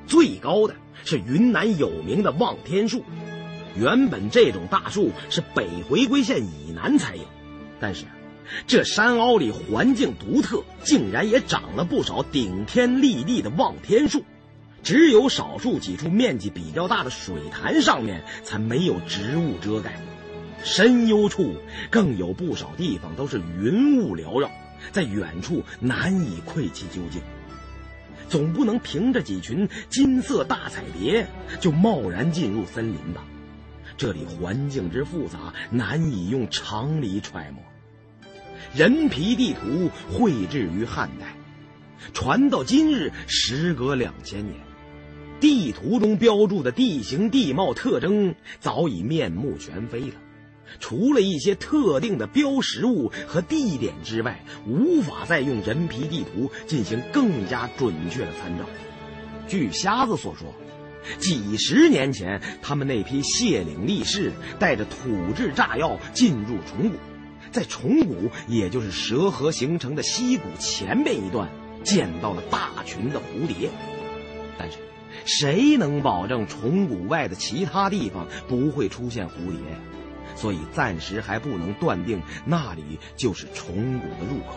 最高的是云南有名的望天树，原本这种大树是北回归线以南才有，但是。这山凹里环境独特，竟然也长了不少顶天立地的望天树，只有少数几处面积比较大的水潭上面才没有植物遮盖。深幽处更有不少地方都是云雾缭绕，在远处难以窥其究竟。总不能凭着几群金色大彩蝶就贸然进入森林吧？这里环境之复杂，难以用常理揣摩。人皮地图绘制于汉代，传到今日，时隔两千年，地图中标注的地形地貌特征早已面目全非了。除了一些特定的标识物和地点之外，无法再用人皮地图进行更加准确的参照。据瞎子所说，几十年前，他们那批谢岭力士带着土制炸药进入虫谷。在虫谷，也就是蛇河形成的溪谷前面一段，见到了大群的蝴蝶。但是，谁能保证虫谷外的其他地方不会出现蝴蝶？所以暂时还不能断定那里就是虫谷的入口。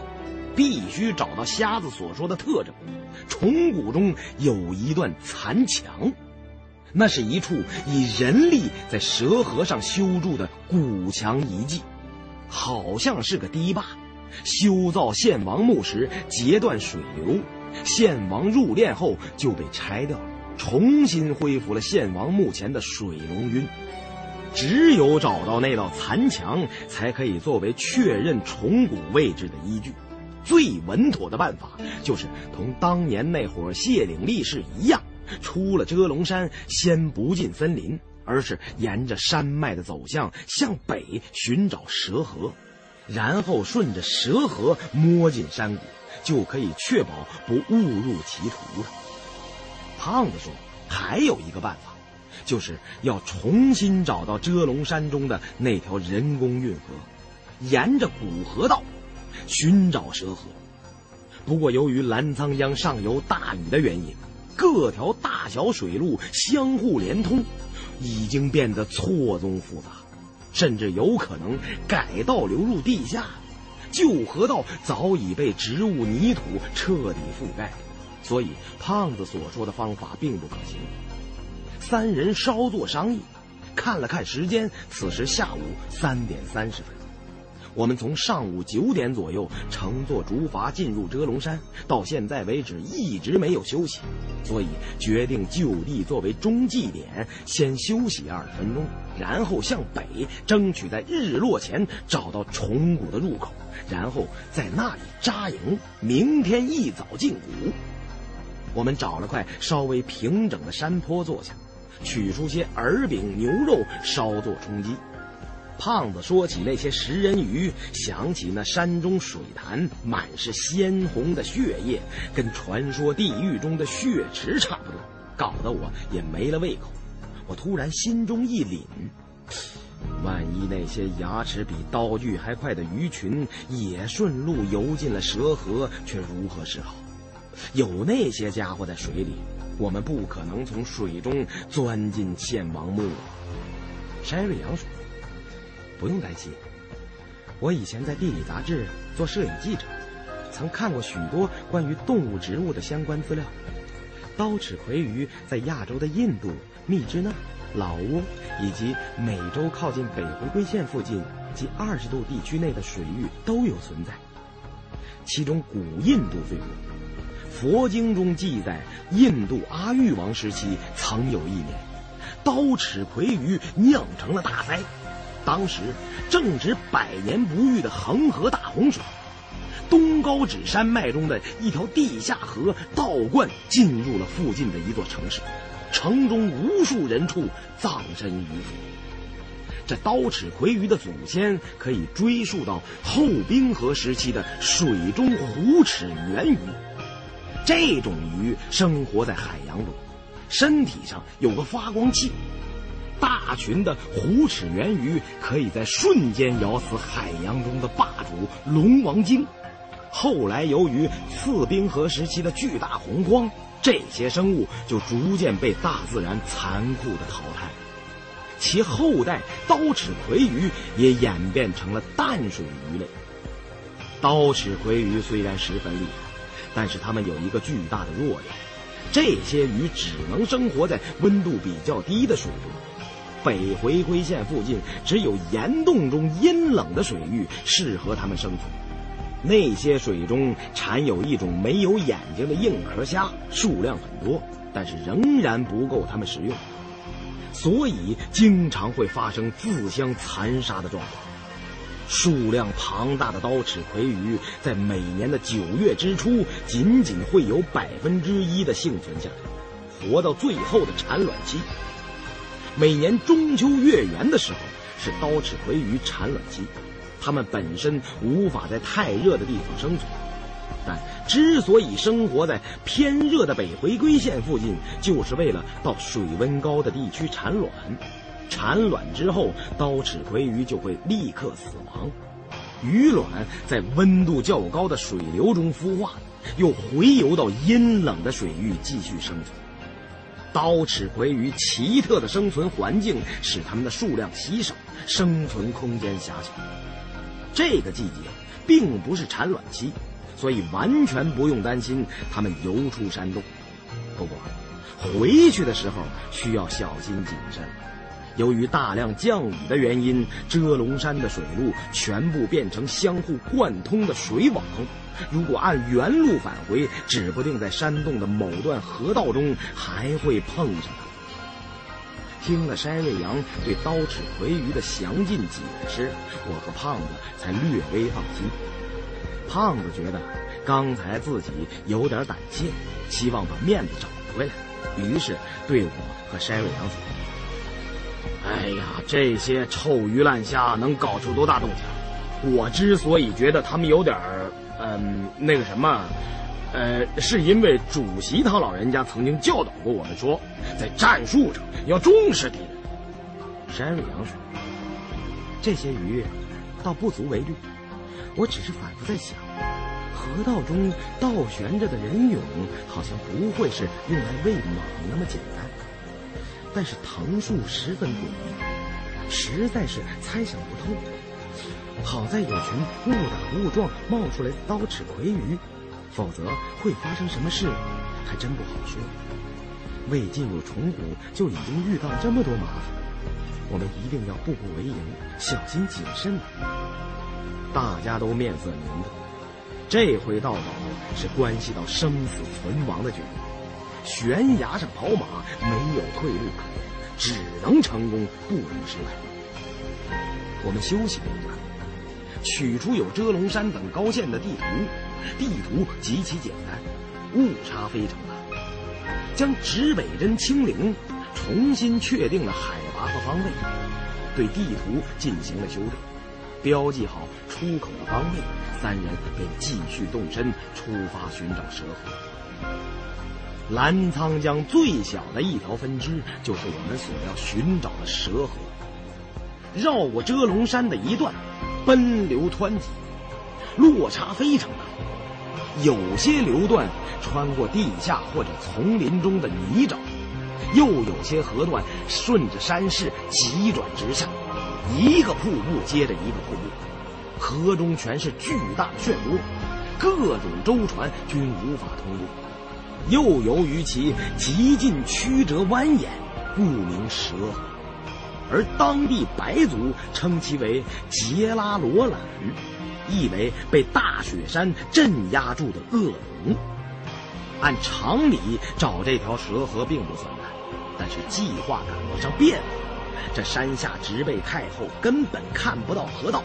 必须找到瞎子所说的特征。虫谷中有一段残墙，那是一处以人力在蛇河上修筑的古墙遗迹，好像是个堤坝。修造献王墓时截断水流，献王入殓后就被拆掉，重新恢复了献王墓前的水龙晕。只有找到那道残墙，才可以作为确认虫谷位置的依据。最稳妥的办法就是同当年那伙谢岭力士一样，出了遮龙山，先不进森林，而是沿着山脉的走向向北寻找蛇河，然后顺着蛇河摸进山谷，就可以确保不误入歧途了。胖子说，还有一个办法，就是要重新找到遮龙山中的那条人工运河，沿着古河道。寻找蛇河，不过由于澜沧江上游大雨的原因，各条大小水路相互连通，已经变得错综复杂，甚至有可能改道流入地下。旧河道早已被植物泥土彻底覆盖，所以胖子所说的方法并不可行。三人稍作商议，看了看时间，此时下午三点三十分。我们从上午九点左右乘坐竹筏进入遮龙山，到现在为止一直没有休息，所以决定就地作为中继点，先休息二十分钟，然后向北，争取在日落前找到虫谷的入口，然后在那里扎营，明天一早进谷。我们找了块稍微平整的山坡坐下，取出些饵饼、牛肉，稍作充饥。胖子说起那些食人鱼，想起那山中水潭满是鲜红的血液，跟传说地狱中的血池差不多，搞得我也没了胃口。我突然心中一凛，万一那些牙齿比刀具还快的鱼群也顺路游进了蛇河，却如何是好？有那些家伙在水里，我们不可能从水中钻进献王墓。山瑞阳说。不用担心，我以前在地理杂志做摄影记者，曾看过许多关于动物、植物的相关资料。刀齿葵鱼在亚洲的印度、密支那、老挝以及美洲靠近北回归线附近及二十度地区内的水域都有存在，其中古印度最多。佛经中记载，印度阿育王时期曾有一年，刀齿葵鱼酿成了大灾。当时正值百年不遇的恒河大洪水，东高指山脉中的一条地下河倒灌进入了附近的一座城市，城中无数人畜葬身鱼腹。这刀齿葵鱼的祖先可以追溯到后冰河时期的水中虎齿源鱼，这种鱼生活在海洋中，身体上有个发光器。大群的虎齿源鱼可以在瞬间咬死海洋中的霸主龙王鲸。后来由于次冰河时期的巨大洪荒，这些生物就逐渐被大自然残酷的淘汰。其后代刀齿葵鱼也演变成了淡水鱼类。刀齿葵鱼虽然十分厉害，但是它们有一个巨大的弱点：这些鱼只能生活在温度比较低的水中。北回归线附近只有岩洞中阴冷的水域适合它们生存。那些水中产有一种没有眼睛的硬壳虾，数量很多，但是仍然不够它们食用，所以经常会发生自相残杀的状况。数量庞大的刀齿葵鱼在每年的九月之初，仅仅会有百分之一的幸存下来，活到最后的产卵期。每年中秋月圆的时候是刀齿葵鱼产卵期，它们本身无法在太热的地方生存，但之所以生活在偏热的北回归线附近，就是为了到水温高的地区产卵。产卵之后，刀齿葵鱼就会立刻死亡，鱼卵在温度较高的水流中孵化，又回游到阴冷的水域继续生存。刀齿鲑鱼奇特的生存环境使它们的数量稀少，生存空间狭小。这个季节并不是产卵期，所以完全不用担心它们游出山洞。不过，回去的时候需要小心谨慎。由于大量降雨的原因，遮龙山的水路全部变成相互贯通的水网。如果按原路返回，指不定在山洞的某段河道中还会碰上它。听了山瑞阳对刀齿魁鱼的详尽解释，我和胖子才略微放心。胖子觉得刚才自己有点胆怯，希望把面子找回来，于是对我和山瑞阳说。哎呀，这些臭鱼烂虾能搞出多大动静？我之所以觉得他们有点儿，嗯，那个什么，呃，是因为主席他老人家曾经教导过我们说，在战术上要重视敌人。山瑞阳说：“这些鱼倒不足为虑，我只是反复在想，河道中倒悬着的人俑，好像不会是用来喂马那么简单。”但是藤树十分诡异，实在是猜想不透。好在有群误打误撞冒出来的刀齿葵鱼，否则会发生什么事，还真不好说。未进入虫谷就已经遇到这么多麻烦，我们一定要步步为营，小心谨慎大家都面色凝重，这回到岛是关系到生死存亡的决定。悬崖上跑马，没有退路可言，只能成功，不能失败。我们休息了一段，取出有遮龙山等高线的地图，地图极其简单，误差非常大。将指北针清零，重新确定了海拔和方位，对地图进行了修正，标记好出口的方位，三人便继续动身出发寻找蛇河。澜沧江最小的一条分支，就是我们所要寻找的蛇河。绕过遮龙山的一段，奔流湍急，落差非常大。有些流段穿过地下或者丛林中的泥沼，又有些河段顺着山势急转直下，一个瀑布接着一个瀑布，河中全是巨大的漩涡，各种舟船均无法通过。又由于其极尽曲折蜿蜒，故名蛇河，而当地白族称其为杰拉罗兰，意为被大雪山镇压住的恶龙。按常理找这条蛇河并不算难，但是计划赶不上变化，这山下植被太厚，根本看不到河道，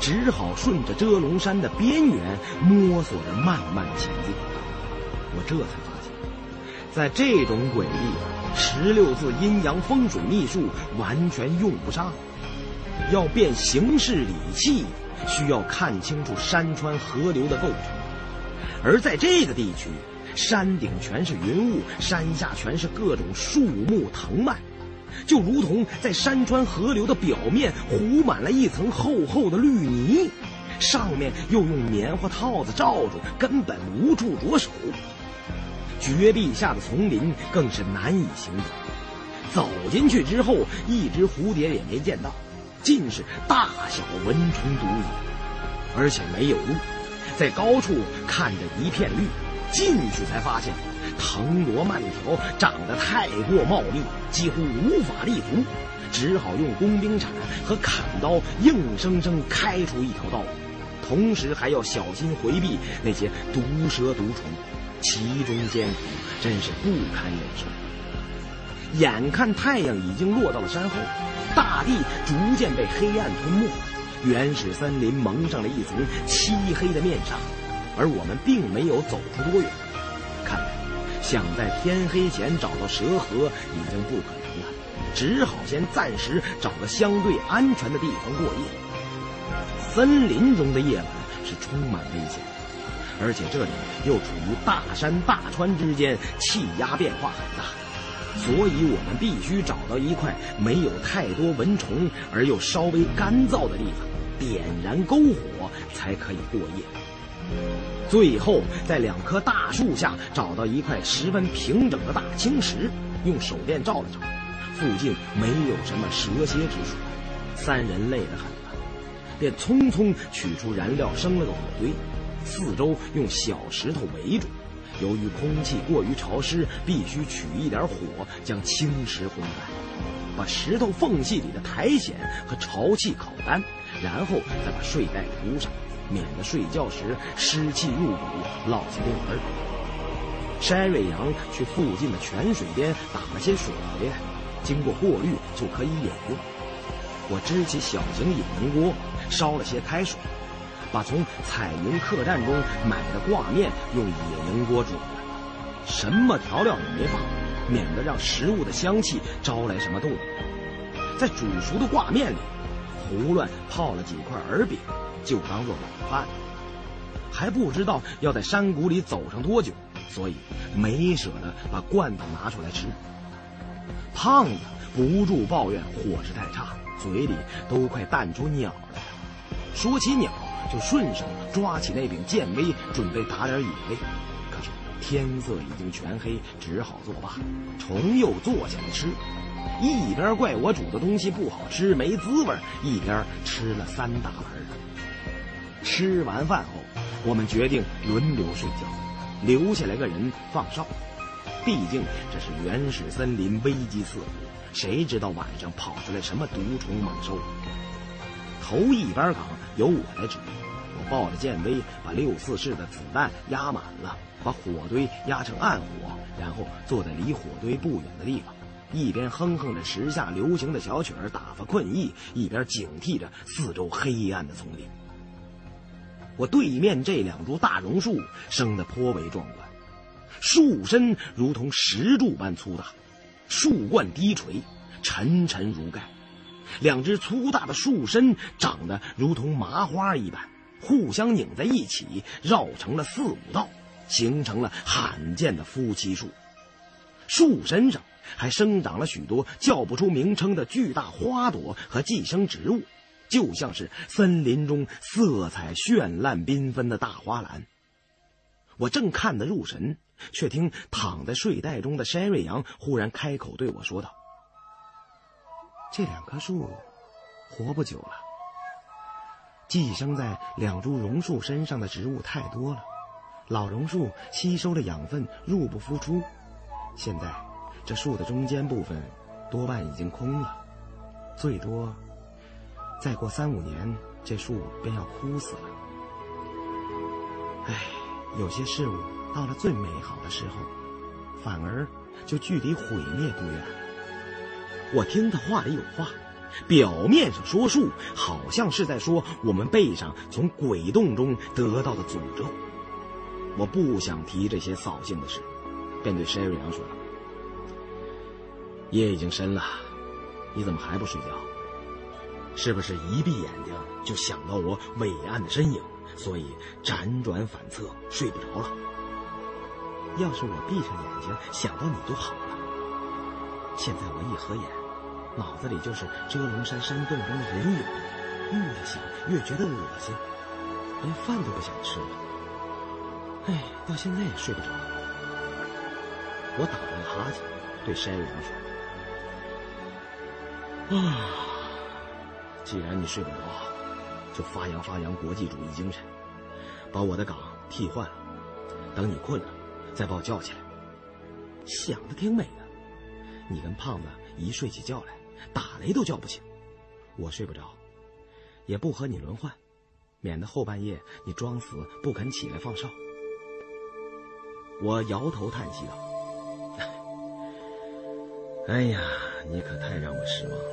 只好顺着遮龙山的边缘摸索着慢慢前进。我这才发现，在这种诡地，十六字阴阳风水秘术完全用不上。要变形势理气，需要看清楚山川河流的构成。而在这个地区，山顶全是云雾，山下全是各种树木藤蔓，就如同在山川河流的表面糊满了一层厚厚的绿泥，上面又用棉花套子罩住，根本无处着手。绝壁下的丛林更是难以行走，走进去之后，一只蝴蝶也没见到，尽是大小蚊虫毒蚁，而且没有路，在高处看着一片绿，进去才发现藤萝蔓条长得太过茂密，几乎无法立足，只好用工兵铲和砍刀硬生生开出一条道路，同时还要小心回避那些毒蛇毒虫。其中艰苦，真是不堪忍受。眼看太阳已经落到了山后，大地逐渐被黑暗吞没，原始森林蒙上了一层漆黑的面纱，而我们并没有走出多远。看来，想在天黑前找到蛇河已经不可能了，只好先暂时找个相对安全的地方过夜。森林中的夜晚是充满危险。而且这里又处于大山大川之间，气压变化很大，所以我们必须找到一块没有太多蚊虫而又稍微干燥的地方，点燃篝火才可以过夜。最后，在两棵大树下找到一块十分平整的大青石，用手电照了照，附近没有什么蛇蝎之处。三人累得很了，便匆匆取出燃料，生了个火堆，四周用小石头围住。由于空气过于潮湿，必须取一点火将青石烘干，把石头缝隙里的苔藓和潮气烤干，然后再把睡袋铺上，免得睡觉时湿气入骨，落下钉儿。筛瑞阳去附近的泉水边打了些水，经过过滤就可以饮用。我支起小型引能锅，烧了些开水。把从彩云客栈中买的挂面用野营锅煮了，什么调料也没放，免得让食物的香气招来什么动物。在煮熟的挂面里，胡乱泡了几块饵饼，就当做晚饭。还不知道要在山谷里走上多久，所以没舍得把罐头拿出来吃。胖子不住抱怨伙食太差，嘴里都快淡出鸟来了。说起鸟。就顺手抓起那柄剑威，准备打点野味。可是天色已经全黑，只好作罢，重又坐下来吃。一边怪我煮的东西不好吃、没滋味，一边吃了三大碗。吃完饭后，我们决定轮流睡觉，留下来个人放哨。毕竟这是原始森林，危机四伏，谁知道晚上跑出来什么毒虫猛兽？头一班岗由我来指挥，我抱着剑威，把六四式的子弹压满了，把火堆压成暗火，然后坐在离火堆不远的地方，一边哼哼着时下流行的小曲儿打发困意，一边警惕着四周黑暗的丛林。我对面这两株大榕树生得颇为壮观，树身如同石柱般粗大，树冠低垂，沉沉如盖。两只粗大的树身长得如同麻花一般，互相拧在一起，绕成了四五道，形成了罕见的夫妻树。树身上还生长了许多叫不出名称的巨大花朵和寄生植物，就像是森林中色彩绚烂缤纷的大花篮。我正看得入神，却听躺在睡袋中的山瑞阳忽然开口对我说道。这两棵树活不久了。寄生在两株榕树身上的植物太多了，老榕树吸收了养分，入不敷出。现在这树的中间部分多半已经空了，最多再过三五年，这树便要枯死了。唉，有些事物到了最美好的时候，反而就距离毁灭不远了。我听他话里有话，表面上说数，好像是在说我们背上从鬼洞中得到的诅咒。我不想提这些扫兴的事，便对山瑞阳说：“夜已经深了，你怎么还不睡觉？是不是一闭眼睛就想到我伟岸的身影，所以辗转反侧睡不着了？要是我闭上眼睛想到你就好了。现在我一合眼。”脑子里就是遮龙山山洞中的人影，越想越觉得恶心，连饭都不想吃了。哎，到现在也睡不着。我打了个哈欠，对山羊说：“啊，既然你睡不着，就发扬发扬国际主义精神，把我的岗替换了。等你困了，再把我叫起来。想的挺美的。你跟胖子一睡起觉来。”打雷都叫不醒，我睡不着，也不和你轮换，免得后半夜你装死不肯起来放哨。我摇头叹息道：“哎呀，你可太让我失望了！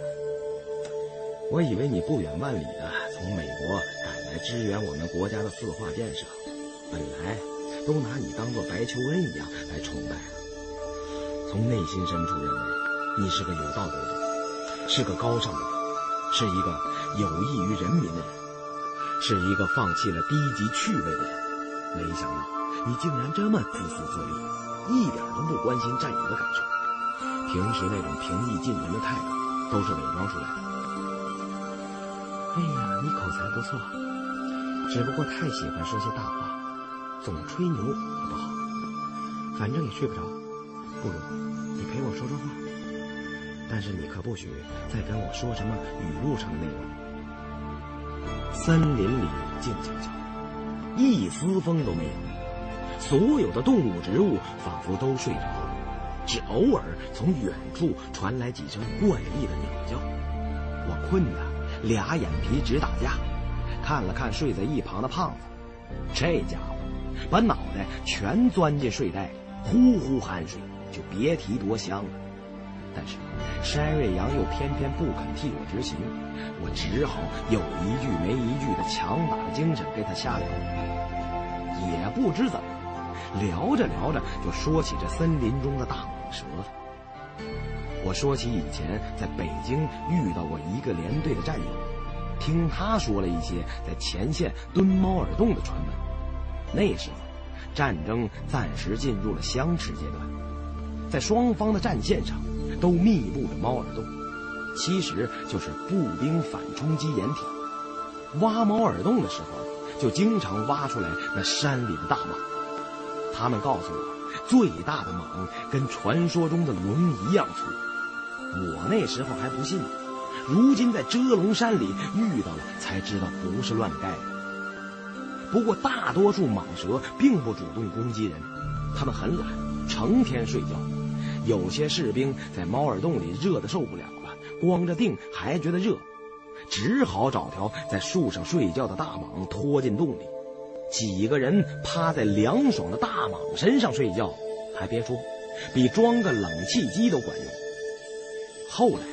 我以为你不远万里的从美国赶来支援我们国家的四化建设，本来都拿你当做白求恩一样来崇拜了。从内心深处认为你是个有道德的。”是个高尚的人，是一个有益于人民的人，是一个放弃了低级趣味的人。没想到你竟然这么自私自利，一点都不关心战友的感受。平时那种平易近人的态度，都是伪装出来的。哎呀，你口才不错，只不过太喜欢说些大话，总吹牛可不好。反正也睡不着，不如你陪我说说话，但是你可不许再跟我说什么语录上的内容。森林里静悄悄，一丝风都没有，所有的动物植物仿佛都睡着了，只偶尔从远处传来几声怪异的鸟叫。我困得俩眼皮直打架，看了看睡在一旁的胖子，这家伙把脑袋全钻进睡袋，呼呼酣睡，就别提多香了。但是山瑞阳又偏偏不肯替我执行，我只好有一句没一句的强打着精神跟他瞎聊。也不知怎么，聊着聊着就说起这森林中的大蟒蛇了。我说起以前在北京遇到过一个连队的战友，听他说了一些在前线蹲猫耳洞的传闻。那时候，战争暂时进入了相持阶段，在双方的战线上。都密布着猫耳洞，其实就是步兵反冲击掩体。挖猫耳洞的时候，就经常挖出来那山里的大蟒。他们告诉我，最大的蟒跟传说中的龙一样粗。我那时候还不信，如今在遮龙山里遇到了，才知道不是乱盖的。不过大多数蟒蛇并不主动攻击人，它们很懒，成天睡觉。有些士兵在猫耳洞里热得受不了了，光着腚还觉得热，只好找条在树上睡觉的大蟒拖进洞里。几个人趴在凉爽的大蟒身上睡觉，还别说，比装个冷气机都管用。后来，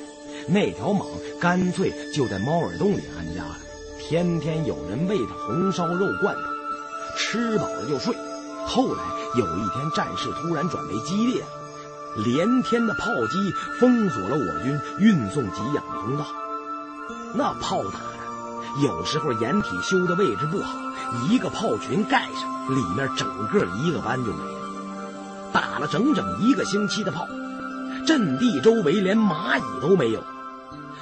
那条蟒干脆就在猫耳洞里安家了，天天有人喂它红烧肉罐头，吃饱了就睡。后来有一天，战事突然转为激烈。连天的炮击封锁了我军运送给养的通道，那炮打的，有时候掩体修的位置不好，一个炮群盖上，里面整个一个班就没了。打了整整一个星期的炮，阵地周围连蚂蚁都没有。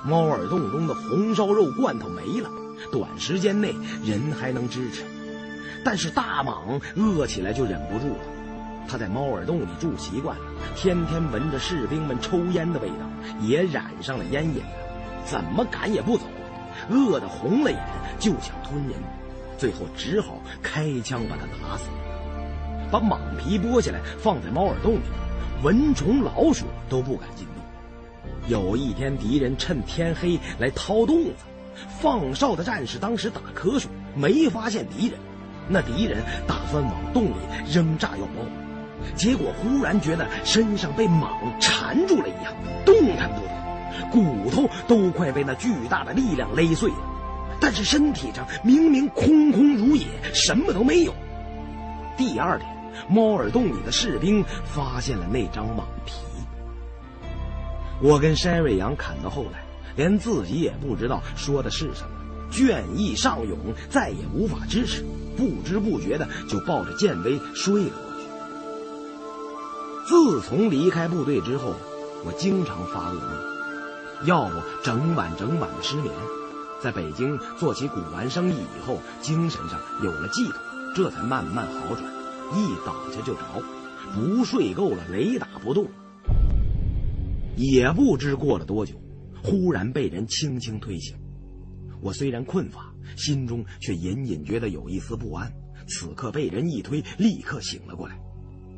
猫耳洞中的红烧肉罐头没了，短时间内人还能支持，但是大蟒饿起来就忍不住了。他在猫耳洞里住习惯了，天天闻着士兵们抽烟的味道，也染上了烟瘾，怎么赶也不走，饿得红了眼，就想吞人，最后只好开枪把他打死，把蟒皮剥下来放在猫耳洞里，蚊虫老鼠都不敢进洞。有一天，敌人趁天黑来掏洞子，放哨的战士当时打瞌睡，没发现敌人，那敌人打算往洞里扔炸药包。结果忽然觉得身上被蟒缠住了一样，动弹不得，骨头都快被那巨大的力量勒碎了。但是身体上明明空空如也，什么都没有。第二天，猫耳洞里的士兵发现了那张蟒皮。我跟山瑞阳砍到后来，连自己也不知道说的是什么，倦意上涌，再也无法支持，不知不觉的就抱着剑威睡了。自从离开部队之后，我经常发噩梦，要不整晚整晚的失眠。在北京做起古玩生意以后，精神上有了寄托，这才慢慢好转。一倒下就着，不睡够了雷打不动。也不知过了多久，忽然被人轻轻推醒。我虽然困乏，心中却隐隐觉得有一丝不安。此刻被人一推，立刻醒了过来。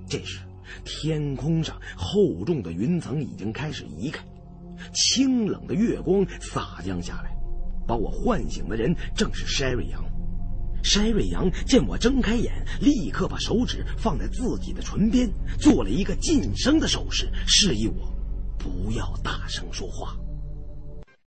这时。天空上厚重的云层已经开始移开，清冷的月光洒降下来。把我唤醒的人正是筛瑞阳。筛瑞阳见我睁开眼，立刻把手指放在自己的唇边，做了一个噤声的手势，示意我不要大声说话。